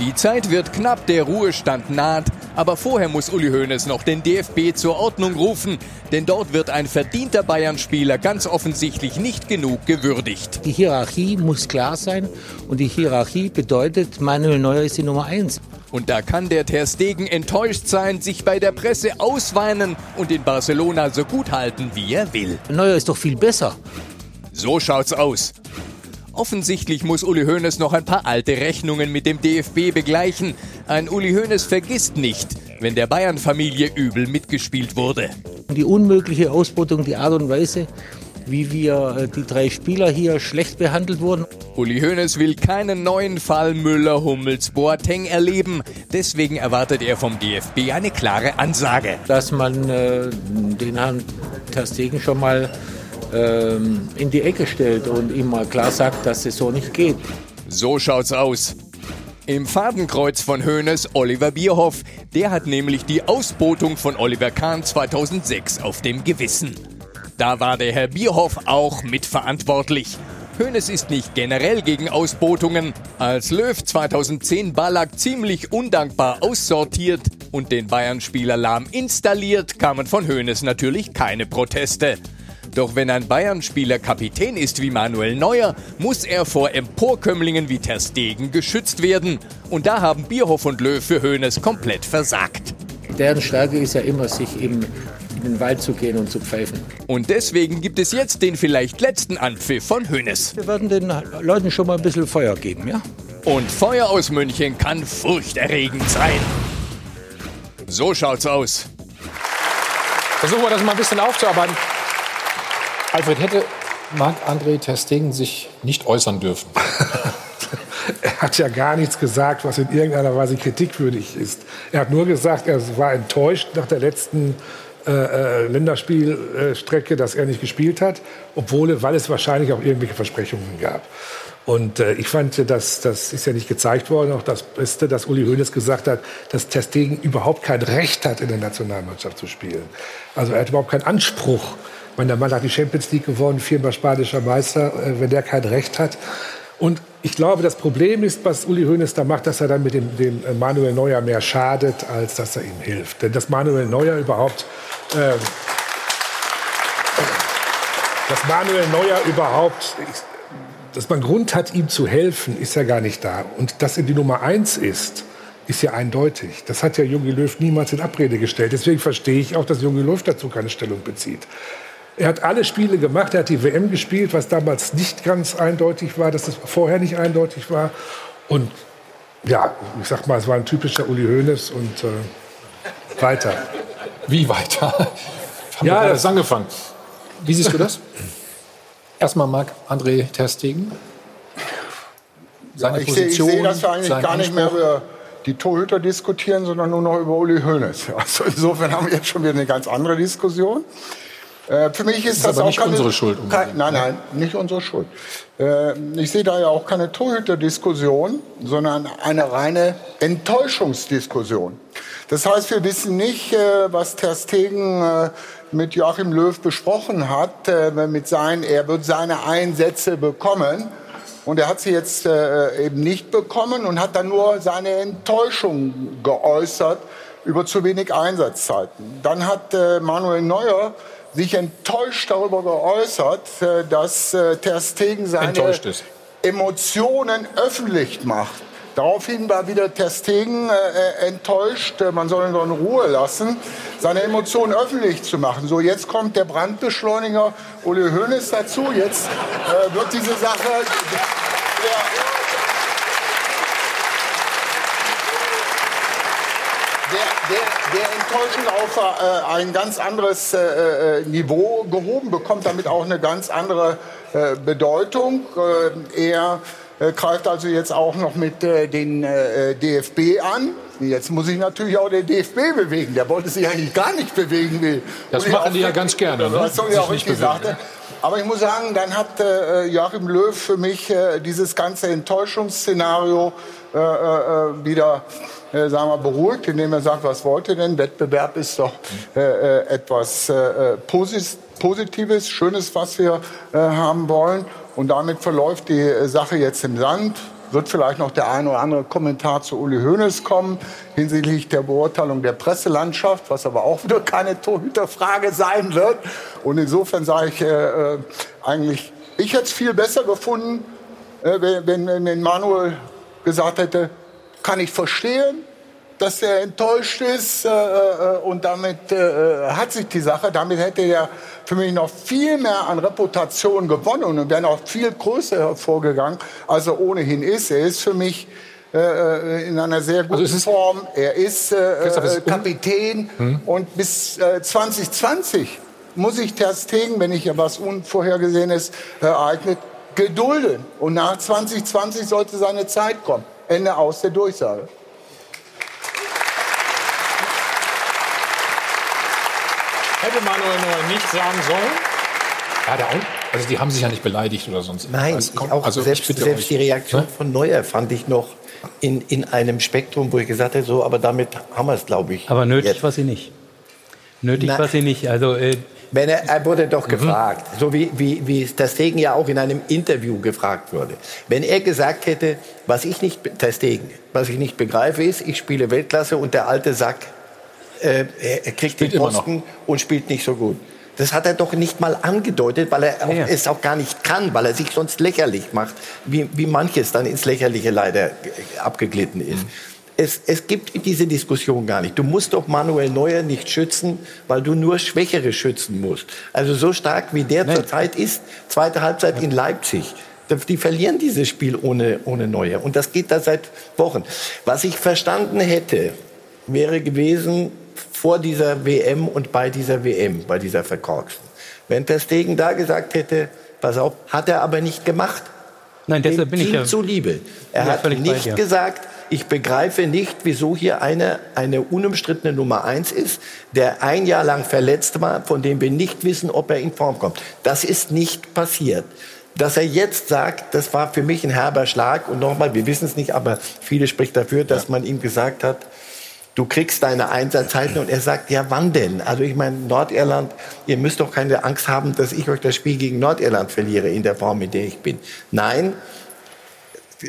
Die Zeit wird knapp, der Ruhestand naht, aber vorher muss Uli Hoeneß noch den DFB zur Ordnung rufen, denn dort wird ein verdienter Bayern-Spieler ganz offensichtlich nicht genug gewürdigt. Die Hierarchie muss klar sein und die Hierarchie bedeutet, Manuel Neuer ist die Nummer eins. Und da kann der Ter Stegen enttäuscht sein, sich bei der Presse ausweinen und in Barcelona so gut halten, wie er will. Neuer ist doch viel besser. So schaut's aus. Offensichtlich muss Uli Hoeneß noch ein paar alte Rechnungen mit dem DFB begleichen. Ein Uli Hoeneß vergisst nicht, wenn der Bayern-Familie übel mitgespielt wurde. Die unmögliche Ausbeutung, die Art und Weise, wie wir äh, die drei Spieler hier schlecht behandelt wurden. Uli Hoeneß will keinen neuen Fall Müller, Hummels, Boateng erleben. Deswegen erwartet er vom DFB eine klare Ansage. Dass man äh, den Herrn Ter Stegen schon mal ähm, in die Ecke stellt und ihm mal klar sagt, dass es so nicht geht. So schaut's aus. Im Fadenkreuz von Hoeneß Oliver Bierhoff. Der hat nämlich die Ausbotung von Oliver Kahn 2006 auf dem Gewissen. Da war der Herr Bierhoff auch mitverantwortlich. Hoeneß ist nicht generell gegen Ausbotungen. Als Löw 2010 Ballack ziemlich undankbar aussortiert und den Bayern-Spieler lahm installiert, kamen von Hoeneß natürlich keine Proteste. Doch wenn ein Bayern-Spieler Kapitän ist wie Manuel Neuer, muss er vor Emporkömmlingen wie Ter Stegen geschützt werden. Und da haben Bierhoff und Löw für Hoeneß komplett versagt. Deren Stärke ist ja immer, sich eben in den Wald zu gehen und zu pfeifen. Und deswegen gibt es jetzt den vielleicht letzten Anpfiff von Hoeneß. Wir werden den Leuten schon mal ein bisschen Feuer geben, ja? Und Feuer aus München kann furchterregend sein. So schaut's aus. Versuchen wir das mal ein bisschen aufzuarbeiten. Alfred, hätte Marc-André Ter Stegen sich nicht äußern dürfen? Er hat ja gar nichts gesagt, was in irgendeiner Weise kritikwürdig ist. Er hat nur gesagt, er war enttäuscht nach der letzten äh, äh, Länderspielstrecke, dass er nicht gespielt hat, obwohl, weil es wahrscheinlich auch irgendwelche Versprechungen gab. Und äh, ich fand, das, das ist ja nicht gezeigt worden, auch das Beste, dass Uli Hoeneß gesagt hat, dass Ter Stegen überhaupt kein Recht hat, in der Nationalmannschaft zu spielen. Also er hat überhaupt keinen Anspruch. Meine, Mann hat die Champions League gewonnen, viermal spanischer Meister, äh, wenn der kein Recht hat. Und ich glaube, das Problem ist, was Uli Hoeneß da macht, dass er dann mit dem, dem äh, Manuel Neuer mehr schadet, als dass er ihm hilft. Denn dass Manuel Neuer überhaupt, ähm, dass Manuel Neuer überhaupt, dass man Grund hat, ihm zu helfen, ist ja gar nicht da. Und dass er die Nummer eins ist, ist ja eindeutig. Das hat ja Jogi Löw niemals in Abrede gestellt. Deswegen verstehe ich auch, dass Jogi Löw dazu keine Stellung bezieht. Er hat alle Spiele gemacht, er hat die WM gespielt, was damals nicht ganz eindeutig war, dass es vorher nicht eindeutig war. Und ja, ich sag mal, es war ein typischer Uli Hoeneß und äh, weiter. Wie weiter? Haben Ja, ja, wir das- angefangen. Wie siehst du das? Erstmal Marc-André Ter Stegen. Seine ich sehe ich Position, sehe, dass wir eigentlich gar nicht mehr über die Torhüter diskutieren, sondern nur noch über Uli Hoeneß. Also insofern haben wir jetzt schon wieder eine ganz andere Diskussion. Äh, für mich ist, ist das aber auch nicht keine, unsere Schuld Kein, nein, nein, nicht unsere Schuld. Äh, ich sehe da ja auch keine Torhüterdiskussion, sondern eine reine Enttäuschungsdiskussion. Das heißt, wir wissen nicht, äh, was Ter Stegen äh, mit Joachim Löw besprochen hat, äh, mit seinen, er wird seine Einsätze bekommen. Und er hat sie jetzt eben nicht bekommen und hat dann nur seine Enttäuschung geäußert über zu wenig Einsatzzeiten. Dann hat Manuel Neuer sich enttäuscht darüber geäußert, äh, dass äh, Ter Stegen seine. Emotionen öffentlich macht. Daraufhin war wieder Ter Stegen äh, enttäuscht, äh, man soll ihn doch in Ruhe lassen, seine Emotionen öffentlich zu machen. So, jetzt kommt der Brandbeschleuniger Uli Hoeneß dazu. Jetzt äh, wird diese Sache... Der, der, Enttäuschung auf äh, ein ganz anderes äh, äh, Niveau gehoben, bekommt damit auch eine ganz andere äh, Bedeutung. Äh, er äh, greift also jetzt auch noch mit den DFB an. Jetzt muss sich natürlich auch der DFB bewegen. Der wollte sich eigentlich gar nicht bewegen. Will. Das machen die ja ganz gerne, ne? Was Toni Sich auch nicht richtig sagte. Aber ich muss sagen, dann hat äh, Joachim Löw für mich dieses ganze Enttäuschungsszenario wieder, äh, sagen wir, beruhigt, indem er sagt, was wollt ihr denn? Wettbewerb ist doch äh, äh, etwas äh, äh, Posis Positives, Schönes, was wir äh, haben wollen. Und damit verläuft die äh, Sache jetzt im Sand. Wird vielleicht noch der ein oder andere Kommentar zu Uli Hoeneß kommen hinsichtlich der Beurteilung der Presselandschaft, was aber auch wieder keine Torhüterfrage sein wird. Und insofern sage ich äh, eigentlich, ich hätte es viel besser gefunden, wenn, wenn, wenn Manuel gesagt hätte, kann ich verstehen, dass er enttäuscht ist äh, äh, und damit äh, hat sich die Sache, damit hätte er für mich noch viel mehr an Reputation gewonnen und wäre noch viel größer hervorgegangen, als er ohnehin ist. Er ist für mich äh, äh, in einer sehr guten Form. Er ist äh, äh, ist Kapitän Hm? und bis äh, 2020 muss ich Ter Stegen, wenn nicht was Unvorhergesehenes ereignet, gedulden. Und nach 2020 sollte seine Zeit kommen. Ende aus der Durchsage. Hätte Manuel Neuer nicht sagen sollen. Ja, der, also die haben sich ja nicht beleidigt oder sonst Nein, ich auch also ich selbst, bitte selbst euch. die Reaktion Ne? von Neuer fand ich noch in, in einem Spektrum, wo ich gesagt habe, so, aber damit haben wir es, glaube ich. Aber nötig war sie nicht. Nötig Na- war sie nicht. Also äh, Wenn er, er wurde doch Mhm. gefragt, so wie, wie, wie es Stegen ja auch in einem Interview gefragt wurde. Wenn er gesagt hätte, was ich nicht, be- Ter Stegen, was ich nicht begreife ist, ich spiele Weltklasse und der alte Sack, äh, er, kriegt den immer noch. Posten und spielt nicht so gut. Das hat er doch nicht mal angedeutet, weil er auch, es auch gar nicht kann, weil er sich sonst lächerlich macht, wie, wie manches dann ins Lächerliche leider äh, abgeglitten ist. Es, es gibt diese Diskussion gar nicht. Du musst doch Manuel Neuer nicht schützen, weil du nur Schwächere schützen musst. Also so stark wie der zurzeit ist, zweite Halbzeit in Leipzig. Die verlieren dieses Spiel ohne, ohne Neuer. Und das geht da seit Wochen. Was ich verstanden hätte, wäre gewesen vor dieser WM und bei dieser WM, bei dieser verkorksten. Wenn Ter Stegen da gesagt hätte, pass auf, hat er aber nicht gemacht. Nein, deshalb bin ich ja- zuliebe. Er Ja, hat nicht gesagt, ich begreife nicht, wieso hier eine, eine unumstrittene Nummer eins ist, der ein Jahr lang verletzt war, von dem wir nicht wissen, ob er in Form kommt. Das ist nicht passiert. Dass er jetzt sagt, das war für mich ein herber Schlag. Und nochmal, wir wissen es nicht, aber viele spricht dafür, dass man ihm gesagt hat, du kriegst deine Einsatzzeiten. Und er sagt, ja, wann denn? Also ich meine, Nordirland, ihr müsst doch keine Angst haben, dass ich euch das Spiel gegen Nordirland verliere in der Form, in der ich bin. Nein,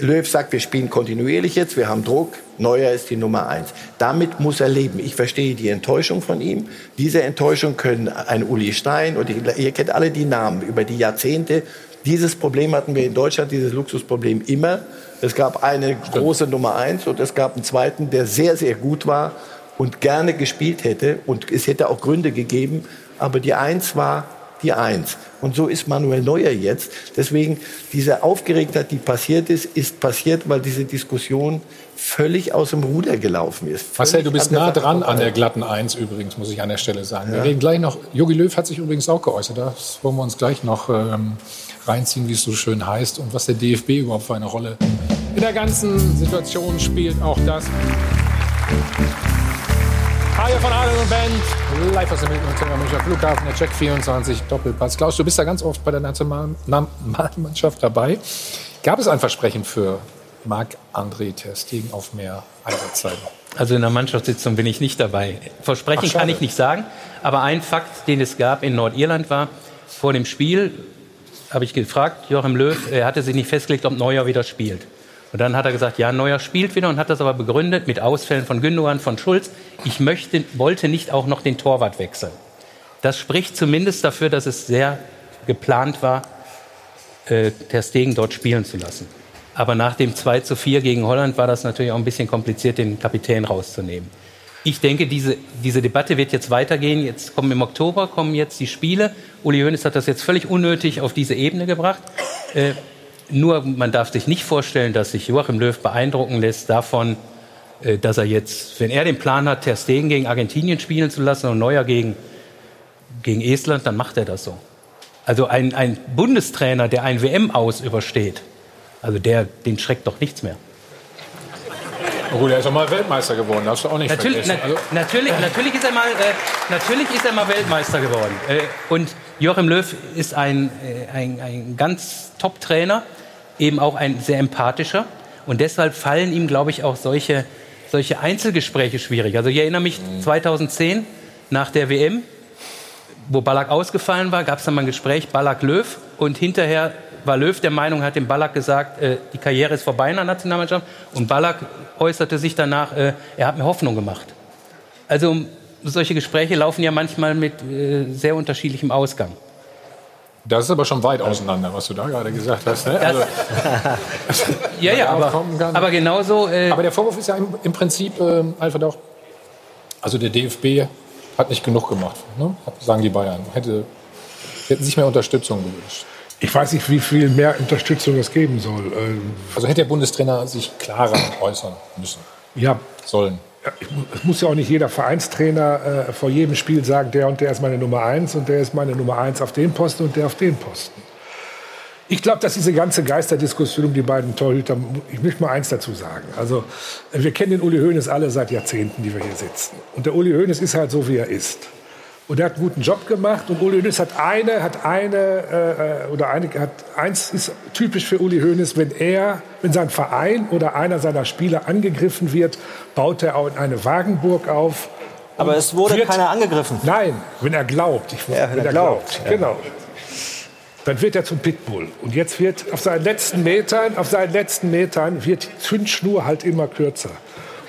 Löw sagt, wir spielen kontinuierlich jetzt, wir haben Druck, Neuer ist die Nummer eins. Damit muss er leben. Ich verstehe die Enttäuschung von ihm. Diese Enttäuschung können ein Uli Stein und ihr kennt alle die Namen über die Jahrzehnte. Dieses Problem hatten wir in Deutschland, dieses Luxusproblem immer. Es gab eine große Nummer eins und es gab einen zweiten, der sehr, sehr gut war und gerne gespielt hätte. Und es hätte auch Gründe gegeben. Aber die Eins war die Eins. Und so ist Manuel Neuer jetzt. Deswegen diese Aufgeregtheit, die passiert ist, ist passiert, weil diese Diskussion völlig aus dem Ruder gelaufen ist. Marcel, du Völlig bist nah dran an der glatten Eins übrigens, muss ich an der Stelle sagen. Wir Ja. reden gleich noch. Jogi Löw hat sich übrigens auch geäußert. Das wollen wir uns gleich noch ähm, reinziehen, wie es so schön heißt und was der DFB überhaupt für eine Rolle in der ganzen Situation spielt auch das. Hajo von Adel und Band, live aus dem Hilton Münchner Flughafen, der Check 24 Doppelpass. Klaus, du bist ja ganz oft bei der Nationalmannschaft dabei. Gab es ein Versprechen für Marc-André Ter Stegen auf mehr Einsatzzeiten? Also in der Mannschaftssitzung bin ich nicht dabei. Versprechen Ach, kann ich nicht sagen, aber ein Fakt, den es gab in Nordirland war, vor dem Spiel habe ich gefragt, Joachim Löw, er hatte sich nicht festgelegt, ob Neuer wieder spielt. Und dann hat er gesagt, ja, Neuer spielt wieder und hat das aber begründet mit Ausfällen von Gündogan, von Schulz. Ich möchte, wollte nicht auch noch den Torwart wechseln. Das spricht zumindest dafür, dass es sehr geplant war, äh, Ter Stegen dort spielen zu lassen. Aber nach dem 2 zu 4 gegen Holland war das natürlich auch ein bisschen kompliziert, den Kapitän rauszunehmen. Ich denke, diese, diese Debatte wird jetzt weitergehen. Jetzt kommen im Oktober kommen jetzt die Spiele. Uli Hoeneß hat das jetzt völlig unnötig auf diese Ebene gebracht. Äh, nur man darf sich nicht vorstellen, dass sich Joachim Löw beeindrucken lässt davon, äh, dass er jetzt, wenn er den Plan hat, Ter Stegen gegen Argentinien spielen zu lassen und Neuer gegen, gegen Estland, dann macht er das so. Also ein, ein Bundestrainer, der ein WM aus übersteht, also der, den schreckt doch nichts mehr. Na gut, er ist auch mal Weltmeister geworden, darfst du auch nicht Natürlich, na. Also, natürlich, natürlich, ist er mal, äh, natürlich ist er mal Weltmeister geworden. Äh, und Joachim Löw ist ein, äh, ein, ein ganz Top-Trainer, eben auch ein sehr empathischer. Und deshalb fallen ihm, glaube ich, auch solche, solche Einzelgespräche schwierig. Also ich erinnere mich 2010 nach der WM, wo Ballack ausgefallen war, gab es dann mal ein Gespräch Ballack-Löw und hinterher war Löw der Meinung, hat dem Ballack gesagt, äh, die Karriere ist vorbei in der Nationalmannschaft und Ballack äußerte sich danach, äh, er hat mir Hoffnung gemacht. Also solche Gespräche laufen ja manchmal mit äh, sehr unterschiedlichem Ausgang. Das ist aber schon weit auseinander, was du da gerade gesagt hast. Ne? Also, Ja, ja, aber, aber genauso. Äh, Aber der Vorwurf ist ja im, im Prinzip, ähm, Alfred auch, also der DFB hat nicht genug gemacht, ne? Sagen die Bayern. Hätte, hätten sich mehr Unterstützung gewünscht. Ich weiß nicht, wie viel mehr Unterstützung es geben soll. Ähm, Also hätte der Bundestrainer sich klarer äußern müssen. Ja. Sollen. Es muss ja auch nicht jeder Vereinstrainer äh, vor jedem Spiel sagen, der und der ist meine Nummer eins und der ist meine Nummer eins auf dem Posten und der auf dem Posten. Ich glaube, dass diese ganze Geisterdiskussion um die beiden Torhüter, ich möchte mal eins dazu sagen. Also, äh, wir kennen den Uli Hoeneß alle seit Jahrzehnten, die wir hier sitzen. Und der Uli Hoeneß ist halt so, wie er ist. Und er hat einen guten Job gemacht. Und Uli Hoeneß hat eine, hat eine, äh, oder eine, hat eins ist typisch für Uli Hoeneß, wenn er, wenn sein Verein oder einer seiner Spieler angegriffen wird, baut er auch eine Wagenburg auf. Aber es wurde keiner angegriffen. Nein, wenn er glaubt. Ich, Ja, wenn er glaubt, ja. Genau. Dann wird er zum Pitbull. Und jetzt wird auf seinen letzten Metern, auf seinen letzten Metern wird die Zündschnur halt immer kürzer.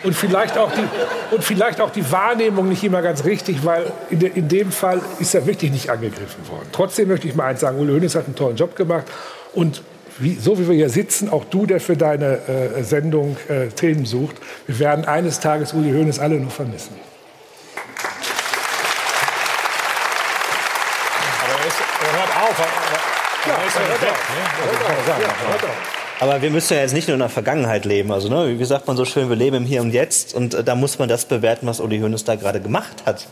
Und vielleicht auch die, und vielleicht auch die Wahrnehmung nicht immer ganz richtig, weil in, de, in dem Fall ist er wirklich nicht angegriffen worden. Trotzdem möchte ich mal eins sagen, Uli Hoeneß hat einen tollen Job gemacht. Und wie, so wie wir hier sitzen, auch du, der für deine äh, Sendung äh, Themen sucht, wir werden eines Tages Uli Hoeneß alle nur vermissen. Aber er, ist, er hört auf. Aber, aber er ist ja nicht weg. Ne? Also, Aber wir müssen ja jetzt nicht nur in der Vergangenheit leben. Also, ne, wie sagt man so schön, wir leben im Hier und Jetzt. Und äh, da muss man das bewerten, was Uli Hoeneß da gerade gemacht hat.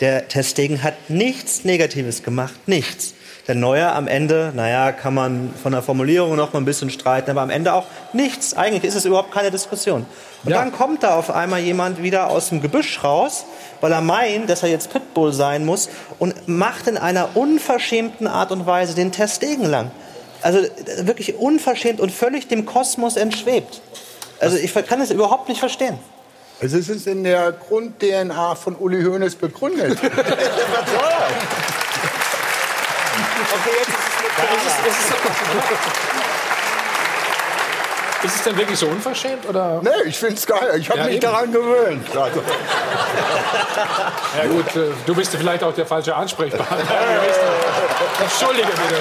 Der Testegen hat nichts Negatives gemacht. Nichts. Der Neuer am Ende, naja, kann man von der Formulierung noch mal ein bisschen streiten, aber am Ende auch nichts. Eigentlich ist es überhaupt keine Diskussion. Und dann kommt da auf einmal jemand wieder aus dem Gebüsch raus, weil er meint, dass er jetzt Pitbull sein muss und macht in einer unverschämten Art und Weise den Testegen lang. Also wirklich unverschämt und völlig dem Kosmos entschwebt. Also ich kann es überhaupt nicht verstehen. Also es ist in der Grund-DNA von Uli Hoeneß begründet. Ist es denn wirklich so unverschämt? Oder? Nee, ich finde es geil. Ich habe Ja, mich eben. daran gewöhnt. Also, Ja gut, äh, du bist vielleicht auch der falsche Ansprechpartner. Entschuldige bitte.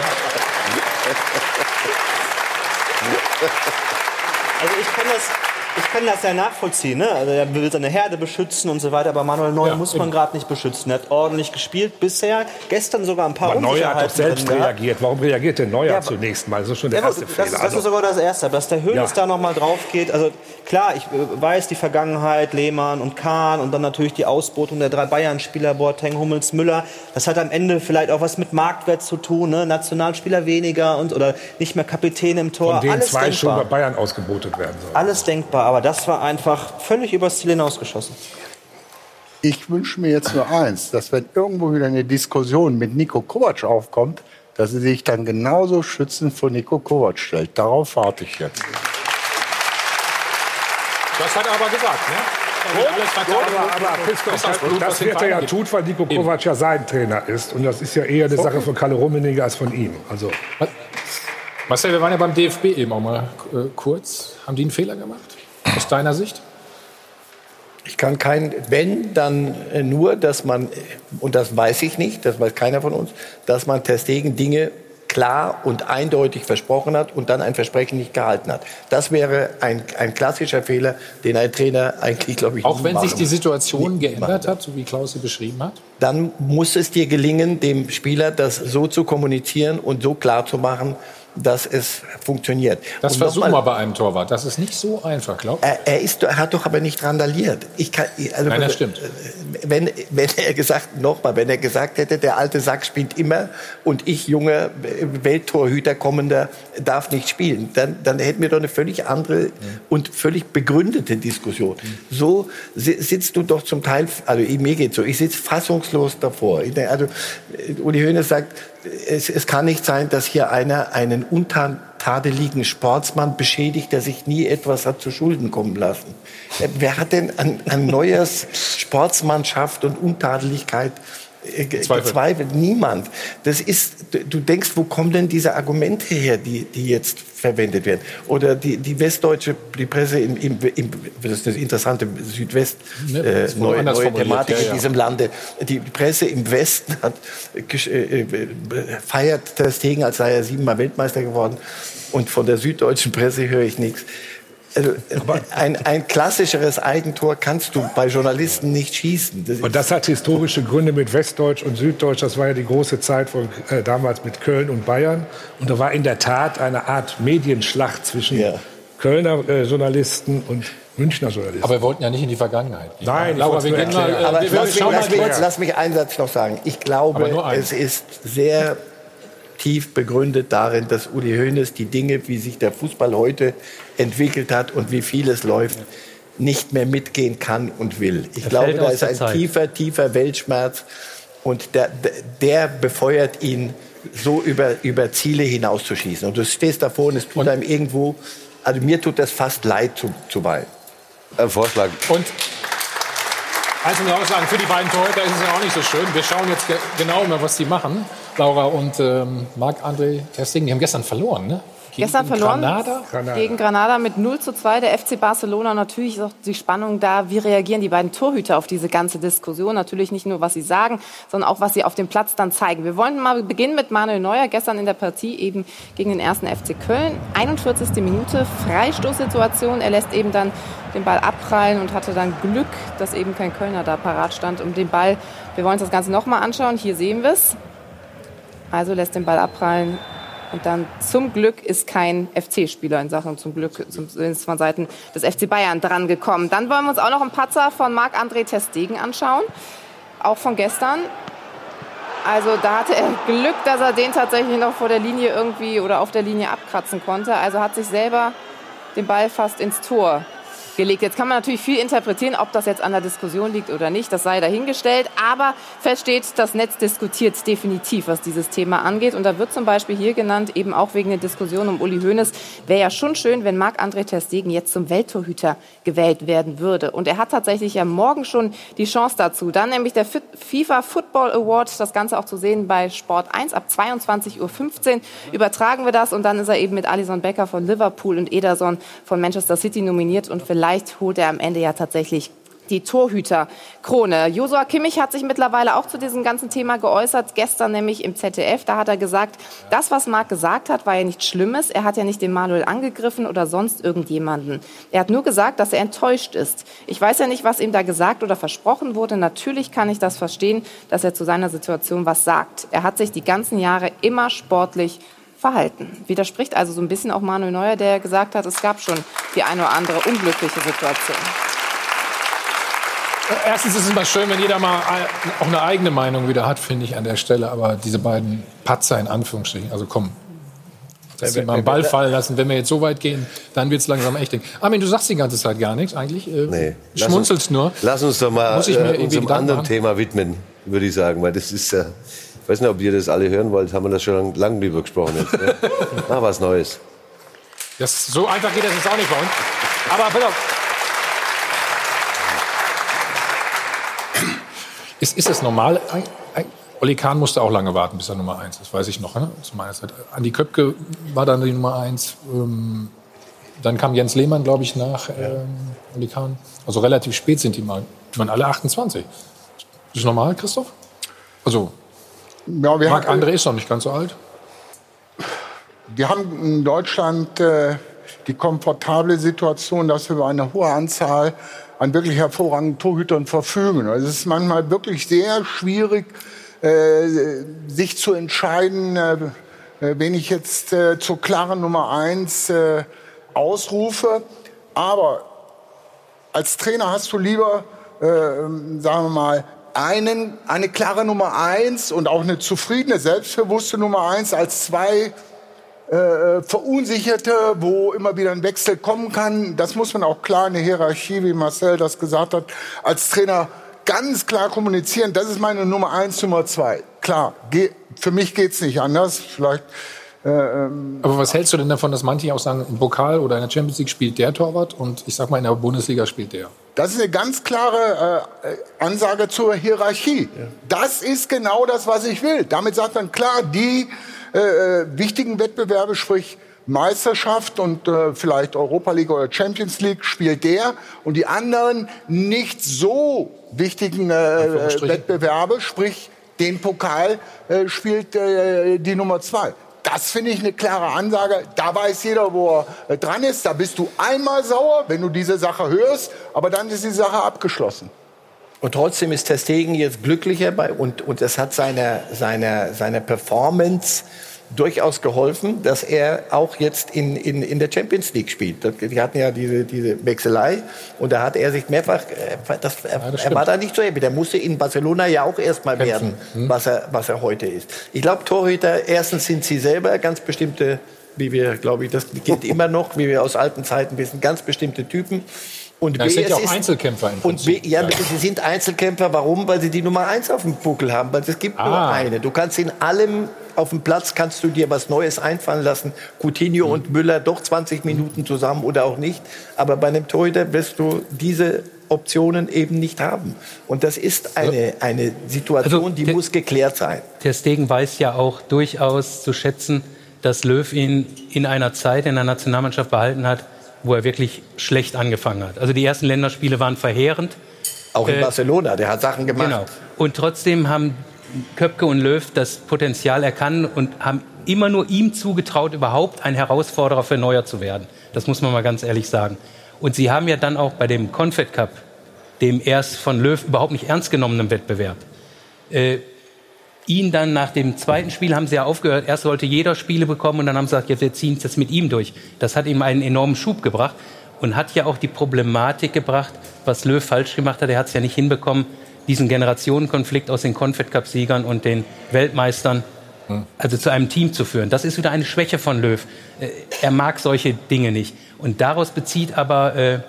Also ich kann das, ich kann das ja nachvollziehen. Ne? Also er will seine Herde beschützen und so weiter. Aber Manuel Neuer Ja, muss man gerade nicht beschützen. Er hat ordentlich gespielt bisher. Gestern sogar ein paar Aber Neuer hat doch selbst reagiert. Warum reagiert denn Neuer Ja, zunächst mal? Das ist schon der Ja, erste das, Fehler. das Also- ist sogar das Erste. Dass der Hönes Ja. da nochmal drauf geht. Also klar, ich äh, weiß die Vergangenheit, Lehmann und Kahn und dann natürlich die Ausbotung der drei Bayern-Spieler, Boateng, Hummels, Müller. Das hat am Ende vielleicht auch was mit Marktwert zu tun. Ne? Nationalspieler weniger und oder nicht mehr Kapitän im Tor. von denen Alles zwei schon bei denkbar. Bayern ausgebotet werden sollen. Alles denkbar. Aber das war einfach völlig übers Ziel hinausgeschossen. Ich wünsche mir jetzt nur eins, dass wenn irgendwo wieder eine Diskussion mit Nico Kovac aufkommt, dass sie sich dann genauso schützend vor Nico Kovac stellt. Darauf warte ich jetzt. Das hat er aber gesagt, ne? Aber, aber Christoph, das Blut, wird er ja tut, weil Nico Kovac ja sein Trainer ist. Und das ist ja eher eine Sache von Kalle Rummenigge als von ihm. Also, Marcel, wir waren ja beim DFB eben auch mal äh, kurz. Haben die einen Fehler gemacht? Aus deiner Sicht? Ich kann kein, wenn, dann äh, nur, dass man, und das weiß ich nicht, das weiß keiner von uns, dass man Testegen Dinge klar und eindeutig versprochen hat und dann ein Versprechen nicht gehalten hat. Das wäre ein, ein klassischer Fehler, den ein Trainer eigentlich, glaube ich, Auch wenn sich die. Situation geändert hat, so wie Klaus sie beschrieben hat? dann muss es dir gelingen, dem Spieler das so zu kommunizieren und so klar zu machen, dass es funktioniert. Das versuchen wir bei einem Torwart. Das ist nicht so einfach, glaub. Er, er, ist, er hat doch aber nicht randaliert. Ich kann, also Nein, das stimmt. Wenn, wenn er gesagt, nochmal, wenn er gesagt hätte, der alte Sack spielt immer und ich, junger Welttorhüter, kommender, darf nicht spielen, dann, dann hätten wir doch eine völlig andere und völlig begründete Diskussion. So si- sitzt du doch zum Teil, also mir geht's so, ich sitze fassungslos davor. Ich Also äh, Uli Hoeneß sagt, es, es kann nicht sein, dass hier einer einen untadeligen Sportsmann beschädigt, der sich nie etwas hat zu Schulden kommen lassen. Äh, Wer hat denn an, an Neuers Sportsmannschaft und Untadeligkeit äh, ge- Zweifel. gezweifelt? Niemand. Das ist, du- denkst, wo kommen denn diese Argumente her, die, die jetzt verwendet werden? Oder die, die westdeutsche, die Presse im, im, im das ist das interessante Südwest, Ne, äh, neue, neue Thematik ja, in ja. diesem Lande. Die Presse im Westen hat, äh, äh, feiert Ter Stegen, als sei er siebenmal Weltmeister geworden. Und von der süddeutschen Presse höre ich nichts. Also, ein, ein klassischeres Eigentor kannst du bei Journalisten nicht schießen. Das und das hat historische Gründe mit Westdeutsch und Süddeutsch. Das war ja die große Zeit von, äh, damals mit Köln und Bayern. Und da war in der Tat eine Art Medienschlacht zwischen Kölner äh, Journalisten und Münchner Journalisten. Aber wir wollten ja nicht in die Vergangenheit. gehen. Nein, Laura, wir gehen mal, äh, Aber lass, mich, lass, mich, lass mich einen Satz noch sagen. Ich glaube, es ist sehr tief begründet darin, dass Uli Hoeneß die Dinge, wie sich der Fußball heute entwickelt hat und wie viel es läuft, nicht mehr mitgehen kann und will. Ich Er glaube, da ist ein Zeit. tiefer, tiefer Weltschmerz und der, der- befeuert ihn, so über, über Ziele hinauszuschießen. Und du stehst davor und es tut einem irgendwo, also mir tut das fast leid zu, zuweilen. Ein Vorschlag. Und eins muss ich auch sagen, für die beiden Torhüter ist es ja auch nicht so schön. Wir schauen jetzt ge genau mal, was die machen. Laura und ähm, Marc-André Testing, die haben gestern verloren, ne? Gegen Gestern verloren Granada? gegen Granada mit 0 zu 2. Der FC Barcelona natürlich ist auch die Spannung da. Wie reagieren die beiden Torhüter auf diese ganze Diskussion? Natürlich nicht nur, was sie sagen, sondern auch, was sie auf dem Platz dann zeigen. Wir wollen mal beginnen mit Manuel Neuer. Gestern in der Partie eben gegen den ersten FC Köln. 41. Minute, Freistoßsituation. Er lässt eben dann den Ball abprallen und hatte dann Glück, dass eben kein Kölner da parat stand, um den Ball. Wir wollen uns das Ganze nochmal anschauen. Hier sehen wir es. Also lässt den Ball abprallen. Und dann zum Glück ist kein FC-Spieler in Sachen zum Glück zumindest von Seiten des FC Bayern dran gekommen. Dann wollen wir uns auch noch einen Patzer von Marc-André Testegen anschauen. Auch von gestern. Also da hatte er Glück, dass er den tatsächlich noch vor der Linie irgendwie oder auf der Linie abkratzen konnte. Also hat sich selber den Ball fast ins Tor gelegt. Jetzt kann man natürlich viel interpretieren, ob das jetzt an der Diskussion liegt oder nicht. Das sei dahingestellt. Aber fest steht, das Netz diskutiert definitiv, was dieses Thema angeht. Und da wird zum Beispiel hier genannt, eben auch wegen der Diskussion um Uli Hoeneß, wäre ja schon schön, wenn Marc-André Ter Stegen jetzt zum Welttorhüter gewählt werden würde. Und er hat tatsächlich ja morgen schon die Chance dazu. Dann nämlich der FIFA Football Award, das Ganze auch zu sehen bei Sport 1 ab 22.15 Uhr übertragen wir das. Und dann ist er eben mit Alison Becker von Liverpool und Ederson von Manchester City nominiert. Und vielleicht holt er am Ende ja tatsächlich die Torhüterkrone. Josua Kimmich hat sich mittlerweile auch zu diesem ganzen Thema geäußert, gestern nämlich im ZDF. Da hat er gesagt, das, was Marc gesagt hat, war ja nichts Schlimmes. Er hat ja nicht den Manuel angegriffen oder sonst irgendjemanden. Er hat nur gesagt, dass er enttäuscht ist. Ich weiß ja nicht, was ihm da gesagt oder versprochen wurde. Natürlich kann ich das verstehen, dass er zu seiner Situation was sagt. Er hat sich die ganzen Jahre immer sportlich verhalten. Widerspricht also so ein bisschen auch Manuel Neuer, der gesagt hat, es gab schon die eine oder andere unglückliche Situation. Erstens ist es immer schön, wenn jeder mal auch eine eigene Meinung wieder hat, finde ich an der Stelle. Aber diese beiden Patzer in Anführungsstrichen, also komm, dass wir mal einen Ball fallen lassen. Wenn wir jetzt so weit gehen, dann wird es langsam echt. Armin, du sagst die ganze Zeit gar nichts eigentlich. Äh, Nee. Schmunzelst uns, nur. Lass uns doch mal Muss ich mir äh, unserem anderen machen? Thema widmen, würde ich sagen. Weil das ist ja, ich weiß nicht, ob ihr das alle hören wollt, haben wir das schon lange drüber gesprochen jetzt. Ne? Mal was Neues. Das, so einfach geht das jetzt auch nicht bei uns. Aber pass auf. Ist, ist es normal? Olli Kahn musste auch lange warten, bis er Nummer 1 ist, weiß ich noch. Ne? Zu meiner Zeit. Andi Köpke war dann die Nummer 1. Ähm, dann kam Jens Lehmann, glaube ich, nach ähm, Olli Kahn. Also relativ spät sind die mal. Die waren alle 28. Ist das normal, Christoph? Also, Ja, wir Marc André ist noch nicht ganz so alt. Wir haben in Deutschland äh, die komfortable Situation, dass wir über eine hohe Anzahl an wirklich hervorragenden Torhütern verfügen. Also es ist manchmal wirklich sehr schwierig, äh, sich zu entscheiden, äh, äh, wen ich jetzt äh, zur klaren Nummer eins äh, ausrufe. Aber als Trainer hast du lieber, äh, sagen wir mal, einen, eine klare Nummer eins und auch eine zufriedene, selbstbewusste Nummer eins als zwei äh, verunsicherte, wo immer wieder ein Wechsel kommen kann. Das muss man auch klar in der Hierarchie, wie Marcel das gesagt hat, als Trainer ganz klar kommunizieren. Das ist meine Nummer eins, Nummer zwei. Klar, für mich geht's nicht anders. Vielleicht äh, ähm, Aber was hältst du denn davon, dass manche auch sagen, im Pokal oder in der Champions League spielt der Torwart und ich sag mal in der Bundesliga spielt der? Das ist eine ganz klare äh, Ansage zur Hierarchie. Das ist genau das, was ich will. Damit sagt man klar, die äh, äh, wichtigen Wettbewerbe, sprich Meisterschaft und äh, vielleicht Europa League oder Champions League spielt der und die anderen nicht so wichtigen äh, Wettbewerbe, sprich den Pokal äh, spielt äh, die Nummer zwei. Das finde ich eine klare Ansage. Da weiß jeder, wo er äh, dran ist. Da bist du einmal sauer, wenn du diese Sache hörst, aber dann ist die Sache abgeschlossen. Und trotzdem ist Ter Stegen jetzt glücklicher bei, und, und es hat seiner seiner seiner Performance durchaus geholfen, dass er auch jetzt in, in, in der Champions League spielt. Das- Die hatten ja diese, diese Wechselei und da hat er sich mehrfach, äh, das, er, er war da nicht so happy. Der musste in Barcelona ja auch erstmal werden, was, er, was er heute ist. Ich glaube, Torhüter, erstens sind sie selber ganz bestimmte, wie wir, glaube ich, das gilt immer noch, wie wir aus alten Zeiten wissen, ganz bestimmte Typen. Und Ja, es sind ja auch Einzelkämpfer im und B, ja, sie sind Einzelkämpfer. Warum? Weil sie die Nummer eins auf dem Buckel haben. Weil es gibt nur Ah. eine. Du kannst in allem auf dem Platz kannst du dir was Neues einfallen lassen. Coutinho Mhm. und Müller doch 20 Minuten zusammen oder auch nicht. Aber bei einem Torhüter wirst du diese Optionen eben nicht haben. Und das ist eine, eine Situation, die muss geklärt sein. Ter Stegen weiß ja auch durchaus zu schätzen, dass Löw ihn in einer Zeit in der Nationalmannschaft behalten hat, wo er wirklich schlecht angefangen hat. Also die ersten Länderspiele waren verheerend. Auch in Äh, Barcelona, der hat Sachen gemacht. Genau. Und trotzdem haben Köpke und Löw das Potenzial erkannt und haben immer nur ihm zugetraut, überhaupt ein Herausforderer für Neuer zu werden. Das muss man mal ganz ehrlich sagen. Und sie haben ja dann auch bei dem Confed Cup, dem erst von Löw überhaupt nicht ernst genommenen Wettbewerb, äh, ihn dann nach dem zweiten Spiel haben sie ja aufgehört. Erst sollte jeder Spiele bekommen und dann haben sie gesagt, jetzt wir ziehen es jetzt mit ihm durch. Das hat ihm einen enormen Schub gebracht und hat ja auch die Problematik gebracht, was Löw falsch gemacht hat. Er hat es ja nicht hinbekommen, diesen Generationenkonflikt aus den Confed Cup Siegern und den Weltmeistern also zu einem Team zu führen. Das ist wieder eine Schwäche von Löw. Äh, Er mag solche Dinge nicht. Und daraus bezieht aber äh,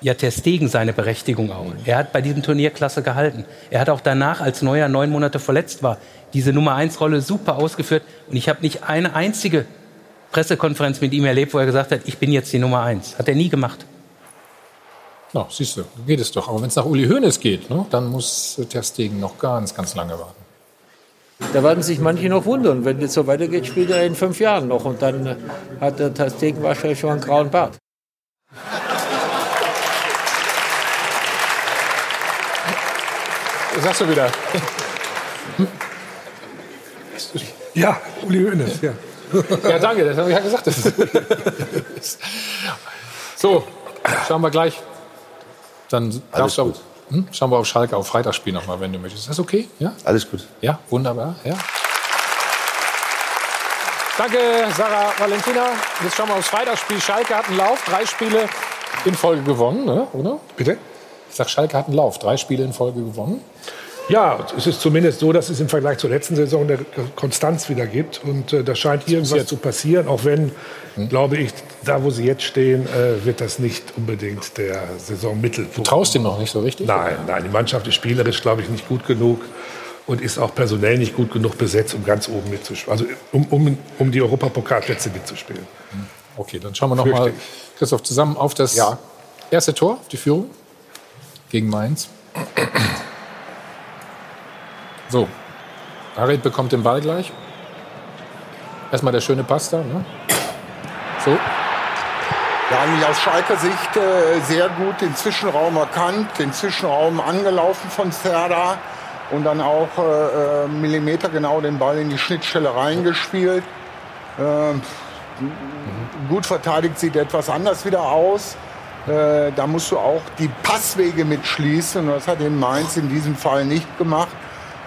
ja Ter Stegen seine Berechtigung auch. Er hat bei diesem Turnier klasse gehalten. Er hat auch danach, als Neuer neun Monate verletzt war, diese Nummer eins Rolle super ausgeführt. Und ich habe nicht eine einzige Pressekonferenz mit ihm erlebt, wo er gesagt hat, ich bin jetzt die Nummer eins. Hat er nie gemacht. Ja, siehst du, so geht es doch. Aber wenn es nach Uli Hoeneß geht, ne, dann muss Ter Stegen noch ganz, ganz lange warten. Da werden sich manche noch wundern. Wenn das so weitergeht, spielt er in fünf Jahren noch. Und dann äh, hat der Ter Stegen wahrscheinlich schon einen grauen Bart. Sagst du wieder? Ja, Uli Hoeneß, ja. Ja, danke, das habe ich ja gesagt. Das so, schauen wir gleich. Dann darfst du auch, hm? schauen wir auf Schalke auf Freitagsspiel nochmal, wenn du möchtest. Ist das okay? Ja? Alles gut. Ja, wunderbar. Ja. Danke, Sarah Valentina. Jetzt schauen wir aufs Freitagsspiel. Schalke hat einen Lauf, drei Spiele in Folge gewonnen, ne? oder? Bitte? Ich sag, Schalke hat einen Lauf, drei Spiele in Folge gewonnen. Ja, es ist zumindest so, dass es im Vergleich zur letzten Saison eine Konstanz wieder gibt. Und äh, da scheint irgendwas zu passieren, auch wenn, glaube ich, da wo sie jetzt stehen, äh, wird das nicht unbedingt der Saisonmittelpunkt. Du traust ihm noch nicht so richtig? Nein, nein, die Mannschaft ist spielerisch, glaube ich, nicht gut genug und ist auch personell nicht gut genug besetzt, um ganz oben mitzuspielen. Also um, um, um die Europapokalplätze mitzuspielen. Okay, dann schauen wir noch mal, Christoph, zusammen auf das erste Tor, auf die Führung gegen Mainz. So, Harit bekommt den Ball gleich. Erstmal der schöne Pass da. Ne? So, Ja, eigentlich aus Schalker Sicht äh, sehr gut den Zwischenraum erkannt, den Zwischenraum angelaufen von Serda und dann auch äh, äh, Millimeter genau den Ball in die Schnittstelle reingespielt. Ähm, Gut verteidigt sieht etwas anders wieder aus. Äh, da musst du auch die Passwege mitschließen und das hat den Mainz in diesem Fall nicht gemacht.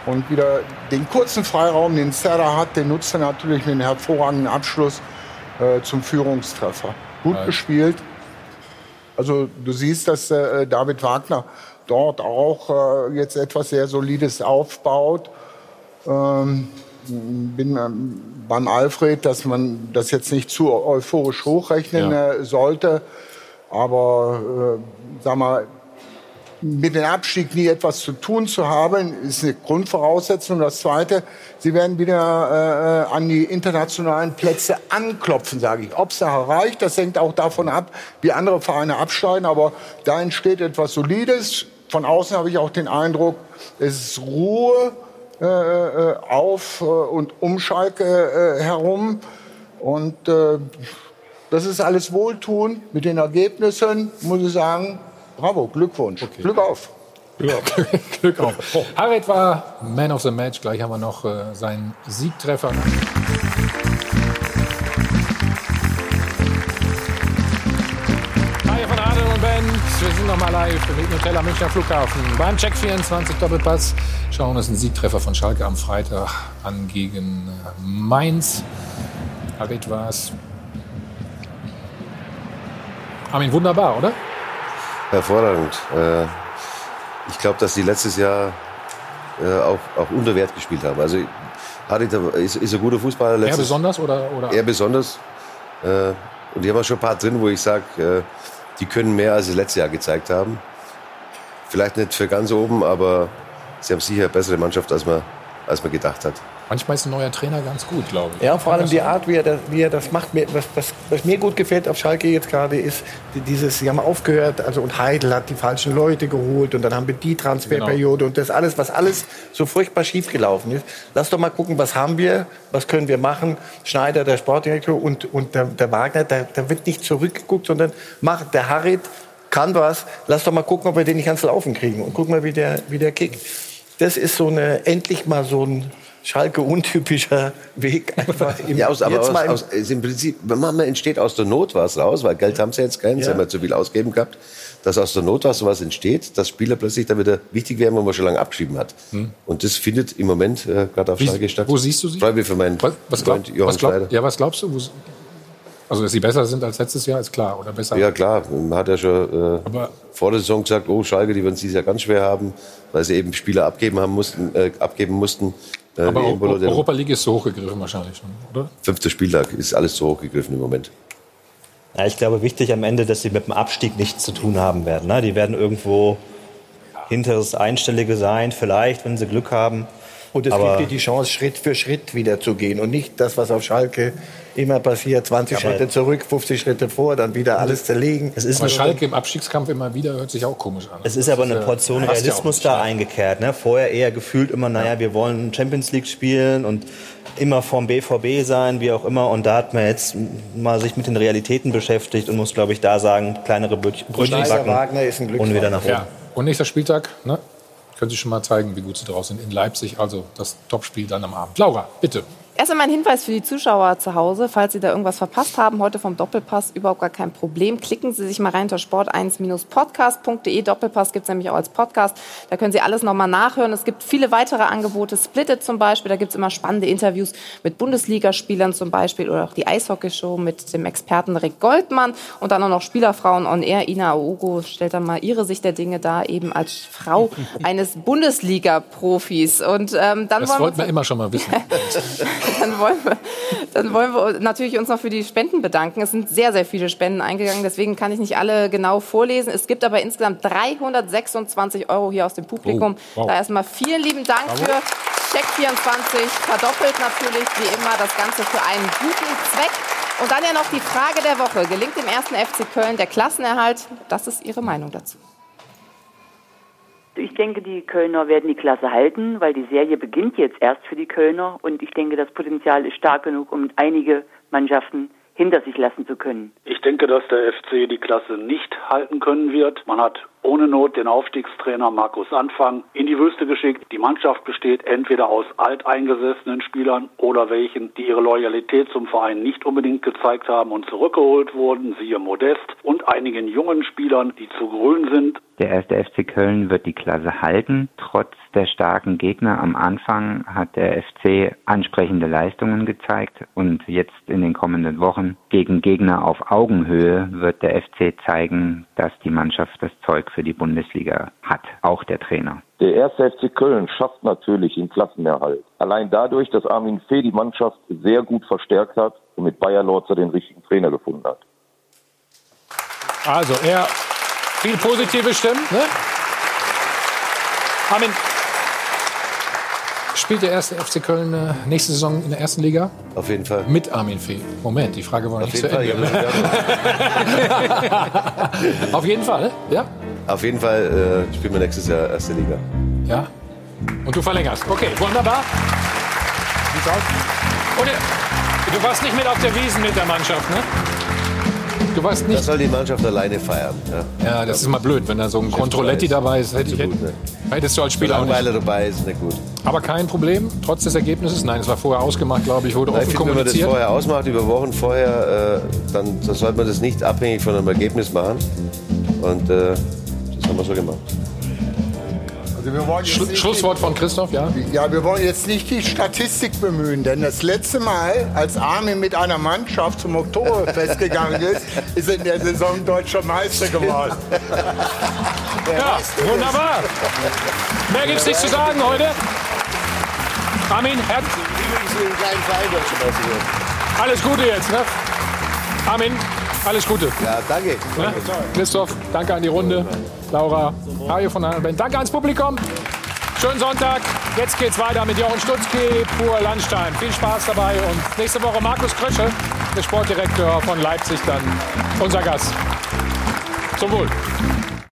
Und wieder den kurzen Freiraum, den Serra hat, den nutzt er natürlich mit einem hervorragenden Abschluss äh, zum Führungstreffer. Gut Ja. gespielt. Also du siehst, dass äh, David Wagner dort auch äh, jetzt etwas sehr Solides aufbaut. Ähm, bin ähm, beim Alfred, dass man das jetzt nicht zu euphorisch hochrechnen Ja. äh, sollte. Aber äh, sag mal, mit dem Abstieg nie etwas zu tun zu haben, ist eine Grundvoraussetzung. Das Zweite, sie werden wieder äh, an die internationalen Plätze anklopfen, sage ich. Ob es da erreicht, das hängt auch davon ab, wie andere Vereine abschneiden. Aber da entsteht etwas Solides. Von außen habe ich auch den Eindruck, es ist Ruhe äh, äh, auf äh, und um Schalke äh, herum. Und äh, das ist alles Wohltun mit den Ergebnissen, muss ich sagen. Bravo, Glückwunsch. Glück auf. Ja. Glück auf. Harit war Man of the Match. Gleich haben wir noch äh, seinen Siegtreffer. Hi von Adel und Ben. Wir sind nochmal live im Hotel am Münchner Flughafen. Beim Check 24 Doppelpass schauen uns einen Siegtreffer von Schalke am Freitag an gegen äh, Mainz. Harit war es. Armin, wunderbar, oder? Hervorragend. Äh, ich glaube, dass die letztes Jahr äh, auch, auch unter Wert gespielt haben. Also Harit ist, ist ein guter Fußballer. Er letztes- besonders oder? oder? Er besonders. Äh, und die haben auch schon ein paar drin, wo ich sage, die können mehr, als sie letztes Jahr gezeigt haben. Vielleicht nicht für ganz oben, aber sie haben sicher eine bessere Mannschaft, als man, als man gedacht hat. Manchmal ist ein neuer Trainer ganz gut, glaube ich. Ja, vor allem Kann die? Art, wie er das, wie er das macht. Was, was, was mir gut gefällt auf Schalke jetzt gerade ist, die- dieses, sie haben aufgehört, also und Heidel hat die falschen Leute geholt und dann haben wir die Transferperiode und das alles, was alles so furchtbar schief gelaufen ist. Lass doch mal gucken, was haben wir, was können wir machen. Schneider, der Sportdirektor und, und der, der Wagner, da, da wird nicht zurückgeguckt, sondern macht der Harit kann was. Lass doch mal gucken, ob wir den nicht ans Laufen kriegen und guck mal, wie der, wie der kickt. Das ist so eine, endlich mal so ein Schalke untypischer Weg einfach im, Ja, aus, aber jetzt aus, mal im, aus, im Prinzip, manchmal entsteht aus der Not was raus, weil Geld haben sie jetzt keinen, sie Ja. haben ja zu viel ausgeben gehabt, dass aus der Not was sowas entsteht, dass Spieler plötzlich dann wieder wichtig werden, wo man schon lange abgeschrieben hat. Und das findet im Moment äh, gerade auf Hm. Wie- Schalke statt. wo siehst du sie? Freue mich für meinen Was, glaub, Freund Johann was, glaub, Schneider. ja, was glaubst du? Wo, also, dass sie besser sind als letztes Jahr, ist klar. Oder besser. Ja klar, man hat ja schon äh, vor der Saison gesagt, oh Schalke, die werden es dieses Jahr ganz schwer haben, weil sie eben Spieler abgeben haben mussten, äh, abgeben mussten. Äh, Aber wie Eu- Embolo, der Europa League ist so hochgegriffen wahrscheinlich schon, oder? fünfte Spieltag ist alles zu hoch gegriffen im Moment. Ja, ich glaube, wichtig am Ende, dass sie mit dem Abstieg nichts zu tun haben werden. Ne? Die werden irgendwo hinteres Einstellige sein, vielleicht, wenn sie Glück haben. Und es Aber- gibt dir die Chance, Schritt für Schritt wieder zu gehen und nicht das, was auf Schalke immer passiert, 20 Aber- Schritte zurück, 50 Schritte vor, dann wieder alles zerlegen. Es ist Aber eine- Schalke im Abstiegskampf immer wieder hört sich auch komisch an. Es ist aber eine ja- Portion ja Realismus nicht, da eingekehrt. Ne? Vorher eher gefühlt immer, naja, wir wollen Champions League spielen und immer vorm BVB sein, wie auch immer. Und da hat man jetzt mal sich mit den Realitäten beschäftigt und muss, glaube ich, da sagen, kleinere Brötchen backen Wagner ist ein und wieder nach oben. Ja. Und nächster Spieltag, ne? Können Sie schon mal zeigen, wie gut Sie drauf sind in Leipzig. Also das Topspiel dann am Abend. Laura, bitte. Erst einmal ein Hinweis für die Zuschauer zu Hause, falls Sie da irgendwas verpasst haben, heute vom Doppelpass, überhaupt gar kein Problem. Klicken Sie sich mal rein unter sport1-podcast.de. Doppelpass gibt es nämlich auch als Podcast. Da können Sie alles nochmal nachhören. Es gibt viele weitere Angebote, Splitted zum Beispiel. Da gibt es immer spannende Interviews mit Bundesligaspielern zum Beispiel oder auch die Eishockeyshow mit dem Experten Rick Goldmann und dann auch noch Spielerfrauen on Air. Ina Aogo stellt dann mal ihre Sicht der Dinge da, eben als Frau eines Bundesliga-Profis. Und ähm, dann Das wollten wir immer schon mal wissen. dann wollen, wir, dann wollen wir natürlich uns noch für die Spenden bedanken. Es sind sehr, sehr viele Spenden eingegangen, deswegen kann ich nicht alle genau vorlesen. Es gibt aber insgesamt 326 Euro hier aus dem Publikum. Oh, wow. Da erstmal vielen lieben Dank Bravo. für Check24, verdoppelt natürlich wie immer das Ganze für einen guten Zweck. Und dann ja noch die Frage der Woche. Gelingt dem ersten FC Köln der Klassenerhalt? Das ist Ihre Meinung dazu. Ich denke, die Kölner werden die Klasse halten, weil die Serie beginnt jetzt erst für die Kölner und ich denke, das Potenzial ist stark genug, um einige Mannschaften hinter sich lassen zu können. Ich denke, dass der FC die Klasse nicht halten können wird. Man hat ohne Not den Aufstiegstrainer Markus Anfang in die Wüste geschickt. Die Mannschaft besteht entweder aus alteingesessenen Spielern oder welchen, die ihre Loyalität zum Verein nicht unbedingt gezeigt haben und zurückgeholt wurden, siehe Modest, und einigen jungen Spielern, die zu grün sind. Der erste FC Köln wird die Klasse halten. Trotz der starken Gegner am Anfang hat der FC ansprechende Leistungen gezeigt und jetzt in den kommenden Wochen gegen Gegner auf Augenhöhe wird der FC zeigen, dass die Mannschaft das Zeug für die Bundesliga hat, auch der Trainer. Der erste FC Köln schafft natürlich den Klassenerhalt. Allein dadurch, dass Armin Fee die Mannschaft sehr gut verstärkt hat und mit Bayer Lorzer den richtigen Trainer gefunden hat. Also, er viel positive Stimmen. Ne? Armin, spielt der erste FC Köln äh, nächste Saison in der ersten Liga? Auf jeden Fall. Mit Armin Fee. Moment, die Frage war Auf nicht zu Fall, Ende. ja, Auf jeden Fall, ja? Auf jeden Fall äh, spielen wir nächstes Jahr erste Liga. Ja. Und du verlängerst. Okay, wunderbar. Und äh, du warst nicht mit auf der Wiesen mit der Mannschaft, ne? Du warst nicht. Das soll die Mannschaft alleine feiern. Ja, Ja, das ist mal blöd, wenn da so ein Controletti dabei ist. Hätte ich, hätte, hättest du als Spieler auch nicht. Dabei ist nicht gut. Aber kein Problem, trotz des Ergebnisses. Nein, es war vorher ausgemacht, glaube ich, wurde Nein, offen finde, wenn man das kommuniziert. vorher ausmacht, über Wochen vorher, äh, dann, dann sollte man das nicht abhängig von einem Ergebnis machen. Und äh, haben wir so gemacht. Also wir wollen Schlu nicht Schlusswort von Christoph, ja? Ja, wir wollen jetzt nicht die Statistik bemühen, denn das letzte Mal, als Armin mit einer Mannschaft zum Oktoberfest gegangen ist, ist er in der Saison deutscher Meister geworden. Ja, wunderbar. Mehr gibt's nicht zu sagen heute. Armin, Herr, alles Gute jetzt, ne? Armin, alles Gute. Ja, danke. Ne? Christoph, danke an die Runde. Laura, Hajo von Band. Danke ans Publikum. Schönen Sonntag. Jetzt geht's weiter mit Jochen Stutzki, pur Landstein. Viel Spaß dabei und nächste Woche Markus Krösche, der Sportdirektor von Leipzig, dann unser Gast. Zum Wohl.